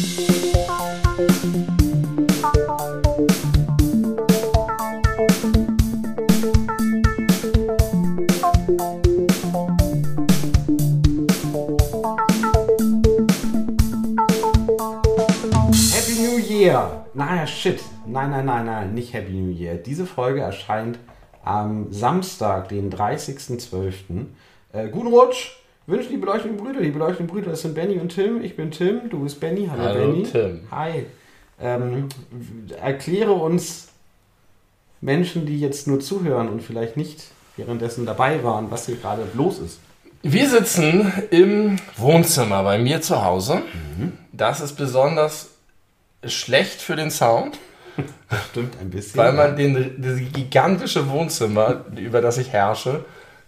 Happy New Year! Naja, shit. Nein, nein, nein, nein, nicht Happy New Year. Diese Folge erscheint am Samstag, den 30.12. Äh, guten Rutsch! Wünschen die beleuchteten Brüder. Die beleuchteten Brüder, das sind Benny und Tim. Ich bin Tim, du bist Benny. Hallo, Hallo, Benny. Tim. Hi. Ähm, erkläre uns Menschen, die jetzt nur zuhören und vielleicht nicht währenddessen dabei waren, was hier gerade los ist. Wir sitzen im Wohnzimmer bei mir zu Hause. Mhm. Das ist besonders schlecht für den Sound, Stimmt ein bisschen. weil man den, das gigantische Wohnzimmer, über das ich herrsche,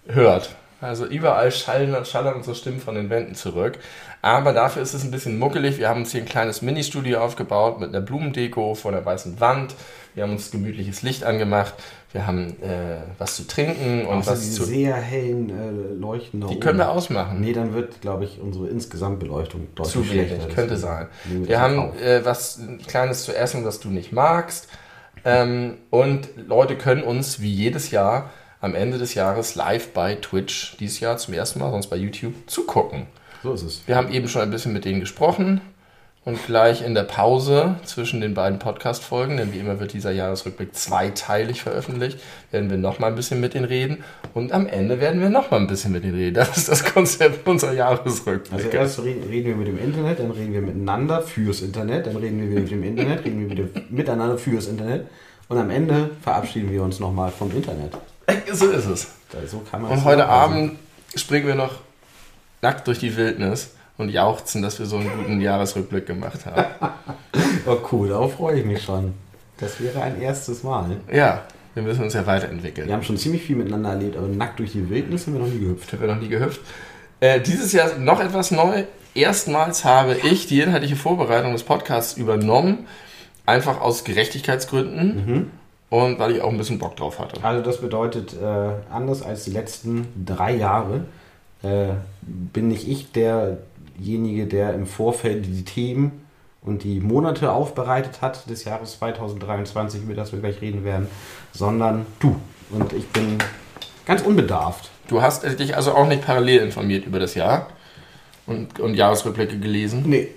hört. Also überall schallen, schallern unsere Stimmen von den Wänden zurück. Aber dafür ist es ein bisschen muckelig. Wir haben uns hier ein kleines Ministudio aufgebaut mit einer Blumendeko vor der weißen Wand. Wir haben uns gemütliches Licht angemacht. Wir haben äh, was zu trinken und Außer was die zu... sehr hellen äh, Leuchten Die oben. können wir ausmachen. Nee, dann wird, glaube ich, unsere Insgesamtbeleuchtung deutlich Zu wenig, schlechter. könnte sein. Wir haben äh, was ein kleines zu essen, was du nicht magst. Ähm, und Leute können uns wie jedes Jahr am Ende des Jahres live bei Twitch, dieses Jahr zum ersten Mal, sonst bei YouTube, zugucken. so ist es. Wir haben eben schon ein bisschen mit denen gesprochen und gleich in der Pause zwischen den beiden Podcast-Folgen, denn wie immer wird dieser Jahresrückblick zweiteilig veröffentlicht, werden wir nochmal ein bisschen mit denen reden und am Ende werden wir nochmal ein bisschen mit denen reden. Das ist das Konzept unserer Jahresrückblicke. Also erst reden, wir mit dem Internet, dann reden wir miteinander fürs Internet, dann reden wir wieder mit dem Internet, reden wir wieder miteinander fürs Internet und am Ende verabschieden wir uns nochmal vom Internet. So ist es. So Und heute. Abend springen wir noch nackt durch die Wildnis und jauchzen, dass wir so einen guten Jahresrückblick gemacht haben. Oh cool, darauf freue ich mich schon. Das wäre ein erstes Mal. Ja, wir müssen uns ja weiterentwickeln. Wir haben schon ziemlich viel miteinander erlebt, aber nackt durch die Wildnis sind wir noch nie gehüpft. Haben wir noch nie gehüpft. Äh, dieses Jahr noch etwas neu. Erstmals habe ich die inhaltliche Vorbereitung des Podcasts übernommen. Einfach aus Gerechtigkeitsgründen. Und weil ich auch ein bisschen Bock drauf hatte. Also das bedeutet, äh, anders als die letzten drei Jahre, äh, bin nicht ich derjenige, der im Vorfeld die Themen und die Monate aufbereitet hat des Jahres 2023, über das wir gleich reden werden, sondern du. Und ich bin ganz unbedarft. Du hast dich also auch nicht parallel informiert über das Jahr und, und Jahresrückblicke gelesen. Nee.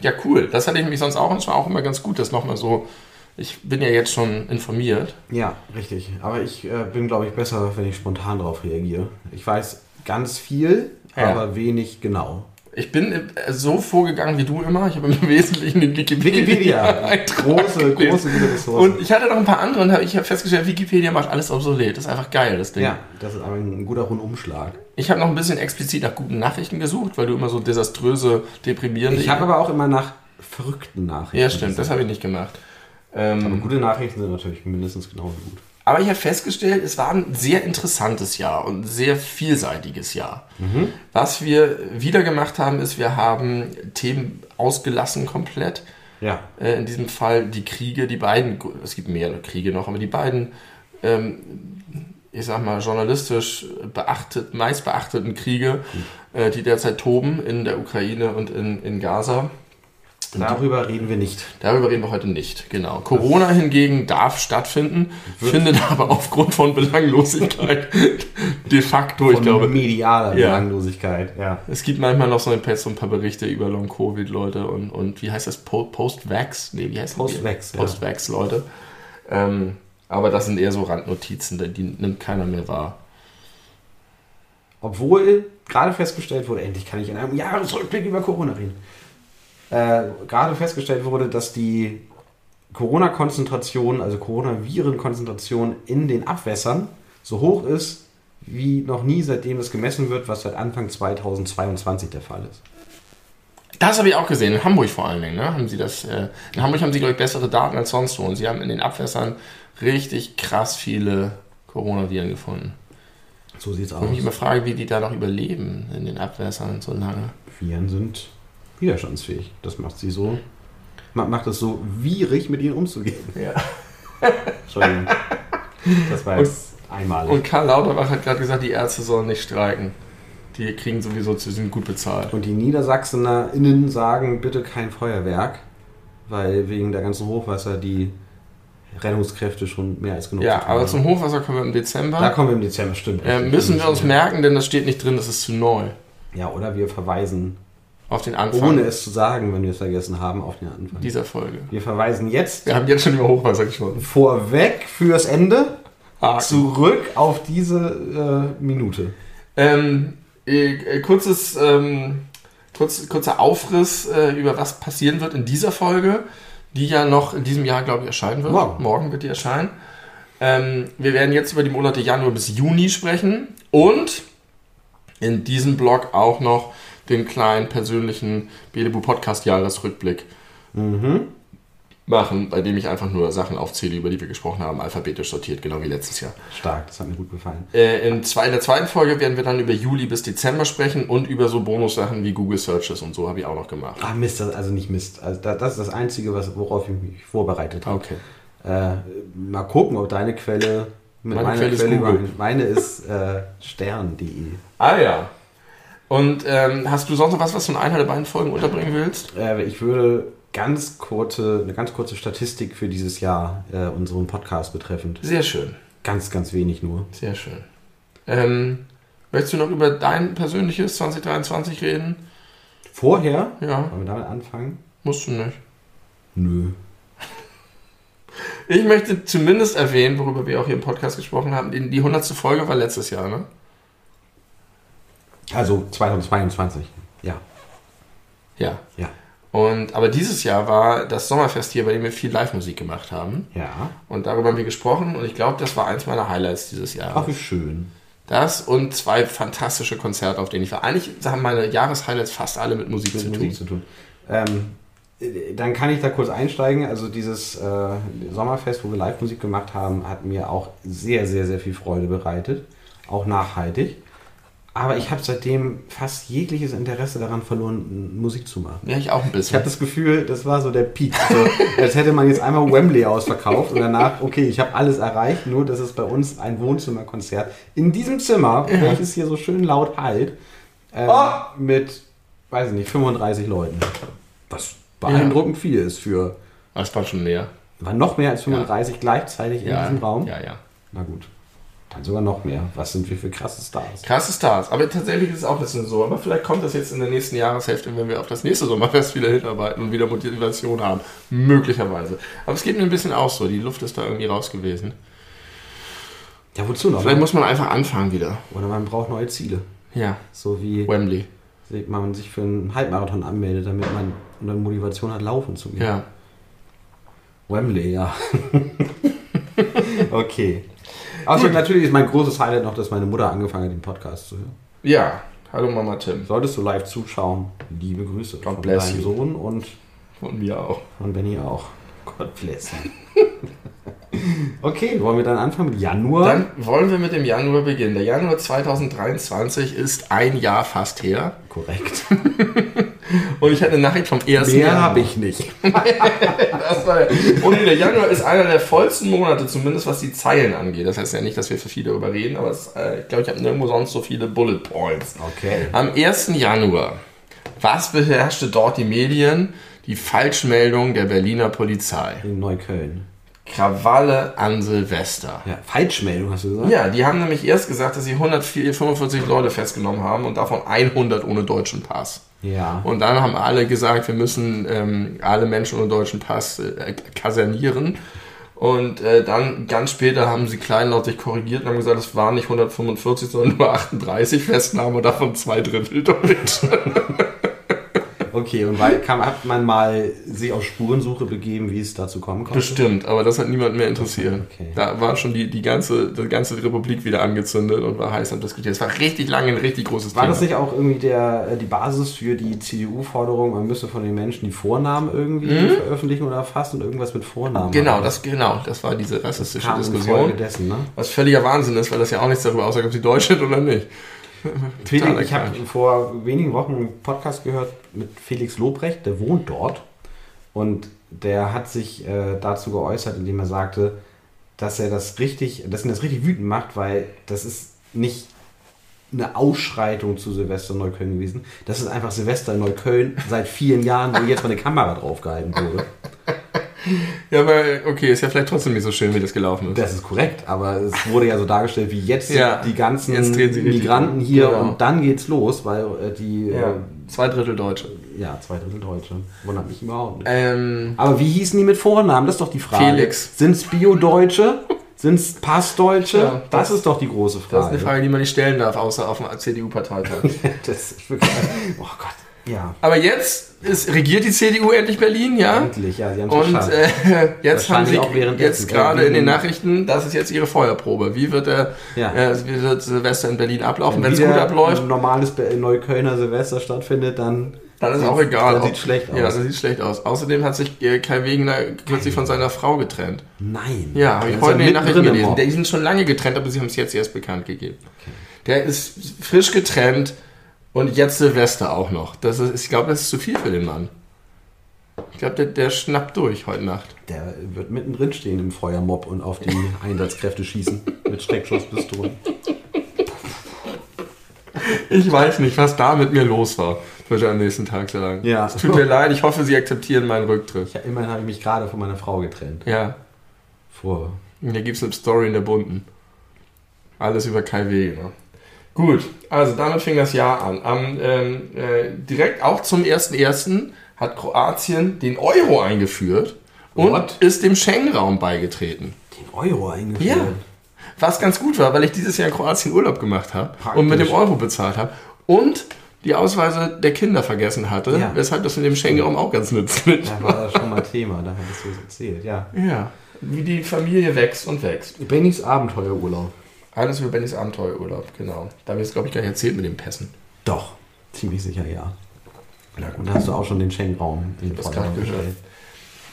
Ja, cool. Das hatte ich mich sonst auch. Und es war auch immer ganz gut, das nochmal so. Ich bin ja jetzt schon informiert. Ja, richtig. Aber ich äh, bin, glaube ich, besser, wenn ich spontan darauf reagiere. Ich weiß ganz viel, Ja. aber wenig genau. Ich bin äh, so vorgegangen wie du immer. Ich habe im Wesentlichen den Wikipedia. Wikipedia, große, große gute Ressource. Und ich hatte noch ein paar andere und ich habe festgestellt, Wikipedia macht alles obsolet. Das ist einfach geil, das Ding. ja, das ist ein guter Rundumschlag. Ich habe noch ein bisschen explizit nach guten Nachrichten gesucht, weil du immer so desaströse, deprimierende. Ich habe aber auch immer nach verrückten Nachrichten. ja, stimmt, das habe ich nicht gemacht. Aber Ähm, gute Nachrichten sind natürlich mindestens genauso gut. aber ich habe festgestellt, es war ein sehr interessantes Jahr und ein sehr vielseitiges Jahr. Was wir wieder gemacht haben, ist, wir haben Themen ausgelassen komplett. Ja. Äh, in diesem Fall die Kriege, die beiden, es gibt mehrere Kriege noch, aber die beiden, ähm, ich sag mal, journalistisch beachtet, meist beachteten Kriege, äh, die derzeit toben in der Ukraine und in, in Gaza. Darüber reden wir nicht. Darüber reden wir heute nicht, genau. Corona hingegen darf stattfinden, findet aber aufgrund von Belanglosigkeit de facto, ich Von glaube, medialer Ja. Belanglosigkeit, ja. es gibt manchmal noch so ein paar, so ein paar Berichte über Long-Covid-Leute und, und wie heißt das? Po- Post-Vax? Nee, wie heißt das? Post-Vax, ja. Post-Vax-Leute. Ähm, aber das sind eher so Randnotizen, die nimmt keiner mehr wahr. Obwohl gerade festgestellt wurde, endlich kann ich in einem Jahresrückblick über Corona reden. Äh, gerade festgestellt wurde, dass die Corona-Konzentration, also Coronaviren-Konzentration in den Abwässern so hoch ist wie noch nie, seitdem es gemessen wird, was seit Anfang 2022 der Fall ist. Das habe ich auch gesehen, in Hamburg vor allen Dingen. Ne? Haben sie das, äh, in Hamburg haben sie, glaube ich, bessere Daten als sonst wo. Und sie haben in den Abwässern richtig krass viele Coronaviren gefunden. So sieht's aus. Und ich immer frage, wie die da noch überleben in den Abwässern so lange. Viren sind widerstandsfähig. Das macht sie so, ma- macht es so wierig, mit ihnen umzugehen. Ja. Entschuldigung. Das war jetzt einmalig. Und Karl Lauterbach hat gerade gesagt, die Ärzte sollen nicht streiken. Die kriegen sowieso, sie sind gut bezahlt. Und die NiedersachsenerInnen sagen bitte kein Feuerwerk, weil wegen der ganzen Hochwasser die Rettungskräfte schon mehr als genug Ja, aber zum Hochwasser kommen wir im Dezember. Da kommen wir im Dezember, stimmt. äh, müssen wir uns merken, denn das steht nicht drin, das ist zu neu. Ja, oder wir verweisen, Auf den Anfang ohne es zu sagen, wenn wir es vergessen haben, auf den Anfang. dieser Folge. Wir verweisen jetzt Wir haben jetzt schon über Hochwasser gesprochen. vorweg fürs Ende Haken. zurück auf diese äh, Minute. Ähm, äh, äh, kurzes, ähm, kurz, kurzer Aufriss äh, über was passieren wird in dieser Folge, die ja noch in diesem Jahr, glaube ich, erscheinen wird. Morgen. wird die erscheinen. Ähm, wir werden jetzt über die Monate Januar bis Juni sprechen und in diesem Blog auch noch den kleinen persönlichen Belebu Podcast Jahresrückblick machen, bei dem ich einfach nur Sachen aufzähle, über die wir gesprochen haben, alphabetisch sortiert, genau wie letztes Jahr. Stark, das hat mir gut gefallen. Äh, in, zwei, in der zweiten Folge werden wir dann über Juli bis Dezember sprechen und über so Bonussachen wie Google Searches und so habe ich auch noch gemacht. Ah, Mist, also nicht Mist. Also da- das ist das Einzige, was, worauf ich mich vorbereitet habe. Okay. Äh, mal gucken, ob deine Quelle mit Meine meiner Quelle ist Quelle übereinstimmt. Meine ist äh, stern.de. Ah ja. Und ähm, hast du sonst noch was, was du in einer der beiden Folgen unterbringen willst? Äh, ich würde ganz kurze, eine ganz kurze Statistik für dieses Jahr äh, unseren Podcast betreffend. Sehr schön. Ganz, ganz wenig nur. Sehr schön. Ähm, möchtest du noch über dein persönliches 2023 reden? Vorher, Ja, wollen wir damit anfangen? musst du nicht. Nö. Ich möchte zumindest erwähnen, worüber wir auch hier im Podcast gesprochen haben. Die, die 100. Folge war letztes Jahr, ne? Also 2022. Ja. Ja. Ja. Und, aber dieses Jahr war das Sommerfest hier, bei dem wir viel Live-Musik gemacht haben. Ja. Und darüber haben wir gesprochen und ich glaube, das war eins meiner Highlights dieses Jahres. Ach, wie schön. Das und zwei fantastische Konzerte, auf denen ich war. Eigentlich haben meine Jahreshighlights fast alle mit Musik mit zu Musik tun. zu tun. Ähm, äh, dann kann ich da kurz einsteigen. Also dieses äh, Sommerfest, wo wir Live-Musik gemacht haben, hat mir auch sehr, sehr, sehr viel Freude bereitet. Auch nachhaltig. Aber ich habe seitdem fast jegliches Interesse daran verloren, Musik zu machen. Ja, ich auch ein Ich bisschen. habe das Gefühl, das war so der Peak. So, als hätte man jetzt einmal Wembley ausverkauft und danach, okay, ich habe alles erreicht, nur dass es bei uns ein Wohnzimmerkonzert in diesem Zimmer, Ja. welches hier so schön laut halt, ähm, Oh! mit, weiß ich nicht, 35 Leuten. Was beeindruckend viel ist für, Das war schon mehr. waren noch mehr als 35 gleichzeitig in Ja, diesem Raum. ja, ja. Na gut, dann sogar noch mehr. Was sind wir für krasse Stars? Krasse Stars. Aber tatsächlich ist es auch ein bisschen so. Aber vielleicht kommt das jetzt in der nächsten Jahreshälfte, wenn wir auf das nächste Sommerfest wieder hinarbeiten und wieder Motivation haben. Möglicherweise. Aber es geht mir ein bisschen auch so. Die Luft ist da irgendwie raus gewesen. Ja, wozu noch? Vielleicht muss man einfach anfangen wieder. Oder man braucht neue Ziele. Ja. So wie Wembley. man sich für einen Halbmarathon anmeldet, damit man eine Motivation hat, laufen zu gehen. Ja. Wembley, ja. okay. Außerdem natürlich ist mein großes Highlight noch, dass meine Mutter angefangen hat, den Podcast zu hören. Ja. Hallo Mama Tim. Solltest du live zuschauen, liebe Grüße von bless deinem you. Sohn und Und mir auch. von Benny auch. Gott bless. Okay, wollen wir dann anfangen mit Januar? Dann wollen wir mit dem Januar beginnen. Der Januar 2023 ist ein Jahr fast her. Korrekt. Und ich hatte eine Nachricht vom 1. Mehr Januar. habe ich nicht. Das war der. Und der Januar ist einer der vollsten Monate, zumindest was die Zeilen angeht. Das heißt ja nicht, dass wir für viel darüber reden, aber es, äh, ich glaube, ich habe nirgendwo sonst so viele Bullet Points. Okay. Am 1. Januar. Was beherrschte dort die Medien? Die Falschmeldung der Berliner Polizei. In Neukölln. Krawalle an Silvester. Ja, Falschmeldung hast du gesagt? Ja, die haben nämlich erst gesagt, dass sie 145 Leute festgenommen haben und davon 100 ohne deutschen Pass. Ja. Und dann haben alle gesagt, wir müssen ähm, alle Menschen ohne deutschen Pass äh, kasernieren. Und äh, dann ganz später haben sie kleinlautig korrigiert und haben gesagt, es waren nicht 145, sondern nur 38 Festnahmen und davon zwei Drittel Deutsch. Okay, und weil, kam, hat man mal sich auf Spurensuche begeben, wie es dazu kommen konnte? Bestimmt, aber das hat niemand mehr interessiert. Okay. Da war schon die, die, ganze, die ganze Republik wieder angezündet und war heiß am Diskutieren. Es war richtig lange ein richtig großes War Thema. das nicht auch irgendwie der, äh, die Basis für die CDU-Forderung, man müsse von den Menschen die Vornamen irgendwie veröffentlichen oder erfassen und irgendwas mit Vornamen? Mhm. Genau, das, genau, das war diese rassistische Diskussion. Dessen, ne? Was völliger Wahnsinn ist, weil das ja auch nichts darüber aussagt, ob sie deutsch sind oder nicht. Felix, ich habe vor wenigen Wochen einen Podcast gehört mit Felix Lobrecht, der wohnt dort. Und der hat sich äh, dazu geäußert, indem er sagte, dass er das richtig, dass ihn das richtig wütend macht, weil das ist nicht eine Ausschreitung zu Silvester in Neukölln gewesen. Das ist einfach Silvester in Neukölln seit vielen Jahren, wo jetzt mal eine Kamera draufgehalten wurde. Ja, aber okay, ist ja vielleicht trotzdem nicht so schön, wie das gelaufen ist. Das ist korrekt, aber es wurde ja so dargestellt, wie jetzt Ja, die ganzen jetzt Migranten hier Genau. und dann geht's los, weil äh, die Ja, zwei Drittel Deutsche. äh, ja zwei Drittel Deutsche. Wundert mich überhaupt nicht. Ähm, Aber wie hießen die mit Vornamen? Das ist doch die Frage. Felix. Sind's Bio-Deutsche? Sind's Passdeutsche? Ja, das, das- ist doch die große Frage. das ist eine Frage, die man nicht stellen darf, außer auf dem CDU-Parteitag. das ist wirklich. oh Gott. Ja. Aber jetzt ist, regiert die CDU endlich Berlin, ja? Endlich, ja, sie haben es Und äh, jetzt haben sie auch jetzt gerade in den Nachrichten, das ist jetzt ihre Feuerprobe. Wie wird der Ja. äh, wie wird Silvester in Berlin ablaufen? Wenn es gut abläuft, ein normales Neuköllner Silvester stattfindet, dann. dann ist sieht- auch egal. Dann sieht schlecht aus. Ja, das sieht schlecht aus. Außerdem hat sich äh, Kai Wegener kürzlich von seiner Frau getrennt. Nein. Ja, habe ich heute in den Nachrichten gelesen. Die sind schon lange getrennt, aber sie haben es jetzt erst bekannt gegeben. Der ist frisch getrennt und jetzt Silvester auch noch. Das ist, ich glaube, das ist zu viel für den Mann. Ich glaube, der, der schnappt durch heute Nacht. Der wird mittendrin stehen im Feuermob und auf die Einsatzkräfte schießen mit Schreckschusspistolen. Ich weiß nicht, was da mit mir los war, würde am nächsten Tag sagen. Ja. Es tut mir leid, ich hoffe, Sie akzeptieren meinen Rücktritt. Ich, immerhin habe ich mich gerade von meiner Frau getrennt. Ja, Vor. und hier gibt es eine Story in der Bunten. Alles über Kai Wegener. Gut, also damit fing das Jahr an. Am, ähm, äh, direkt auch zum 1.1. hat Kroatien den Euro eingeführt und What? ist dem Schengen-Raum beigetreten. Den Euro eingeführt. Ja. Was ganz gut war, weil ich dieses Jahr in Kroatien Urlaub gemacht habe und mit dem Euro bezahlt habe und die Ausweise der Kinder vergessen hatte, Ja. weshalb das in dem Schengen-Raum auch ganz nützlich Da war das schon mal Thema, da hattest du es erzählt, ja. Ja, wie die Familie wächst und wächst. Bennys Abenteuerurlaub. Alles über Bennys Abenteuerurlaub, genau. Da habe ich es, glaube ich, gar nicht erzählt mit den Pässen. Doch, ziemlich sicher ja. Und da hast du auch schon den Schengen-Raum in das Vordergrund gerade gehört. gestellt.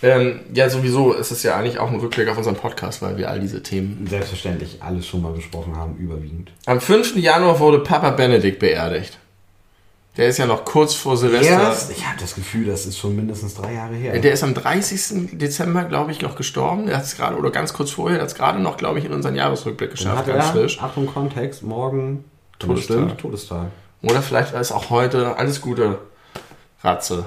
Ähm, ja, sowieso ist es ja eigentlich auch ein Rückblick auf unseren Podcast, weil wir all diese Themen. Selbstverständlich alles schon mal besprochen haben, überwiegend. Am 5. Januar wurde Papa Benedikt beerdigt. Der ist ja noch kurz vor Silvester. Erst, ich habe das Gefühl, das ist schon mindestens drei Jahre her. Der ist am 30. Dezember, glaube ich, noch gestorben. Er hat es gerade, oder ganz kurz vorher, hat es gerade noch, glaube ich, in unseren Jahresrückblick geschafft, hat ganz er, frisch. Achtung Kontext, morgen Todestag. stimmt, Todestag. Oder vielleicht es auch heute alles Gute, Ratze.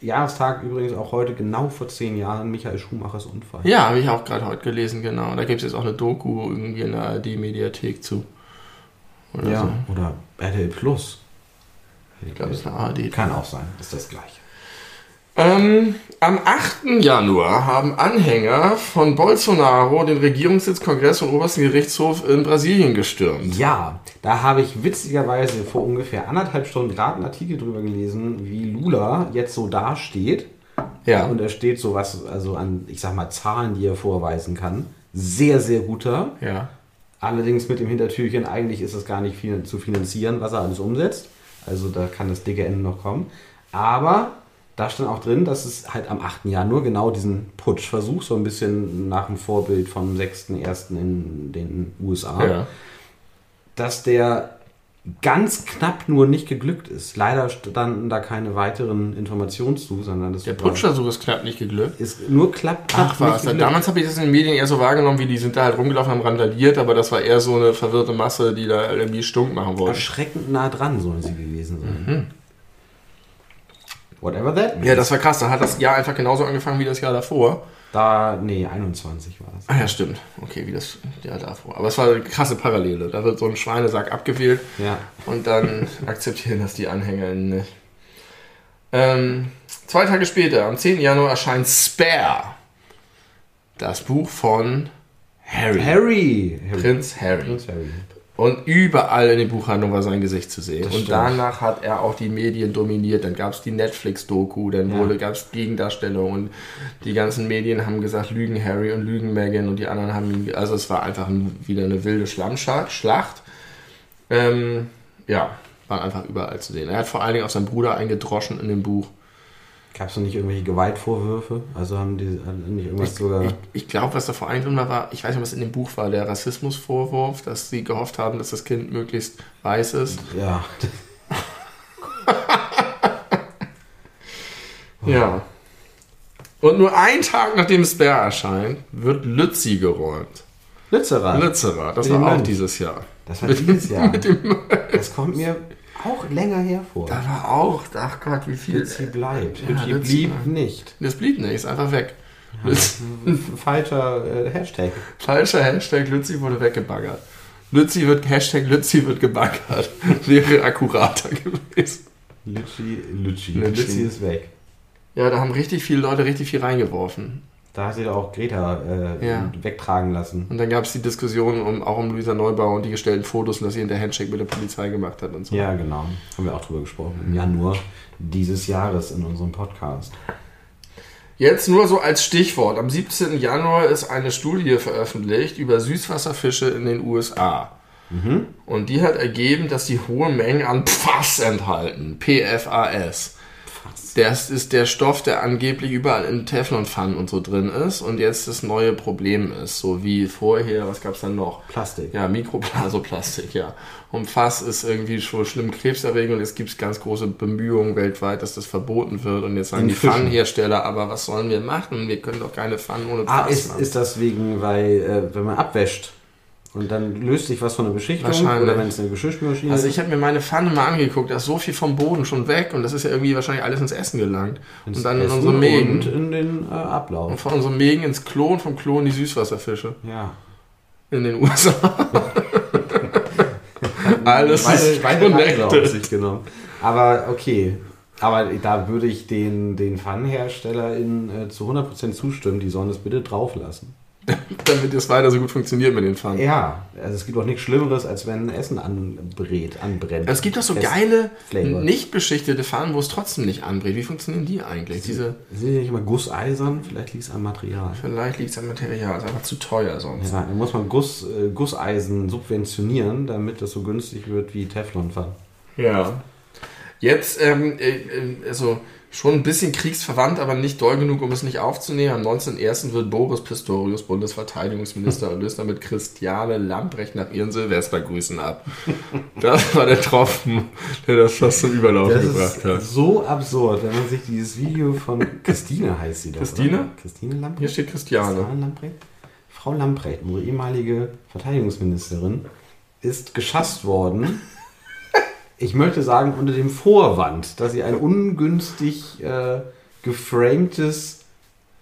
Jahrestag übrigens auch heute genau vor zehn Jahren Michael Schumachers Unfall. Ja, habe ich auch gerade heute gelesen, genau. Da gibt es jetzt auch eine Doku irgendwie in der ARD-Mediathek zu. Oder Ja, so. oder RTL Plus. Ich glaube, es ist eine ARD. Kann auch sein, ist das gleiche. Ähm, am 8. Januar haben Anhänger von Bolsonaro den Regierungssitz, Kongress und obersten Gerichtshof in Brasilien gestürmt. Ja, da habe ich witzigerweise vor ungefähr anderthalb Stunden gerade einen Artikel drüber gelesen, wie Lula jetzt so dasteht. Ja. Und er steht so was, also an, ich sag mal, Zahlen, die er vorweisen kann. Sehr, sehr guter. Ja. Allerdings mit dem Hintertürchen, eigentlich ist es gar nicht viel zu finanzieren, was er alles umsetzt. Also da kann das dicke Ende noch kommen. Aber da stand auch drin, dass es halt am 8. Januar genau diesen Putschversuch, so ein bisschen nach dem Vorbild vom 6.1. in den USA, ja. dass der ganz knapp nur nicht geglückt ist. Leider standen da keine weiteren Informationen zu, sondern das Der Putschversuch ist knapp nicht geglückt. ist nur knapp, knapp Ach was, damals habe ich das in den Medien eher so wahrgenommen, wie die sind da halt rumgelaufen, haben randaliert, aber das war eher so eine verwirrte Masse, die da irgendwie stunk machen wollte. Erschreckend nah dran sollen sie gewesen sein. Whatever that means. Ja, das war krass. Da hat das Jahr einfach genauso angefangen wie das Jahr davor. Da, nee, 21 war das. Ah ja, stimmt. Okay, wie das Jahr davor. Aber es war eine krasse Parallele. Da wird so ein Schweinesack abgewählt Ja. und dann akzeptieren das die Anhänger nicht. Ähm, zwei Tage später, am 10. Januar, erscheint Spare. Das Buch von Harry. Harry. Harry. Prinz Harry. Prinz Harry. Und überall in den Buchhandlungen war sein Gesicht zu sehen. Das und stimmt. danach hat er auch die Medien dominiert. Dann gab es die Netflix-Doku, dann Ja. wurde gab es Gegendarstellungen und die ganzen Medien haben gesagt, Lügen Harry und Lügen Meghan und die anderen haben ihn, also es war einfach ein, wieder eine wilde Schlammschlacht, Schlacht. Ähm, ja, war einfach überall zu sehen. Er hat vor allen Dingen auch seinen Bruder eingedroschen in dem Buch. Gab es noch nicht irgendwelche Gewaltvorwürfe? Also haben die haben nicht irgendwas sogar. Ich, ich glaube, was da vor allem drin war, war, ich weiß nicht, was in dem Buch war, der Rassismusvorwurf, dass sie gehofft haben, dass das Kind möglichst weiß ist. ja. Ja. Und nur einen Tag nachdem Spare erscheint, wird Lützi geräumt. Lützerath. Lützerath, das Mit war auch Mönch. dieses Jahr. Das war dieses Jahr. Das kommt mir auch länger hervor. Da war auch, ach Gott, wie viel. Lützi bleibt. Ja, Lützi blieb bleibt. nicht. Das blieb nicht, ist einfach weg. Falscher äh, Hashtag. Falscher Hashtag Lützi wurde weggebaggert. Lützi wird, Hashtag Lützi wird gebaggert. Wäre akkurater gewesen. Lützi. Lützi. Lützi ist weg. Ja, da haben richtig viele Leute richtig viel reingeworfen. Da hat sie doch auch Greta äh, Ja. wegtragen lassen. Und dann gab es die Diskussion um, auch um Luisa Neubauer und die gestellten Fotos und dass sie hinter Handshake mit der Polizei gemacht hat und so. Ja, genau. Haben wir auch drüber gesprochen. Im Januar dieses Jahres in unserem Podcast. Jetzt nur so als Stichwort. Am 17. Januar ist eine Studie veröffentlicht über Süßwasserfische in den USA. Und die hat ergeben, dass die hohe Mengen an PFAS enthalten. PFAS. Das ist der Stoff, der angeblich überall in Teflonpfannen und so drin ist und jetzt das neue Problem ist. So wie vorher, was gab es dann noch? Plastik. Ja, Mikroplasoplastik, ja. Und Fass ist irgendwie schon schlimm krebserregend und jetzt gibt es ganz große Bemühungen weltweit, dass das verboten wird. Und jetzt sagen In die Fischen. Pfannenhersteller, aber was sollen wir machen? Wir können doch keine Pfannen ohne Ah, Fass ist, machen. ist das wegen, weil, äh, wenn man abwäscht und dann löst sich was von der Beschichtung Wahrscheinlich. oder wenn es eine Geschirrspülmaschine Also ich habe mir meine Pfanne mal angeguckt, da ist so viel vom Boden schon weg und das ist ja irgendwie wahrscheinlich alles ins Essen gelangt. Und dann in Essen unsere Mägen. Und in den äh, Ablauf. Und von unserem Mägen ins Klo und vom Klo in die Süßwasserfische Ja. in den USA. Alles beide, ist connected. sich genommen. Aber okay. Aber da würde ich den, den PfannenherstellerInnen äh, zu 100% zustimmen, die sollen das bitte drauf lassen. Damit es weiter so gut funktioniert mit den Pfannen. Ja, also es gibt auch nichts Schlimmeres, als wenn Essen anbrät, anbrennt. Es gibt doch so Fest geile, flavored. nicht beschichtete Pfannen, wo es trotzdem nicht anbrät. Wie funktionieren die eigentlich? Diese, Sind die nicht immer gusseisern? Vielleicht liegt es am Material. vielleicht liegt es am Material, ist einfach zu teuer sonst. Ja, dann muss man Guss, äh, Gusseisen subventionieren, damit das so günstig wird wie Teflonpfannen. Ja. Jetzt, ähm, äh, äh, also schon ein bisschen kriegsverwandt, aber nicht doll genug, um es nicht aufzunehmen. Am 19.01. wird Boris Pistorius Bundesverteidigungsminister und löst damit Christiane Lambrecht nach ihren Silvestergrüßen ab. Das war der Tropfen, der das fast zum Überlaufen Das gebracht ist hat. so absurd, wenn man sich dieses Video von Christine heißt sie doch. Christine? Oder? Christine Lamprecht? Hier steht Christiane. Christiane Lamprecht? Frau Lamprecht, unsere ehemalige Verteidigungsministerin, ist geschasst worden. Ich möchte sagen, unter dem Vorwand, dass sie ein ungünstig äh, geframtes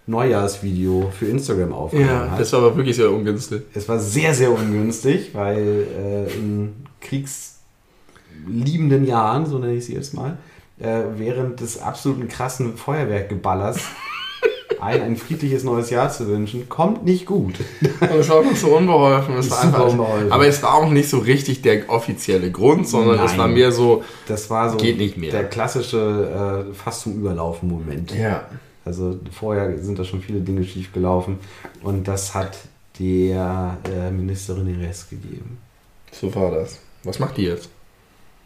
Neujahrsvideo für Instagram aufgenommen Ja, hat. das war aber wirklich sehr ungünstig. Es war sehr, sehr ungünstig, weil äh, in kriegsliebenden Jahren, so nenne ich sie jetzt mal, äh, während des absoluten krassen Feuerwerkgeballers allen ein friedliches neues Jahr zu wünschen, kommt nicht gut. Es war auch so unbeholfen. Es war einfach, unbeholfen. Aber es war auch nicht so richtig der offizielle Grund, sondern es Nein. war mehr so, Das war so Geht nicht mehr. der klassische äh, fast zum Überlaufen-Moment. ja, Also vorher sind da schon viele Dinge schief gelaufen und das hat der äh, Ministerin den Rest gegeben. so war das. Was macht die jetzt?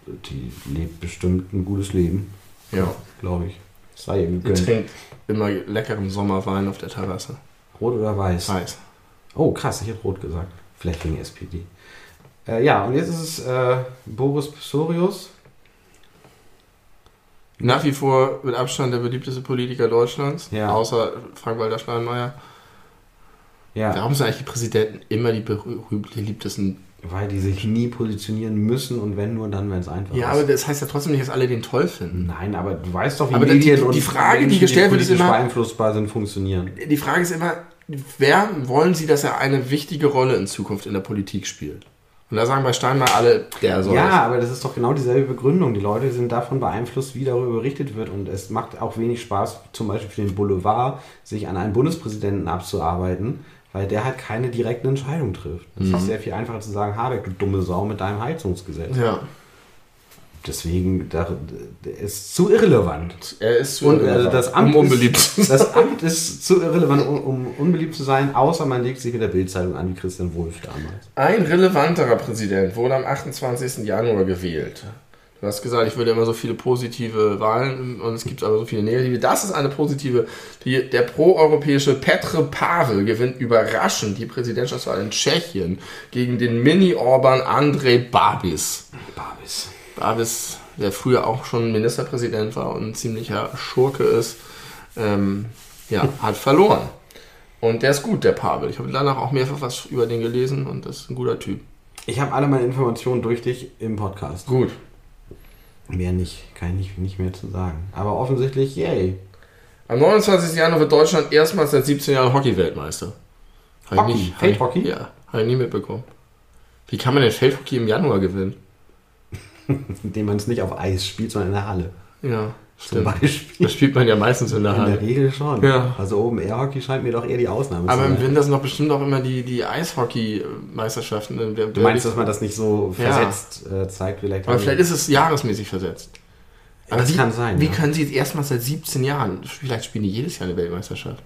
Die lebt bestimmt ein gutes Leben, Ja, glaube ich. Sei ihr die gegönnt. trinkt immer leckeren Sommerwein auf der Terrasse. Rot oder weiß? Weiß. Oh, krass, ich hätte rot gesagt. Vielleicht wegen SPD. Äh, ja, und jetzt ist es äh, Boris Pistorius. Nach wie vor mit Abstand der beliebteste Politiker Deutschlands, Ja. außer Frank-Walter Steinmeier. Ja, Warum sind eigentlich die Präsidenten immer die beliebtesten? Weil die sich nie positionieren müssen und wenn nur dann, wenn es einfach Ja, ist. aber das heißt ja trotzdem nicht, dass alle den toll finden. Nein, aber du weißt doch, wie Aber die- Medien die- und die Frage, die Menschen, gestellt wird, ist immer- beeinflussbar sind, funktionieren. Die Frage ist immer, wer wollen Sie, dass er eine wichtige Rolle in Zukunft in der Politik spielt? Und da sagen bei Steinmeier alle, der soll Ja, aber das ist doch genau dieselbe Begründung. Die Leute sind davon beeinflusst, wie darüber berichtet wird. Und es macht auch wenig Spaß, zum Beispiel für den Boulevard, sich an einen Bundespräsidenten abzuarbeiten, weil der halt keine direkten Entscheidungen trifft. Es Mhm. ist sehr viel einfacher zu sagen, Habeck, du dumme Sau mit deinem Heizungsgesetz. Ja, Deswegen, da, der ist zu irrelevant. er ist zu irrelevant, das, Amt um unbeliebt. Ist, das Amt ist zu irrelevant, um, um unbeliebt zu sein, außer man legt sich mit der Bildzeitung an, wie Christian Wulff damals. Ein relevanterer Präsident wurde am 28. Januar gewählt. Du hast gesagt, ich würde immer so viele positive Wahlen und es gibt aber so viele negative. Das ist eine positive. Die, der proeuropäische Petr Pavel gewinnt überraschend die Präsidentschaftswahl in Tschechien gegen den Mini-Orban Andrej Babis. Babis. Babis, der früher auch schon Ministerpräsident war und ein ziemlicher Schurke ist, ähm, ja, hat verloren. Und der ist gut, der Pavel. Ich habe danach auch mehrfach was über den gelesen und das ist ein guter Typ. Ich habe alle meine Informationen durch dich im Podcast. Gut. Mehr nicht, kann ich nicht, mehr zu sagen. Aber offensichtlich, yay. Am 29. Januar wird Deutschland erstmals seit 17 Jahren Hockey-Weltmeister. Hockey? nicht- Feldhockey? ich- Ja, habe ich nie mitbekommen. Wie kann man denn Feldhockey im Januar gewinnen? Indem man es nicht auf Eis spielt, sondern in der Halle. Ja, Zum. Beispiel. Das spielt man ja meistens in der In der. Regel schon. Ja. Also oben Air-Hockey scheint mir doch eher die Ausnahme Aber zu im sein. Winter sind doch bestimmt auch immer die, die Eishockey-Meisterschaften. äh, Du meinst, dass man das nicht so Ja. versetzt äh, zeigt? Vielleicht Aber vielleicht ist es jahresmäßig versetzt. Ja, das wie, kann sein, Wie ja. können sie jetzt erstmal seit 17 Jahren, vielleicht spielen die jedes Jahr eine Weltmeisterschaft.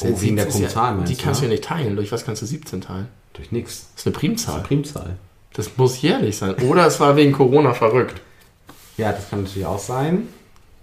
Oh, wegen der ist ja- meinst Die du, kannst du ja? ja nicht teilen. Durch was kannst du 17 teilen? Durch nichts. Das ist eine Das ist eine Primzahl. Primzahl. Das muss jährlich sein. Oder es war wegen Corona verrückt. Ja, das kann natürlich auch sein.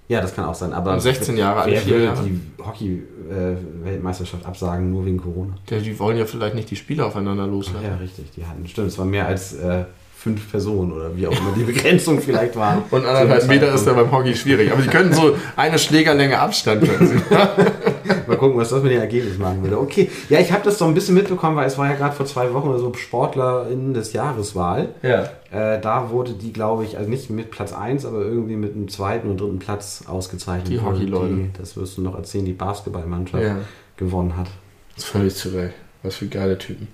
Ja, das kann auch sein. Aber Und 16 Jahre, alle wer vier will Jahre. die Hockey-Weltmeisterschaft absagen, nur wegen Corona? Ja, Die wollen ja vielleicht nicht die Spiele aufeinander loslassen. Ja, richtig. Die hatten, stimmt, es waren mehr als äh, fünf Personen oder wie auch immer die Begrenzung vielleicht war. Und anderthalb Meter ist da beim Hockey schwierig. Aber die können so eine Schlägerlänge Abstand. Sie. Mal gucken, was das mit dem Ergebnis machen würde. Okay, ja, ich habe das so ein bisschen mitbekommen, weil es war ja gerade vor zwei Wochen oder so SportlerInnen des Jahreswahl. ja. Äh, da wurde die, glaube ich, also nicht mit Platz 1, aber irgendwie mit einem zweiten und dritten Platz ausgezeichnet. Die Hockey-Leute. Das wirst du noch erzählen, die Basketballmannschaft ja. gewonnen hat. Das ist völlig zurecht. Was für geile Typen.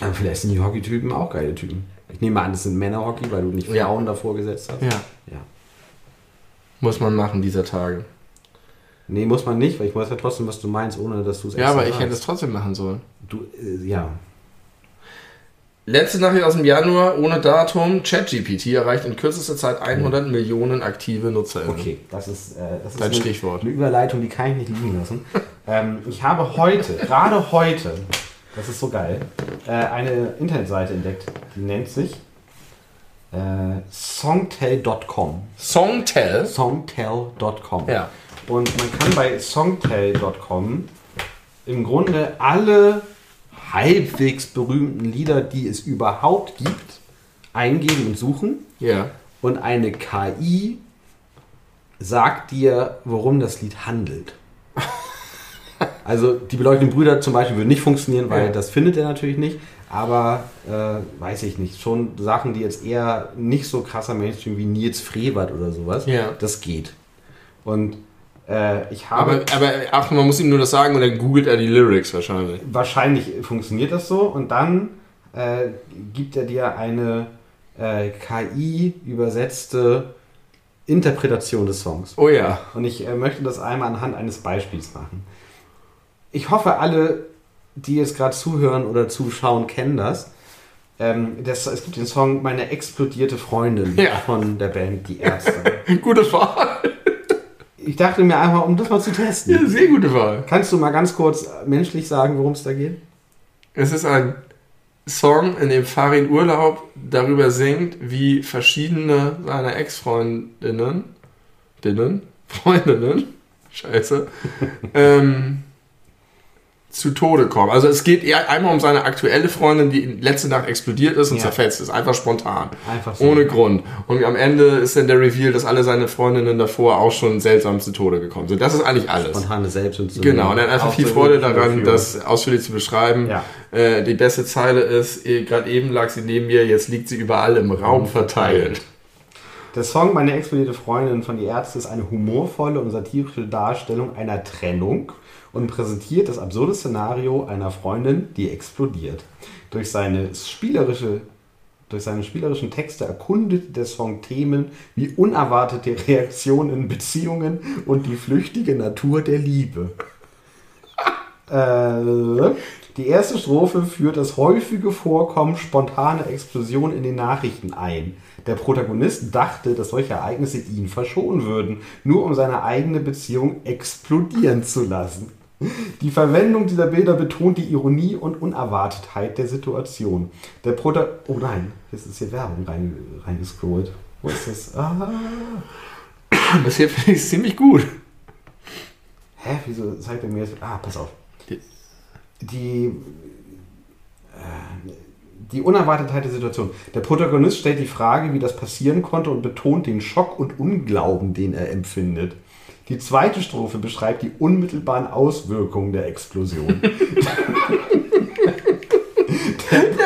Aber vielleicht sind die Hockeytypen auch geile Typen. Ich nehme an, das sind Männerhockey, weil du nicht Ja. Frauen davor gesetzt hast. Ja. Ja. Muss man machen dieser Tage. Nee, muss man nicht, weil ich weiß ja trotzdem, was du meinst, ohne dass du es Ja, aber ich sagst. hätte es trotzdem machen sollen. Du, äh, ja. Letzte Nachricht aus dem Januar, ohne Datum. ChatGPT erreicht in kürzester Zeit 100 Millionen aktive NutzerInnen. Okay, das ist, äh, das ist Dein eine, Stichwort. eine Überleitung, die kann ich nicht liegen lassen. ähm, ich habe heute, gerade heute, das ist so geil, äh, eine Internetseite entdeckt, die nennt sich äh, songtell.com. Songtell. Songtell.com. Ja. Und man kann bei songtell.com im Grunde alle halbwegs berühmten Lieder, die es überhaupt gibt, eingeben und suchen. Ja. Und eine KI sagt dir, worum das Lied handelt. Also die beleuchteten Brüder zum Beispiel würden nicht funktionieren, weil Ja. das findet er natürlich nicht. Aber äh, weiß ich nicht, schon Sachen, die jetzt eher nicht so krasser Mainstream wie Nils Frevert oder sowas, Ja. das geht. Und äh, ich habe Aber, aber ach, man muss ihm nur das sagen und dann googelt er die Lyrics wahrscheinlich. wahrscheinlich funktioniert das so und dann äh, gibt er dir eine äh, KI übersetzte Interpretation des Songs. Oh ja. Und ich äh, möchte das einmal anhand eines Beispiels machen. Ich hoffe, alle, die jetzt gerade zuhören oder zuschauen, kennen das. Ähm, das. Es gibt den Song Meine explodierte Freundin Ja. von der Band Die Ärzte. Gute Wahl. Ich dachte mir einfach, um das mal zu testen. Ja, sehr gute Wahl. Kannst du mal ganz kurz menschlich sagen, worum es da geht? Es ist ein Song, in dem Farin Urlaub darüber singt, wie verschiedene seiner Ex-Freundinnen, Dinnen, Freundinnen, scheiße, ähm, zu Tode kommen. Also es geht eher einmal um seine aktuelle Freundin, die letzte Nacht explodiert ist und Ja. zerfetzt ist. Einfach spontan. Einfach so. Ohne Grund. Und am Ende ist dann der Reveal, dass alle seine Freundinnen davor auch schon seltsam zu Tode gekommen sind. Das ist eigentlich alles. Spontane Selbstentzündung. Genau, und dann einfach viel Freude daran, das ausführlich zu beschreiben. Ja. Äh, die beste Zeile ist, eh, gerade eben lag sie neben mir, jetzt liegt sie überall im Raum verteilt. Der Song Meine explodierte Freundin von Die Ärzte ist eine humorvolle und satirische Darstellung einer Trennung und präsentiert das absurde Szenario einer Freundin, die explodiert. Durch seine spielerische durch seine spielerischen Texte erkundet der Song Themen wie unerwartete Reaktionen in Beziehungen und die flüchtige Natur der Liebe. Äh, die erste Strophe führt das häufige Vorkommen spontaner Explosionen in den Nachrichten ein. Der Protagonist dachte, dass solche Ereignisse ihn verschonen würden, nur um seine eigene Beziehung explodieren zu lassen. Die Verwendung dieser Bilder betont die Ironie und Unerwartetheit der Situation. Der Prota Oh nein, jetzt ist hier Werbung rein, reingescrollt. Wo ist das? Ah. Das hier finde ich ziemlich gut. Hä, wieso zeigt er mir jetzt. Ah, pass auf. Die. Äh, die Unerwartetheit der Situation. Der Protagonist stellt die Frage, wie das passieren konnte und betont den Schock und Unglauben, den er empfindet. Die zweite Strophe beschreibt die unmittelbaren Auswirkungen der Explosion.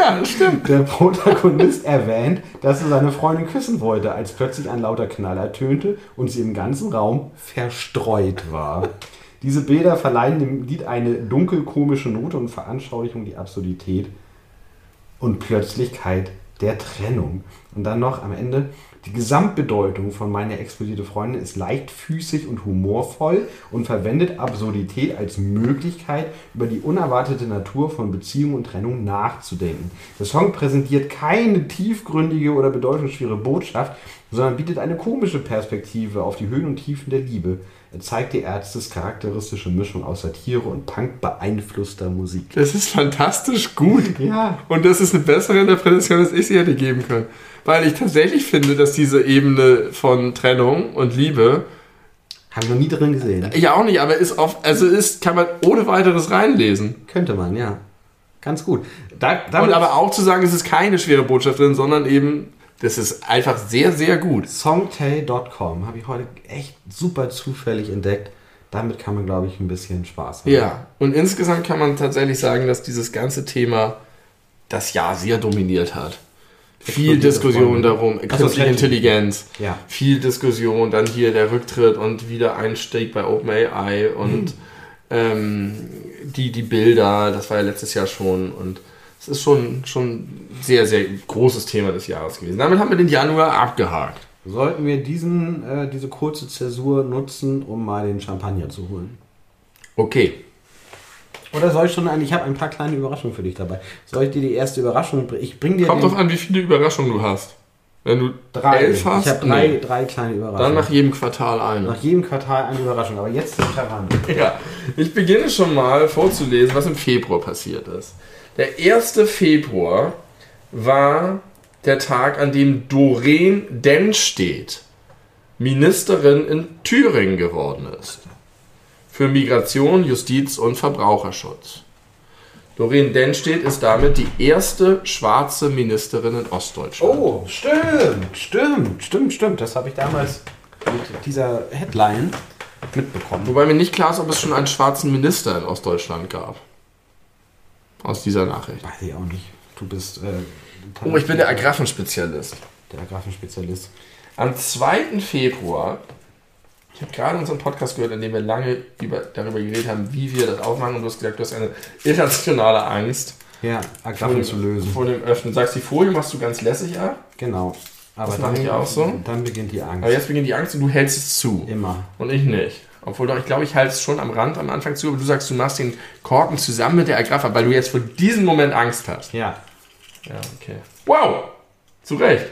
Ja, stimmt. Der Protagonist erwähnt, dass er seine Freundin küssen wollte, als plötzlich ein lauter Knall ertönte und sie im ganzen Raum verstreut war. Diese Bilder verleihen dem Lied eine dunkelkomische Note und veranschaulichen die Absurdität und Plötzlichkeit der Trennung. Und dann noch am Ende, die Gesamtbedeutung von meine explodierte Freundin ist leichtfüßig und humorvoll und verwendet Absurdität als Möglichkeit, über die unerwartete Natur von Beziehung und Trennung nachzudenken. Der Song präsentiert keine tiefgründige oder bedeutungsschwere Botschaft, sondern bietet eine komische Perspektive auf die Höhen und Tiefen der Liebe. Er zeigt die Ärztes charakteristische Mischung aus Satire und Punk beeinflusster Musik. Das ist fantastisch gut. Ja. Und das ist eine bessere Interpretation, als ich sie hätte geben können. Weil ich tatsächlich finde, dass diese Ebene von Trennung und Liebe, Haben wir noch nie drin gesehen. ja auch nicht, aber ist auf, also ist, kann man ohne weiteres reinlesen. Könnte man, ja. Ganz gut. Da, Und damit aber auch zu sagen, es ist keine schwere Botschaft drin, sondern eben, das ist einfach sehr, sehr gut. Songtay.com habe ich heute echt super zufällig entdeckt. Damit kann man, glaube ich, ein bisschen Spaß haben. Ja, und insgesamt kann man tatsächlich sagen, dass dieses ganze Thema das Jahr sehr dominiert hat. Viel Diskussion darum, künstliche Chat. Intelligenz, Ja. viel Diskussion, dann hier der Rücktritt und wieder Einstieg bei OpenAI und ähm, die, die Bilder, das war ja letztes Jahr schon und es ist schon, schon ein sehr, sehr großes Thema des Jahres gewesen. Damit haben wir den Januar abgehakt. Sollten wir diesen, äh, diese kurze Zäsur nutzen, um mal den Champagner zu holen? Okay. Oder soll ich schon ein, ich habe ein paar kleine Überraschungen für dich dabei. Soll ich dir die erste Überraschung bringen? Ich bringe dir Kommt drauf an, wie viele Überraschungen du hast. Wenn du drei. elf hast, ich habe drei, nee. drei kleine Überraschungen. dann nach jedem Quartal eine. Nach jedem Quartal eine Überraschung. Aber jetzt ist Champagner. Ja, ich beginne schon mal vorzulesen, was im Februar passiert ist. Der 1. Februar war der Tag, an dem Doreen Dennstedt Ministerin in Thüringen geworden ist. Für Migration, Justiz und Verbraucherschutz. Doreen Dennstedt ist damit die erste schwarze Ministerin in Ostdeutschland. Oh, stimmt, stimmt, stimmt, stimmt. Das habe ich damals mit dieser Headline mitbekommen. Wobei mir nicht klar ist, ob es schon einen schwarzen Minister in Ostdeutschland gab. Aus dieser Nachricht. Weiß ich auch nicht. Du bist. Äh, Oh, ich bin der Agrarenspezialist. der Agrafenspezialist. Am 2. Februar, ich habe gerade unseren Podcast gehört, in dem wir lange über, darüber geredet haben, wie wir das aufmachen. Und du hast gesagt, du hast eine irrationale Angst Ja, dem, zu lösen. vor dem Öffnen. Sagst, die Folie machst du ganz lässig ab, Genau. Aber Das mache ich auch so. Dann beginnt die Angst. aber jetzt beginnt die Angst und du hältst es zu. Immer. Und ich nicht. Obwohl doch, ich glaube, ich halte es schon am Rand am Anfang zu, aber du sagst, du machst den Korken zusammen mit der Agraffe, weil du jetzt vor diesem Moment Angst hast. Ja. Ja, okay. Wow! Zu Recht.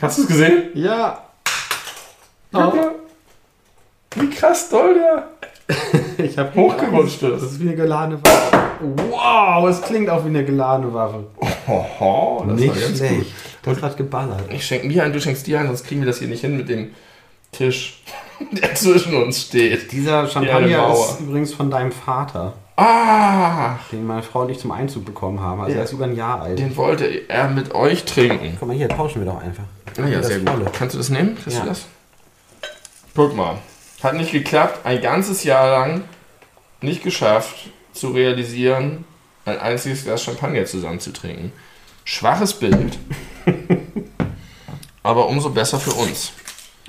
Hast du es gesehen? Ja. Guck mal. Wie krass doll der Ich habe hochgerutscht Das ist. wie eine geladene Waffe. Wow, es klingt auch wie eine geladene Waffe. Hoho, das nicht war ganz schlecht. gut. Das hat geballert. Ich schenke mir ein, du schenkst dir ein, sonst kriegen wir das hier nicht hin mit dem Tisch, der zwischen uns steht. Dieser Champagner ist übrigens von deinem Vater, Ah, den meine Frau und ich zum Einzug bekommen haben. Also Ja. er ist über ein Jahr alt. den wollte er mit euch trinken. Guck mal hier, tauschen wir doch einfach. Ah ja, sehr Volle. gut. Kannst du das nehmen? Kriegst Ja. du das? Guck mal. Hat nicht geklappt, ein ganzes Jahr lang nicht geschafft zu realisieren, ein einziges Glas Champagner zusammen zu trinken. Schwaches Bild. Aber umso besser für uns.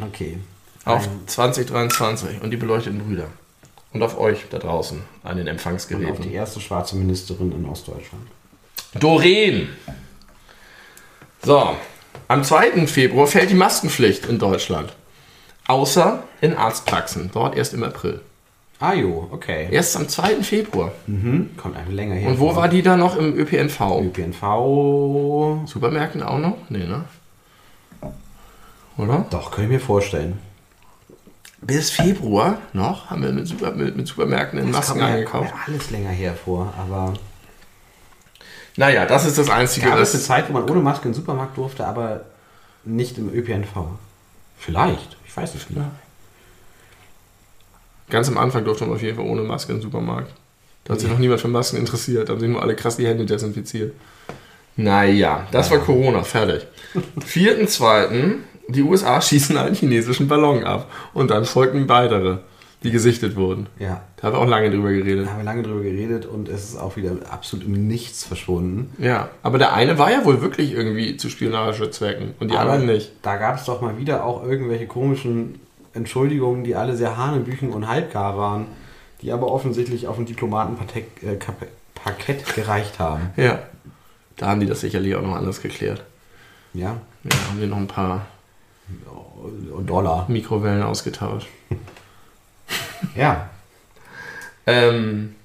Okay. Auf Ein- 2023 und die beleuchteten Brüder. Und auf euch da draußen an den Und auf die Empfangsgeräten. erste schwarze Ministerin in Ostdeutschland. Doreen! So, am 2. Februar fällt die Maskenpflicht in Deutschland. Außer in Arztpraxen. Dort erst im April. Ah jo, okay. Erst am 2. Februar. Mhm. Kommt einfach länger her. Und wo war die da noch im ÖPNV? ÖPNV? Supermärkten auch noch? Nee, ne? Oder? Doch, kann ich mir vorstellen. Bis Februar noch haben wir mit, Super, mit, mit Supermärkten in Masken eingekauft. mir alles länger hervor, aber Naja, das ist das Einzige. gab es eine Zeit, wo man ohne Maske in den Supermarkt durfte, aber nicht im ÖPNV. Vielleicht, ich weiß es nicht. ganz am Anfang durfte man auf jeden Fall ohne Maske in den Supermarkt. Da hat sich noch niemand für Masken interessiert. Da haben sich nur alle krass die Hände desinfiziert. Naja, das war Corona, fertig. 4.2. Die USA schießen einen chinesischen Ballon ab. Und dann folgten weitere. die gesichtet wurden. Ja, Da haben wir auch lange drüber geredet. da haben wir lange drüber geredet und es ist auch wieder absolut im Nichts verschwunden. Ja, aber der eine war ja wohl wirklich irgendwie zu Spionagezwecken und die Aber anderen nicht. Da gab es doch mal wieder auch irgendwelche komischen Entschuldigungen, die alle sehr hanebüchen und halbgar waren, die aber offensichtlich auf ein Diplomatenparkett äh, gereicht haben. Ja. Da haben die das sicherlich auch noch anders geklärt. Ja, Ja, haben wir noch ein paar Dollar. Mikrowellen ausgetauscht. Ja, Ähm,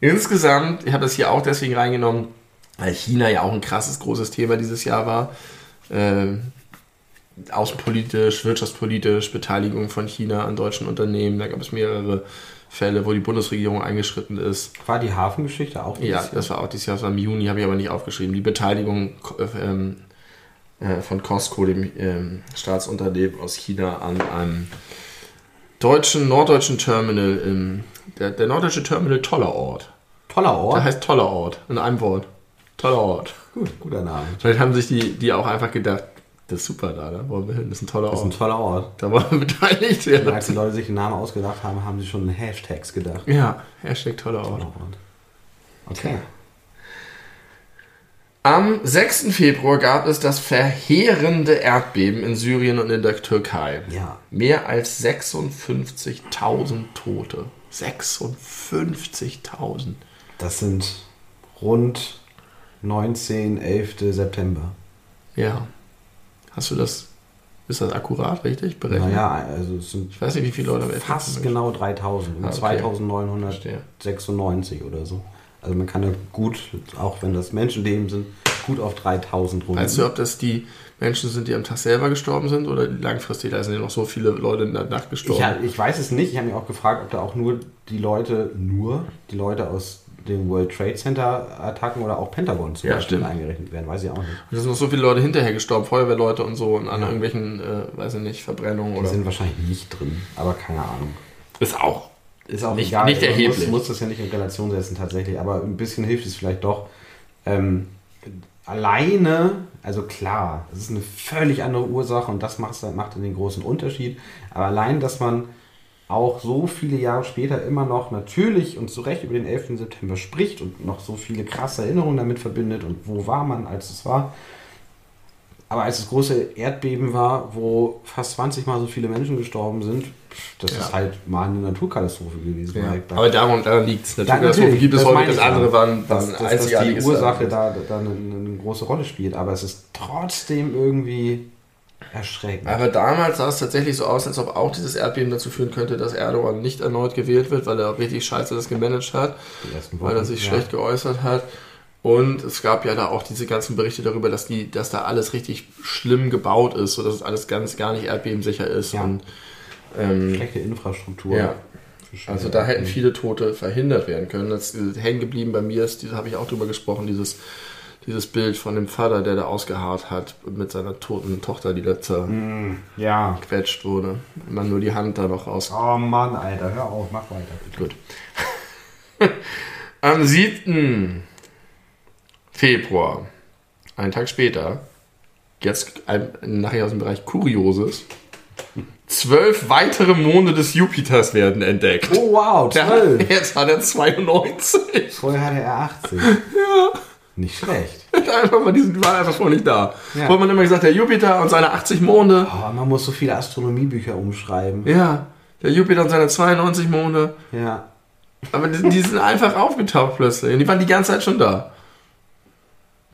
insgesamt, ich habe das hier auch deswegen reingenommen, weil China ja auch ein krasses, großes Thema dieses Jahr war. Ähm, außenpolitisch, wirtschaftspolitisch, Beteiligung von China an deutschen Unternehmen. Da gab es mehrere Fälle, wo die Bundesregierung eingeschritten ist. war die Hafengeschichte auch dieses Ja, Jahr? das war auch dieses Jahr, das war im Juni, habe ich aber nicht aufgeschrieben. Die Beteiligung äh, ähm, äh, von Costco, dem ähm, Staatsunternehmen aus China, an einem deutschen, norddeutschen Terminal. Im, der, der norddeutsche Terminal Toller Ort. Toller Der Ort. heißt Toller Ort, in einem Wort. Toller Ort. Gut, guter Name. Vielleicht haben sich die, die auch einfach gedacht, das ist super da, da wollen wir hin, das ist ein toller Das ist ein Ort. toller Ort. Da wollen wir beteiligt werden. als die Leute sich den Namen ausgedacht haben, haben sie schon Hashtags gedacht. Ja, Hashtag toller Ort. Toller Ort. Okay. Am 6. Februar gab es das verheerende Erdbeben in Syrien und in der Türkei. Ja. Mehr als 56.000 Tote. 56.000. Das sind rund 19, 11. September. Ja. Hast du das, ist das akkurat, richtig? Berechnet? Naja, also es sind Ich weiß nicht, wie viele Leute fast genau 3000. Ah, okay. 2996 oder so. Also man kann ja gut, auch wenn das Menschenleben sind, gut auf 3000 rum. Weißt du, ob das die Menschen sind, die am Tag selber gestorben sind oder langfristig? Da sind ja noch so viele Leute in der Nacht gestorben. ich, hab- ich weiß es nicht. Ich habe mich auch gefragt, ob da auch nur die Leute, nur die Leute aus den World Trade Center Attacken oder auch Pentagon zum Ja, Beispiel stimmt. eingerechnet werden. Weiß ich auch nicht. Da sind noch so viele Leute hinterher gestorben, Feuerwehrleute und so und an Ja. irgendwelchen, äh, weiß ich nicht, Verbrennungen Die oder. sind wahrscheinlich nicht drin, aber keine Ahnung. Ist auch. Ist auch Nicht- egal. nicht Man erheblich. Muss, muss das ja nicht in Relation setzen tatsächlich, aber ein bisschen hilft es vielleicht doch. Ähm, alleine, also klar, es ist eine völlig andere Ursache und das macht, macht den großen Unterschied. Aber allein, dass man auch so viele Jahre später immer noch natürlich und zu Recht über den 11. September spricht und noch so viele krasse Erinnerungen damit verbindet und wo war man, als es war. Aber als das große Erdbeben war, wo fast 20 Mal so viele Menschen gestorben sind, das Ja. ist halt mal eine Naturkatastrophe gewesen. Ja. Da- Aber daran, daran liegt es. Naturkatastrophen gibt es meine das andere ja. waren, dass, waren dass, dass die Ursache da, da eine, eine große Rolle spielt. Aber es ist trotzdem irgendwie erschreckend. Aber damals sah es tatsächlich so aus, als ob auch dieses Erdbeben dazu führen könnte, dass Erdogan nicht erneut gewählt wird, weil er richtig scheiße das gemanagt hat. Weil er sich ja. schlecht geäußert hat. Und es gab ja da auch diese ganzen Berichte darüber, dass die, dass da alles richtig schlimm gebaut ist, sodass es alles ganz gar nicht erdbebensicher ist. Ja. Und ähm, Schlechte Infrastruktur. ja, also da hätten viele Tote verhindert werden können. Das ist hängen geblieben bei mir ist, da habe ich auch drüber gesprochen, dieses, dieses Bild von dem Vater, der da ausgeharrt hat mit seiner toten Tochter, die da Ja. zerquetscht wurde. Und man nur die Hand da noch raus. Oh Mann, Alter, hör auf, mach weiter. Gut. Am 7. Februar, einen Tag später, jetzt ein, Nachricht aus dem Bereich Kurioses. Zwölf weitere Monde des Jupiters werden entdeckt. Oh wow, Der, 12. jetzt hat er 92. Vorher hatte er 80. Ja. Nicht schlecht. Einfach mal, die waren einfach vorher nicht da. Ja. Wo man immer gesagt, der Jupiter und seine 80 Monde. Oh, man muss so viele Astronomiebücher umschreiben. Ja, der Jupiter und seine 92 Monde. Ja. Aber die, die sind einfach aufgetaucht plötzlich. Und die waren die ganze Zeit schon da.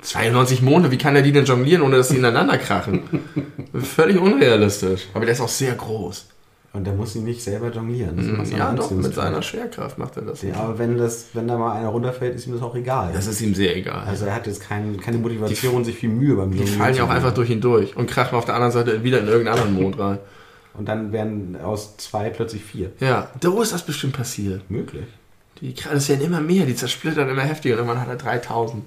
92 Monde, wie kann er die denn jonglieren, ohne dass sie ineinander krachen? Völlig unrealistisch. Aber der ist auch sehr groß. Und der muss ihn nicht selber jonglieren. Das macht Ja, doch, mit seiner Schwerkraft macht er das. Ja, aber wenn, das, wenn da mal einer runterfällt, ist ihm das auch egal. Das ist ihm sehr egal. also er hat jetzt kein, keine Motivation, sich viel Mühe beim die Jonglieren fallen zu ja auch einfach durch ihn durch und krachen auf der anderen Seite wieder in irgendeinen anderen Mond rein. Und dann werden aus zwei plötzlich vier. Ja, da ist das bestimmt passiert. Möglich. Die das werden immer mehr, die zersplittern immer heftiger und irgendwann hat er 3000.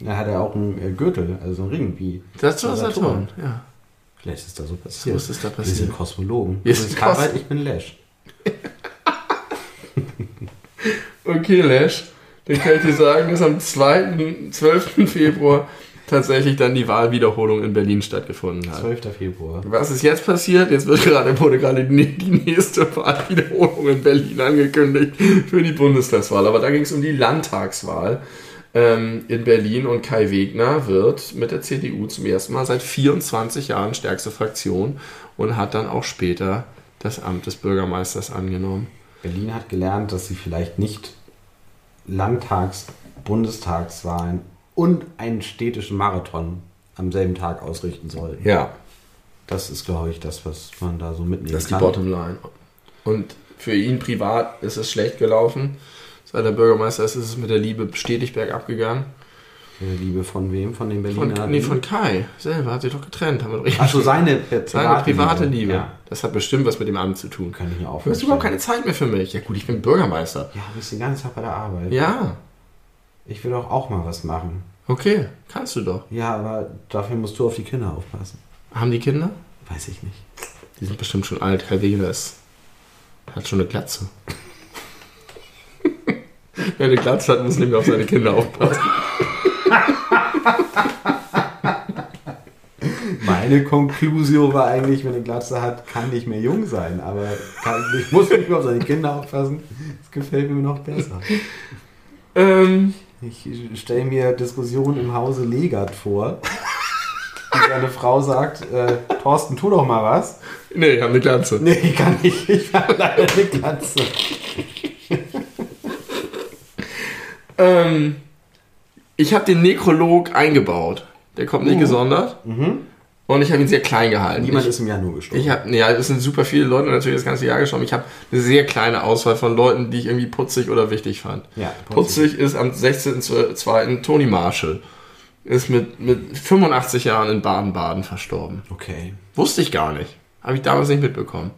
Dann hat er auch einen äh, Gürtel, also so einen Ring wie. Das war Saturn. Saturn. Ja. Vielleicht ist da so passiert. ist es da Wir sind passiert. Kosmologen. Wir sind Kos- Harald, ich bin Lesch. Okay, Lash, dann kann ich dir sagen, dass am 2. 12. Februar tatsächlich dann die Wahlwiederholung in Berlin stattgefunden hat. 12. Februar. Was ist jetzt passiert? Jetzt wird gerade, wurde gerade die nächste Wahlwiederholung in Berlin angekündigt für die Bundestagswahl. Aber da ging es um die Landtagswahl ähm, in Berlin und Kai Wegner wird mit der CDU zum ersten Mal seit 24 Jahren stärkste Fraktion und hat dann auch später das Amt des Bürgermeisters angenommen. Berlin hat gelernt, dass sie vielleicht nicht Landtags-, Bundestagswahlen und einen städtischen Marathon am selben Tag ausrichten soll. Ja, Das ist, glaube ich, das, was man da so mitnehmen das ist die kann. Bottomline. Und für ihn privat ist es schlecht gelaufen. Seit er Bürgermeister ist, ist es mit der Liebe stetig bergab gegangen. Äh, Liebe von wem? Von den Von, Berliner? nee, von Kai selber hat sich doch getrennt. Haben wir Achso, seine private, Seine private Liebe. Ja, Das hat bestimmt was mit dem Amt zu tun. kann ich mir auch Du hast überhaupt keine Zeit mehr für mich. Ja gut, ich bin Bürgermeister. Ja, du bist den ganzen Tag bei der Arbeit. Ja, Ich will doch auch mal was machen. okay, kannst du doch. Ja, aber dafür musst du auf die Kinder aufpassen. Haben die Kinder? Weiß ich nicht. Die sind bestimmt schon alt. Kai Wegeler ist, hat schon eine Glatze. Wer eine Glatze hat, muss nicht mehr auf seine Kinder aufpassen. Meine Konklusion war eigentlich, wenn eine Glatze hat, kann nicht mehr jung sein. Aber kann, ich muss nicht mehr auf seine Kinder aufpassen. Das gefällt mir noch besser. Ähm, Ich stelle mir Diskussionen im Hause Legert vor. Und seine Frau sagt, äh, Thorsten, tu doch mal was. nee, ich habe eine Glatze. Nee, ich kann nicht. Ich habe leider eine Glatze. Ähm, ich habe den Nekrolog eingebaut. Der kommt nicht Uh. gesondert. Und ich habe ihn sehr klein gehalten. Niemand ich, ist im Januar gestorben. Ich habe, ja, es sind super viele Leute natürlich das ganze Jahr geschaut. Ich habe eine sehr kleine Auswahl von Leuten, die ich irgendwie putzig oder wichtig fand. Ja, putzig ist am 16.02. Tony Marshall. Ist mit, mit 85 Jahren in Baden-Baden verstorben. Okay. Wusste ich gar nicht. Habe ich damals nicht mitbekommen.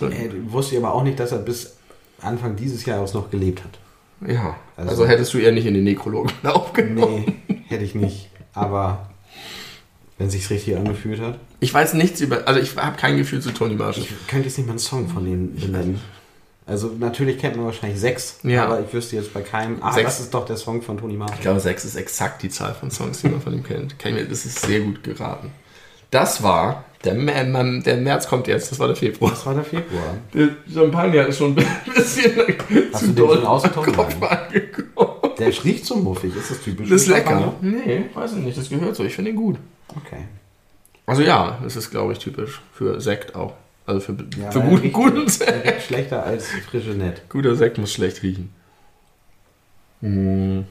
Äh, wusste ich aber auch nicht, dass er bis Anfang dieses Jahres noch gelebt hat. Ja, also, Also- hättest du eher nicht in den Nekrolog aufgenommen. Nee, hätte ich nicht. Aber wenn sich's richtig angefühlt hat. Ich weiß nichts über, also ich habe kein Gefühl zu Tony Marshall. Ich könnte jetzt nicht mal einen Song von denen benennen. Also natürlich kennt man wahrscheinlich sechs, Ja. aber ich wüsste jetzt bei keinem. Ah, Sechs. das ist doch der Song von Tony Ich Marshall. glaube, sechs ist exakt die Zahl von Songs, die man von ihm kennt. Ich Das ist sehr gut geraten. Das war, der, Mä- der März kommt jetzt, das war der Februar. Das war der Februar. Der Champagner ist schon ein bisschen Hast zu du den doll am Kopf angekommen. Der riecht so muffig. Ist das typisch? Das ist lecker. Nee, weiß ich nicht, das gehört so. Ich finde ihn gut. Okay. Also ja, das ist, glaube ich, typisch für Sekt auch. Also für, Ja, für guten, riecht- guten Sekt. schlechter als frische Nett. Guter Sekt muss schlecht riechen. Hm.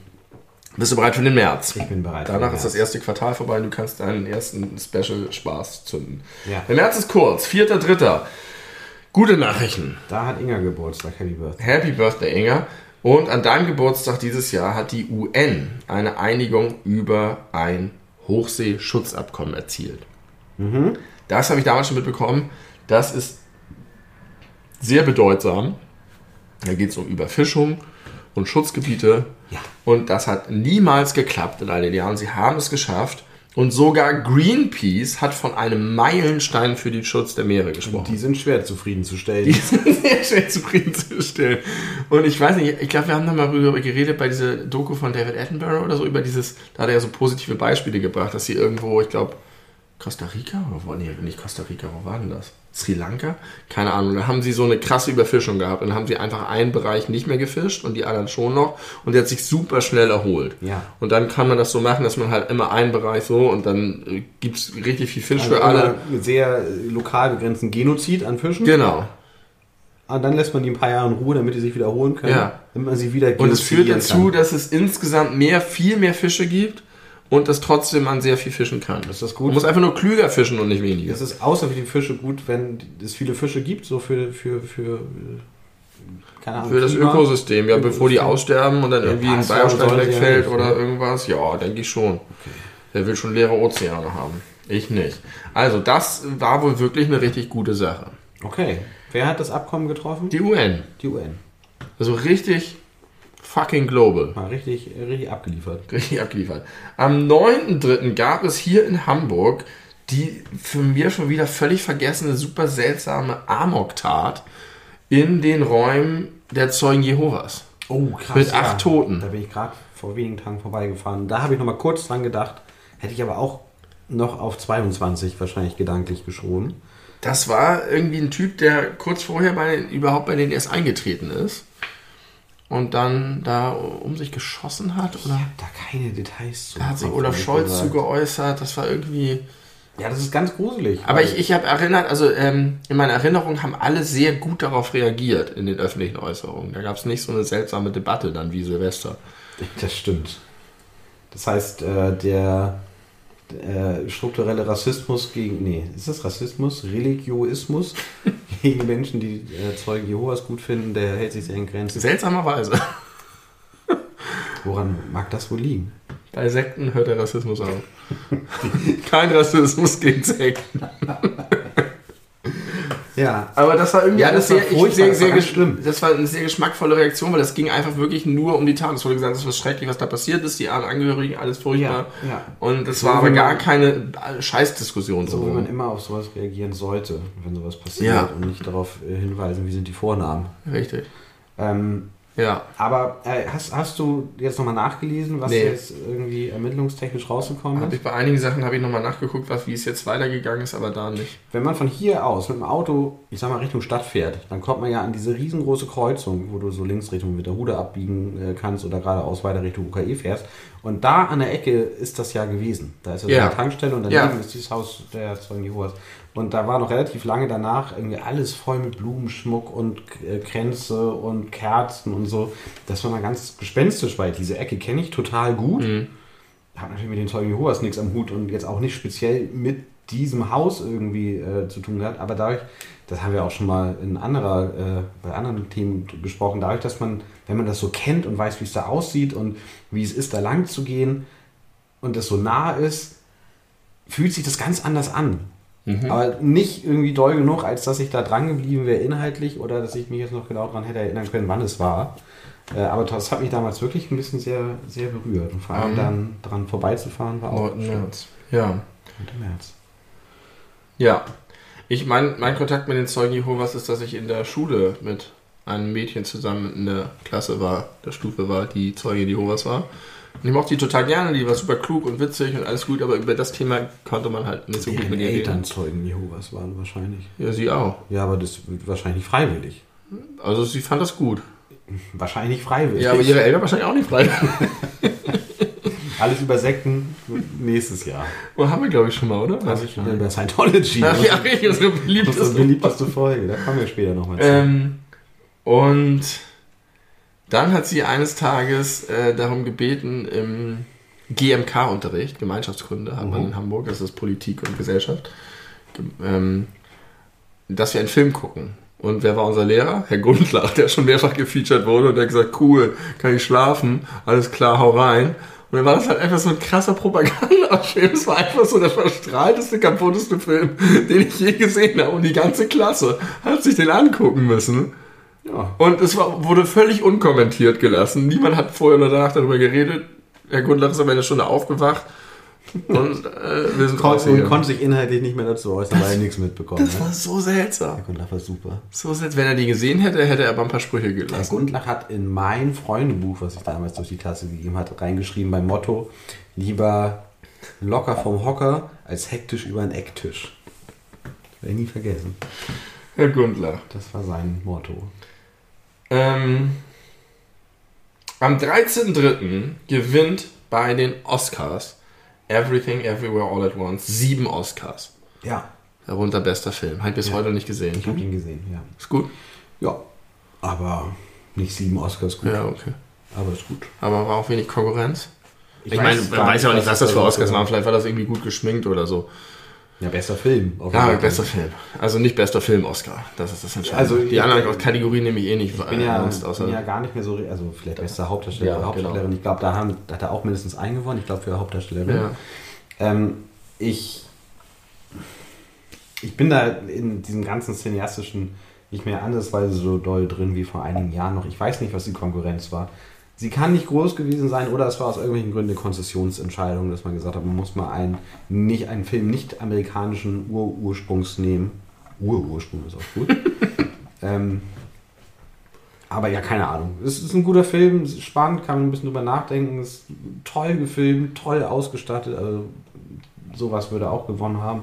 Bist du bereit für den März? Ich bin bereit. Danach ist das erste Quartal vorbei und du kannst deinen ersten Special-Spaß zünden. Ja. Der März ist kurz, 4.3. Gute Nachrichten. Da hat Inga Geburtstag. Happy Birthday. Happy Birthday, Inga. Und an deinem Geburtstag dieses Jahr hat die UN eine Einigung über ein Hochseeschutzabkommen erzielt. Das habe ich damals schon mitbekommen. Das ist sehr bedeutsam. Da geht es um Überfischung und Schutzgebiete. Ja. Und das hat niemals geklappt in all den Jahren. Sie haben es geschafft. Und sogar Greenpeace hat von einem Meilenstein für den Schutz der Meere gesprochen. Die sind schwer zufriedenzustellen. Die sind sehr schwer zufriedenzustellen. Und ich weiß nicht, ich glaube, wir haben da mal darüber geredet bei dieser Doku von David Attenborough oder so, über dieses, da hat er ja so positive Beispiele gebracht, dass sie irgendwo, ich glaube, Costa Rica? Oder wo, nee, nicht Costa Rica, wo war denn das? Sri Lanka? Keine Ahnung. Da haben sie so eine krasse Überfischung gehabt und dann haben sie einfach einen Bereich nicht mehr gefischt und die anderen schon noch und der hat sich super schnell erholt. Ja. Und dann kann man das so machen, dass man halt immer einen Bereich so und dann äh, gibt es richtig viel Fisch Also für alle. Sehr äh, lokal begrenzten Genozid an Fischen. Genau. Und dann lässt man die ein paar Jahre in Ruhe, damit die sich wiederholen können. Ja. Damit man sie wieder Und es führt dazu, kann. dass es insgesamt mehr, viel mehr Fische gibt und dass trotzdem man sehr viel fischen kann. Ist das gut? Man muss einfach nur klüger fischen und nicht weniger. Es ist außer für die Fische gut, wenn es viele Fische gibt, so für, für, für keine Ahnung. Für das Klima. Ökosystem, ja, bevor die aussterben und dann Ja, irgendwie ein ja wegfällt oder ne? irgendwas. Ja, denke ich schon. Der will schon leere Ozeane haben. Ich nicht. Also, das war wohl wirklich eine richtig gute Sache. Okay. Wer hat das Abkommen getroffen? Die UN. Die UN. Also richtig fucking global. Mal richtig, richtig abgeliefert. Richtig abgeliefert. Am 9.3. gab es hier in Hamburg die für mir schon wieder völlig vergessene, super seltsame Amok-Tat in den Räumen der Zeugen Jehovas. Oh, krass. Mit acht Toten. Da bin ich gerade vor wenigen Tagen vorbeigefahren. Da habe ich noch mal kurz dran gedacht, Hätte ich aber auch noch auf 22 wahrscheinlich gedanklich geschoben. Das war irgendwie ein Typ, der kurz vorher bei, überhaupt bei denen erst eingetreten ist und dann da um sich geschossen hat. Oder? Ich habe da keine Details zu. Da hat sich Olaf Scholz zu geäußert. Das war irgendwie. Ja, das ist ganz gruselig. Aber ich, ich habe erinnert, also ähm, in meiner Erinnerung haben alle sehr gut darauf reagiert in den öffentlichen Äußerungen. Da gab es nicht so eine seltsame Debatte dann wie Silvester. Das stimmt. Das heißt, äh, der äh, strukturelle Rassismus gegen, nee, ist das Rassismus? Religioismus gegen Menschen, die äh, Zeugen Jehovas gut finden, der hält sich sehr in Grenzen. Seltsamerweise. Woran mag das wohl liegen? Bei Sekten hört der Rassismus auf. Kein Rassismus gegen Sekten. Ja, Aber das war irgendwie Ja, alles das war sehr, furchtbar, sehr, das war sehr, gesch- schlimm. das war eine sehr geschmackvolle Reaktion, weil das ging einfach wirklich nur um die Tat. Es wurde gesagt, das war schrecklich, was da passiert ist, die armen Angehörigen, alles furchtbar. Ja, ja. Und es So war aber gar keine Scheißdiskussion so wie man immer auf sowas reagieren sollte, wenn sowas passiert Ja. und nicht darauf äh, hinweisen, wie sind die Vornamen. Richtig. Ähm, Ja. aber äh, hast, hast du jetzt nochmal nachgelesen, was Nee. jetzt irgendwie ermittlungstechnisch rausgekommen Hab ist? ich bei einigen Sachen habe ich nochmal nachgeguckt, was, wie es jetzt weitergegangen ist, aber da nicht. Wenn man von hier aus mit dem Auto, ich sag mal, Richtung Stadt fährt, dann kommt man ja an diese riesengroße Kreuzung, wo du so links Richtung Witterhude abbiegen äh, kannst oder geradeaus weiter Richtung UKE fährst. Und da an der Ecke ist das ja gewesen. Da ist ja, so eine Tankstelle und daneben Ja. ist dieses Haus der Zeugen Jehovas. Und da war noch relativ lange danach irgendwie alles voll mit Blumenschmuck und äh, Kränze und Kerzen und so. Das war mal ganz gespenstisch, weil diese Ecke kenne ich total gut Mhm. habe natürlich mit den Zeugen Jehovas nichts am Hut und jetzt auch nicht speziell mit diesem Haus irgendwie äh, zu tun gehabt, aber dadurch, das haben wir auch schon mal in anderer, äh, bei anderen Themen besprochen, dadurch, dass man, wenn man das so kennt und weiß, wie es da aussieht und wie es ist, da lang zu gehen und das so nah ist, fühlt sich das ganz anders an. Mhm. Aber nicht irgendwie doll genug, als dass ich da dran geblieben wäre inhaltlich oder dass ich mich jetzt noch genau daran hätte erinnern können, wann es war. Äh, aber das hat mich damals wirklich ein bisschen sehr, sehr berührt. Und vor allem Mhm. dann dran vorbeizufahren war auch 9. März. Ja. 9. März. Ja. Ich mein, mein Kontakt mit den Zeugen Jehovas ist, dass ich in der Schule mit einem Mädchen zusammen in der Klasse war, der Stufe war, die Zeuge Jehovas war. Und ich mochte die total gerne, die war super klug und witzig und alles gut, aber über das Thema konnte man halt nicht so gut Deren mit ihr Eltern reden. Zeugen Jehovas waren wahrscheinlich. Ja, sie auch. Ja, aber das wird wahrscheinlich freiwillig. Also sie fand das gut. Wahrscheinlich freiwillig. Ja, aber ihre Eltern wahrscheinlich auch nicht frei. Alles über Sekten nächstes Jahr. Oh, haben wir, glaube ich, schon mal, oder? Also ich über Scientology. Ach, ja, richtig, unsere Das ist die beliebteste. beliebteste Folge. Da kommen wir später nochmal zu. Ähm, und dann hat sie eines Tages äh, darum gebeten, im GMK-Unterricht, Gemeinschaftskunde hat man Mhm. in Hamburg, das ist Politik und Gesellschaft, ge- ähm, dass wir einen Film gucken. Und wer war unser Lehrer? Herr Gundlach, der schon mehrfach gefeatured wurde und der hat gesagt, cool, kann ich schlafen, alles klar, hau rein. Und dann war das halt einfach so ein krasser Propagandafilm. Es war einfach so der verstrahlteste, kaputteste Film, den ich je gesehen habe. Und die ganze Klasse hat sich den angucken müssen. Ja. Und es war, wurde völlig unkommentiert gelassen. Niemand hat vorher oder danach darüber geredet. Herr Gundlach ist aber in der Stunde aufgewacht. Und äh, wir sind Kon und konnte sich inhaltlich nicht mehr dazu äußern, weil er nichts mitbekommen Das war hat. so seltsam. Herr Gundlach war super. So seltsam. Wenn er die gesehen hätte, hätte er aber ein paar Sprüche Herr gelassen. Gundlach hat in mein Freundebuch, was ich damals durch die Klasse gegeben hat, reingeschrieben beim Motto: lieber locker vom Hocker als hektisch über einen Ecktisch. Das werde ich nie vergessen. Herr Gundlach. Das war sein Motto. Ähm, am 13.03. gewinnt bei den Oscars Everything Everywhere All at Once sieben Oscars. Ja, Darunter bester Film. Habe ich bis Ja. heute nicht gesehen. ich habe ihn gesehen, ja. Ist gut? Ja, aber nicht sieben Oscars gut. Ja, okay. Aber ist gut. Aber war auch wenig Konkurrenz. Ich, weiß meine, man weiß ja auch nicht, was das für Oscars war. waren. Vielleicht war das irgendwie gut geschminkt oder so. Ja, bester Film. Ja, Fall. bester Film. Also nicht bester Film-Oscar. Das ist das Entscheidende. Also, die anderen Kategorien nehme ich eh nicht Ich bin ja, ernst, außer bin ja gar nicht mehr so, also vielleicht bester Hauptdarsteller Ja, oder Hauptdarstellerin. genau. Ich glaube, da, haben- hat er auch mindestens einen gewonnen. Ich glaube, für Hauptdarstellerin. ja. Ähm, ich, ich bin da in diesem ganzen cineastischen nicht mehr andersweise so doll drin wie vor einigen Jahren noch. Ich weiß nicht, was die Konkurrenz war. Sie kann nicht groß gewesen sein oder es war aus irgendwelchen Gründen eine Konzessionsentscheidung, dass man gesagt hat, man muss mal einen, nicht, einen Film nicht amerikanischen Ur-Ursprungs nehmen. Ur-Ursprung ist auch gut. ähm, aber ja, keine Ahnung. Es ist ein guter Film, spannend, kann man ein bisschen drüber nachdenken. Es ist toll gefilmt, toll ausgestattet. Also sowas würde auch gewonnen haben.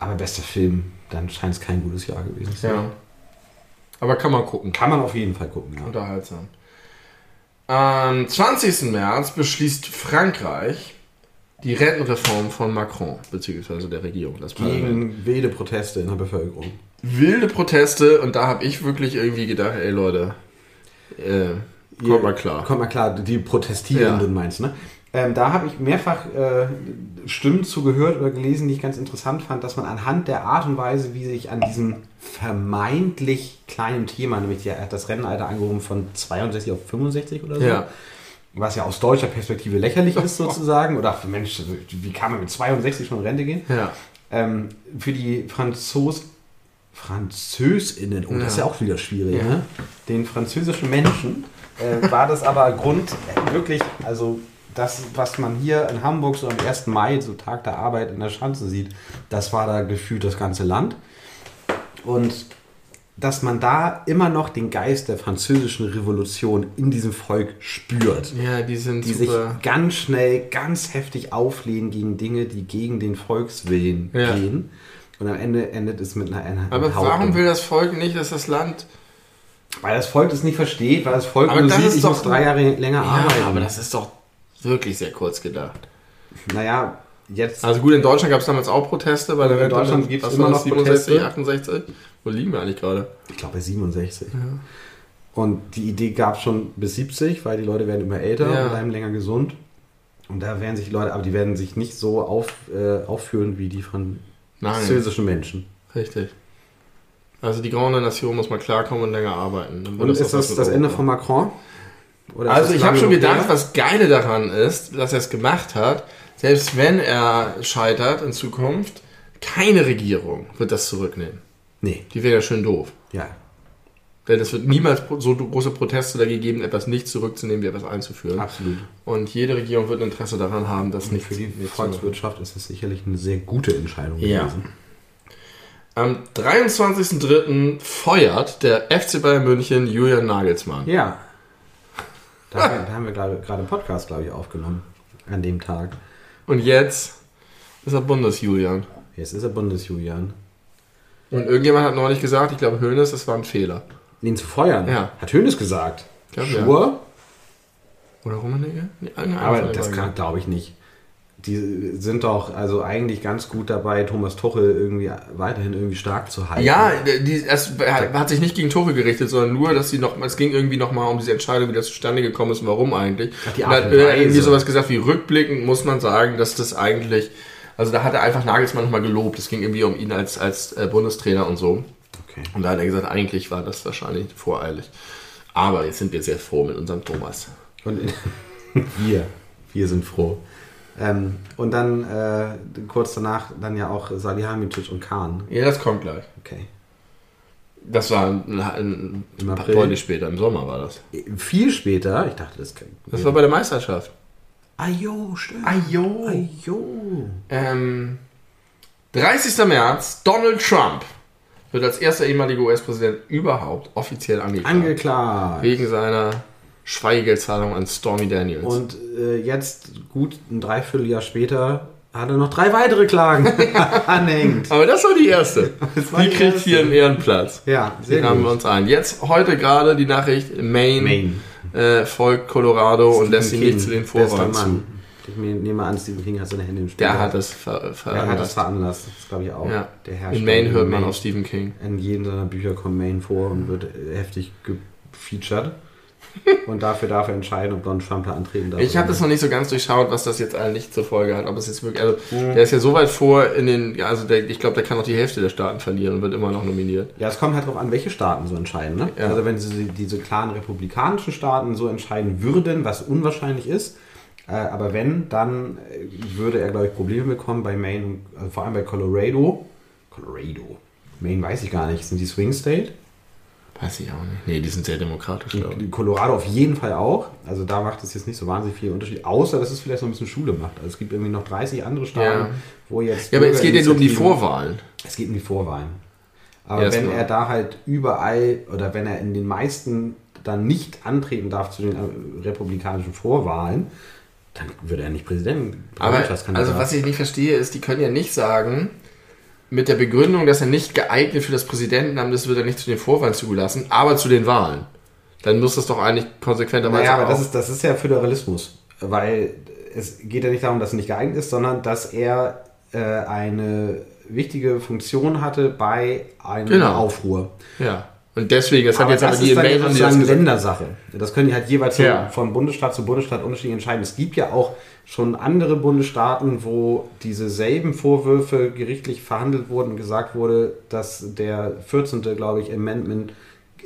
Aber bester Film, dann scheint es kein gutes Jahr gewesen zu sein. Ja. Aber kann man gucken. Kann man auf jeden Fall gucken, ja. Unterhaltsam. Am 20. März beschließt Frankreich die Rentenreform von Macron, beziehungsweise der Regierung. Das. Gegen wilde Proteste in der Bevölkerung. Wilde Proteste und da habe ich wirklich irgendwie gedacht, ey Leute, äh, kommt mal klar. Kommt mal klar, die Protestierenden Ja. meinst, ne? Ähm, da habe ich mehrfach äh, Stimmen zugehört oder gelesen, die ich ganz interessant fand, dass man anhand der Art und Weise, wie sich an diesem vermeintlich kleinen Thema, nämlich der, er das Rennenalter angehoben von 62 auf 65 oder so, Ja. was ja aus deutscher Perspektive lächerlich ist sozusagen, oder für Mensch, wie kann man mit 62 schon in Rente gehen? Ja. Ähm, für die Franzos FranzösInnen, oh, das ist ja Ja. auch wieder schwierig, Ja. ne? den französischen Menschen äh, war das aber Grund, äh, wirklich, also das, was man hier in Hamburg so am 1. Mai, so Tag der Arbeit in der Schanze sieht, das war da gefühlt das ganze Land. Und dass man da immer noch den Geist der französischen Revolution in diesem Volk spürt Ja, die sind die sich super. ganz schnell, ganz heftig auflehnen gegen Dinge, die gegen den Volkswillen Ja. gehen. Und am Ende endet es mit einer einer Aber Enthauptung. warum will das Volk nicht, dass das Land. Weil das Volk das nicht versteht, weil das Volk Aber nur das sieht, ist ich doch- muss drei Jahre länger arbeiten. aber das ist doch wirklich sehr kurz gedacht. naja, jetzt... Also gut, in Deutschland gab es damals auch Proteste der In. Deutschland gibt's Was immer war noch das, 67, Proteste. 68? Wo liegen wir eigentlich gerade? ich glaube bei 67. Und die Idee gab es schon bis 70, weil die Leute werden immer älter Ja. und bleiben länger gesund. Und da werden sich die Leute, aber die werden sich nicht so auf, äh, aufführen wie die französischen Menschen. Richtig. Also die Grande Nation muss mal klarkommen und länger arbeiten. Und ist das das Ende von Macron? Oder Also ich habe schon gedacht, was Geile daran ist, dass er es gemacht hat. Selbst wenn er scheitert in Zukunft, keine Regierung wird das zurücknehmen. Nee, Die wäre ja schön doof. ja. Denn es wird niemals so große Proteste dagegen geben, etwas nicht zurückzunehmen, wie etwas einzuführen. Absolut. Und jede Regierung wird ein Interesse daran haben, das nicht Für die Volkswirtschaft ist das sicherlich eine sehr gute Entscheidung Ja. gewesen. Am 23.03. feuert der FC Bayern München Julian Nagelsmann. Ja. Da, haben wir- da haben wir gerade gerade einen Podcast, glaube ich, aufgenommen. An dem Tag. Und jetzt ist er Bundesjulian. Jetzt ist er Bundesjulian. Und irgendjemand hat neulich gesagt, ich glaube Hönes, das war ein Fehler. Ihn zu feuern. Ja. Hat Hönes gesagt. Glaub, ja. Sure. Oder Rummenigge? Nee, Aber das glaube ich nicht. Die sind doch also eigentlich ganz gut dabei, Thomas Tuchel irgendwie weiterhin irgendwie stark zu halten. Ja, die, es hat sich nicht gegen Tore gerichtet, sondern nur, dass sie noch, es ging irgendwie noch mal um diese Entscheidung, wie das zustande gekommen ist und warum eigentlich. Ach, die und hat irgendwie sowas gesagt wie rückblickend muss man sagen, dass das eigentlich, also da hat er einfach Nagelsmann nochmal gelobt. Es ging irgendwie um ihn als, als äh, Bundestrainer und so. Okay. Und da hat er gesagt, eigentlich war das wahrscheinlich voreilig. Aber jetzt sind wir sehr froh mit unserem Thomas. Und wir, wir sind froh. Ähm, und dann äh, kurz danach dann ja auch Salihamidzic und Kahn. Ja, das kommt gleich. Okay. Das war ein, ein, ein paar deutlich später, im Sommer war das. Viel später, ich dachte, das kann. Das war bei der Meisterschaft. Ajo, stimmt. Ajo. Ajo. Ähm, 30. März, Donald Trump wird als erster ehemaliger US-Präsident überhaupt offiziell angeklagt. Angeklagt. wegen seiner Schweigegeldzahlung an Stormy Daniels. Und äh, jetzt, gut ein Dreivierteljahr später, hat er noch drei weitere Klagen anhängt. Aber das war die erste. Das war die die kriegt erste. hier einen Ehrenplatz. Ja, sehr Den haben wir gut. uns ein. Jetzt heute gerade die Nachricht, Maine, Maine. Äh, folgt Colorado und lässt King, nicht zu den Vorwahlen zu. Ich nehme an, Stephen King hat seine Hände im Spiel. Der hat es ver Der hat es veranlasst. veranlasst. Das glaube ich auch. Ja. Der Herrscher In Maine hört man Maine. auf Stephen King. In jedem seiner Bücher kommt Maine vor und wird heftig gefeatured. Und dafür darf er entscheiden, ob Donald Trump da antreten darf. Ich habe das noch nicht so ganz durchschaut, was das jetzt eigentlich zur Folge hat. Ob es jetzt wirklich, also Mhm. der ist ja so weit vor in den, also der, ich glaube, der kann auch die Hälfte der Staaten verlieren und wird immer noch nominiert. Ja, es kommt halt darauf an, welche Staaten so entscheiden. Ne? Ja. Also wenn sie diese klaren republikanischen Staaten so entscheiden würden, was unwahrscheinlich ist, äh, aber wenn, dann äh, würde er, glaube ich, Probleme bekommen bei Maine, und, also vor allem bei Colorado. Colorado. Maine weiß ich gar nicht. Sind die Swing State? Weiß ich auch nicht. Nee, die sind sehr demokratisch, glaube ich. Colorado auf jeden Fall auch. Also da macht es jetzt nicht so wahnsinnig viel Unterschied, außer dass es vielleicht noch ein bisschen Schule macht. Also es gibt irgendwie noch 30 andere Staaten, Ja. wo jetzt. Ja, aber es geht ja nur um die Vorwahlen. Es geht um die Vorwahlen. Aber Erstmal. wenn er da halt überall oder wenn er in den meisten dann nicht antreten darf zu den äh, republikanischen Vorwahlen, dann würde er nicht Präsident. Aber also was ich nicht verstehe, ist, die können ja nicht sagen, mit der Begründung, dass er nicht geeignet für das Präsidentenamt ist, wird er nicht zu den Vorwahlen zugelassen, aber zu den Wahlen. Dann muss das doch eigentlich konsequenterweise Naja, aber das ist, das ist ja Föderalismus. Weil es geht ja nicht darum, dass er nicht geeignet ist, sondern dass er äh, eine wichtige Funktion hatte bei einem Genau. Aufruhr. Ja. Und deswegen, das hat Aber jetzt das aber die ist dann Invasion das sozusagen gesagt. Ländersache. Das können die halt jeweils Ja. von Bundesstaat zu Bundesstaat unterschiedlich entscheiden. Es gibt ja auch schon andere Bundesstaaten, wo diese selben Vorwürfe gerichtlich verhandelt wurden und gesagt wurde, dass der 14. glaube ich, Amendment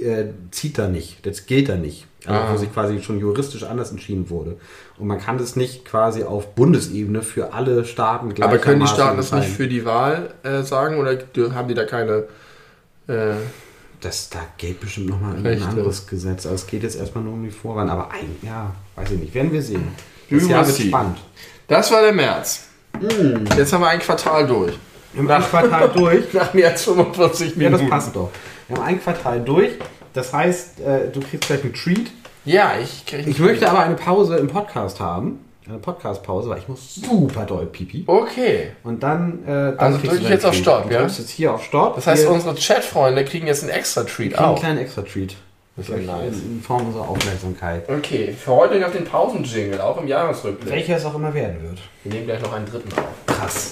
äh, zieht da nicht. Das gilt da nicht. Also, Ah. Wo sich quasi schon juristisch anders entschieden wurde. Und man kann das nicht quasi auf Bundesebene für alle Staaten Aber können die Staaten das nicht für die Wahl äh, sagen oder haben die da keine. Äh, Das, da gilt bestimmt nochmal ein anderes Gesetz. Also es geht jetzt erstmal nur um die Vorwahlen. Aber ein, ja, weiß ich nicht. Werden wir sehen. Das Jahr wird spannend. das war der März. Jetzt haben wir ein Quartal durch. Wir haben ein Quartal durch. Nach mehr als 45 Ja, Minuten. das passt doch. Wir haben ein Quartal durch. Das heißt, äh, du kriegst gleich einen Treat. Ja, ich kriege. Ich möchte aber eine Pause im Podcast haben. Eine Podcast-Pause, weil ich muss super doll pipi. Okay. Und dann. Äh, dann Also kriegst drück du ich jetzt auf Treat. Stopp, Du ja? drückst jetzt hier auf Stopp. Das heißt, Wir unsere Chat-Freunde kriegen jetzt einen extra Treat kriegen einen auch. kleinen Extra-Treat. Das ist nice. In in Form unserer Aufmerksamkeit. Okay, für heute noch den Pausenjingle, auch im Jahresrückblick. Welcher es auch immer werden wird. Wir nehmen gleich noch einen dritten auf. Krass.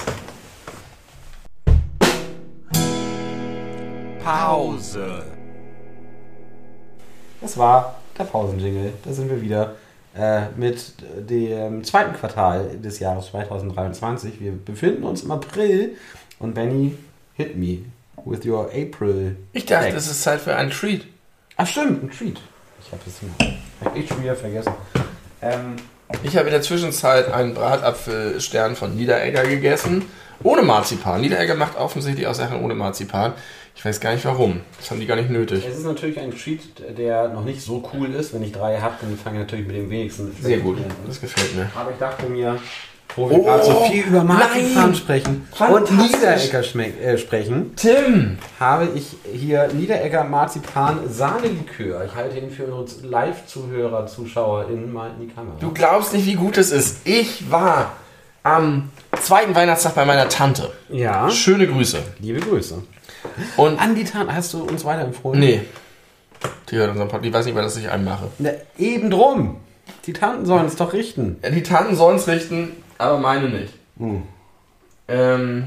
Pause. Das war der Pausenjingle. Da sind wir wieder mit dem zweiten Quartal des Jahres 2023. Wir befinden uns im April und Benny, hit me with your April. Ich dachte, es ist Zeit für einen Treat. Ach stimmt, ein Treat. Ich habe es hab ich schon wieder vergessen. Ähm, Ich habe in der Zwischenzeit einen Bratapfelstern von Niederegger gegessen. Ohne Marzipan. Niederegger macht offensichtlich auch Sachen ohne Marzipan. Ich weiß gar nicht warum. Das haben die gar nicht nötig. es ist natürlich ein Treat, der noch nicht so cool ist. Wenn ich drei habe, dann fange ich natürlich mit dem wenigsten. Sehr gut. Das gefällt mir. Aber ich dachte mir, wo wir Oh, gerade so viel über Marzipan sprechen und. Niederegger äh, sprechen, Tim! habe ich hier Niederegger Marzipan Sahnelikör. Ich halte ihn für unsere Live-Zuhörer, ZuschauerInnen mal in die Kamera. Du glaubst nicht, wie gut es ist. Ich war am zweiten Weihnachtstag bei meiner Tante. ja, Schöne Grüße. liebe Grüße. Und An die Tan hast du uns weiterempfohlen? nee. Die hört unseren Podcast. Die weiß nicht, was ich anmache. Na, eben drum. Die Tanten sollen es doch richten. Ja, Die Tanten sollen es richten, aber meine nicht. Hm. Ähm,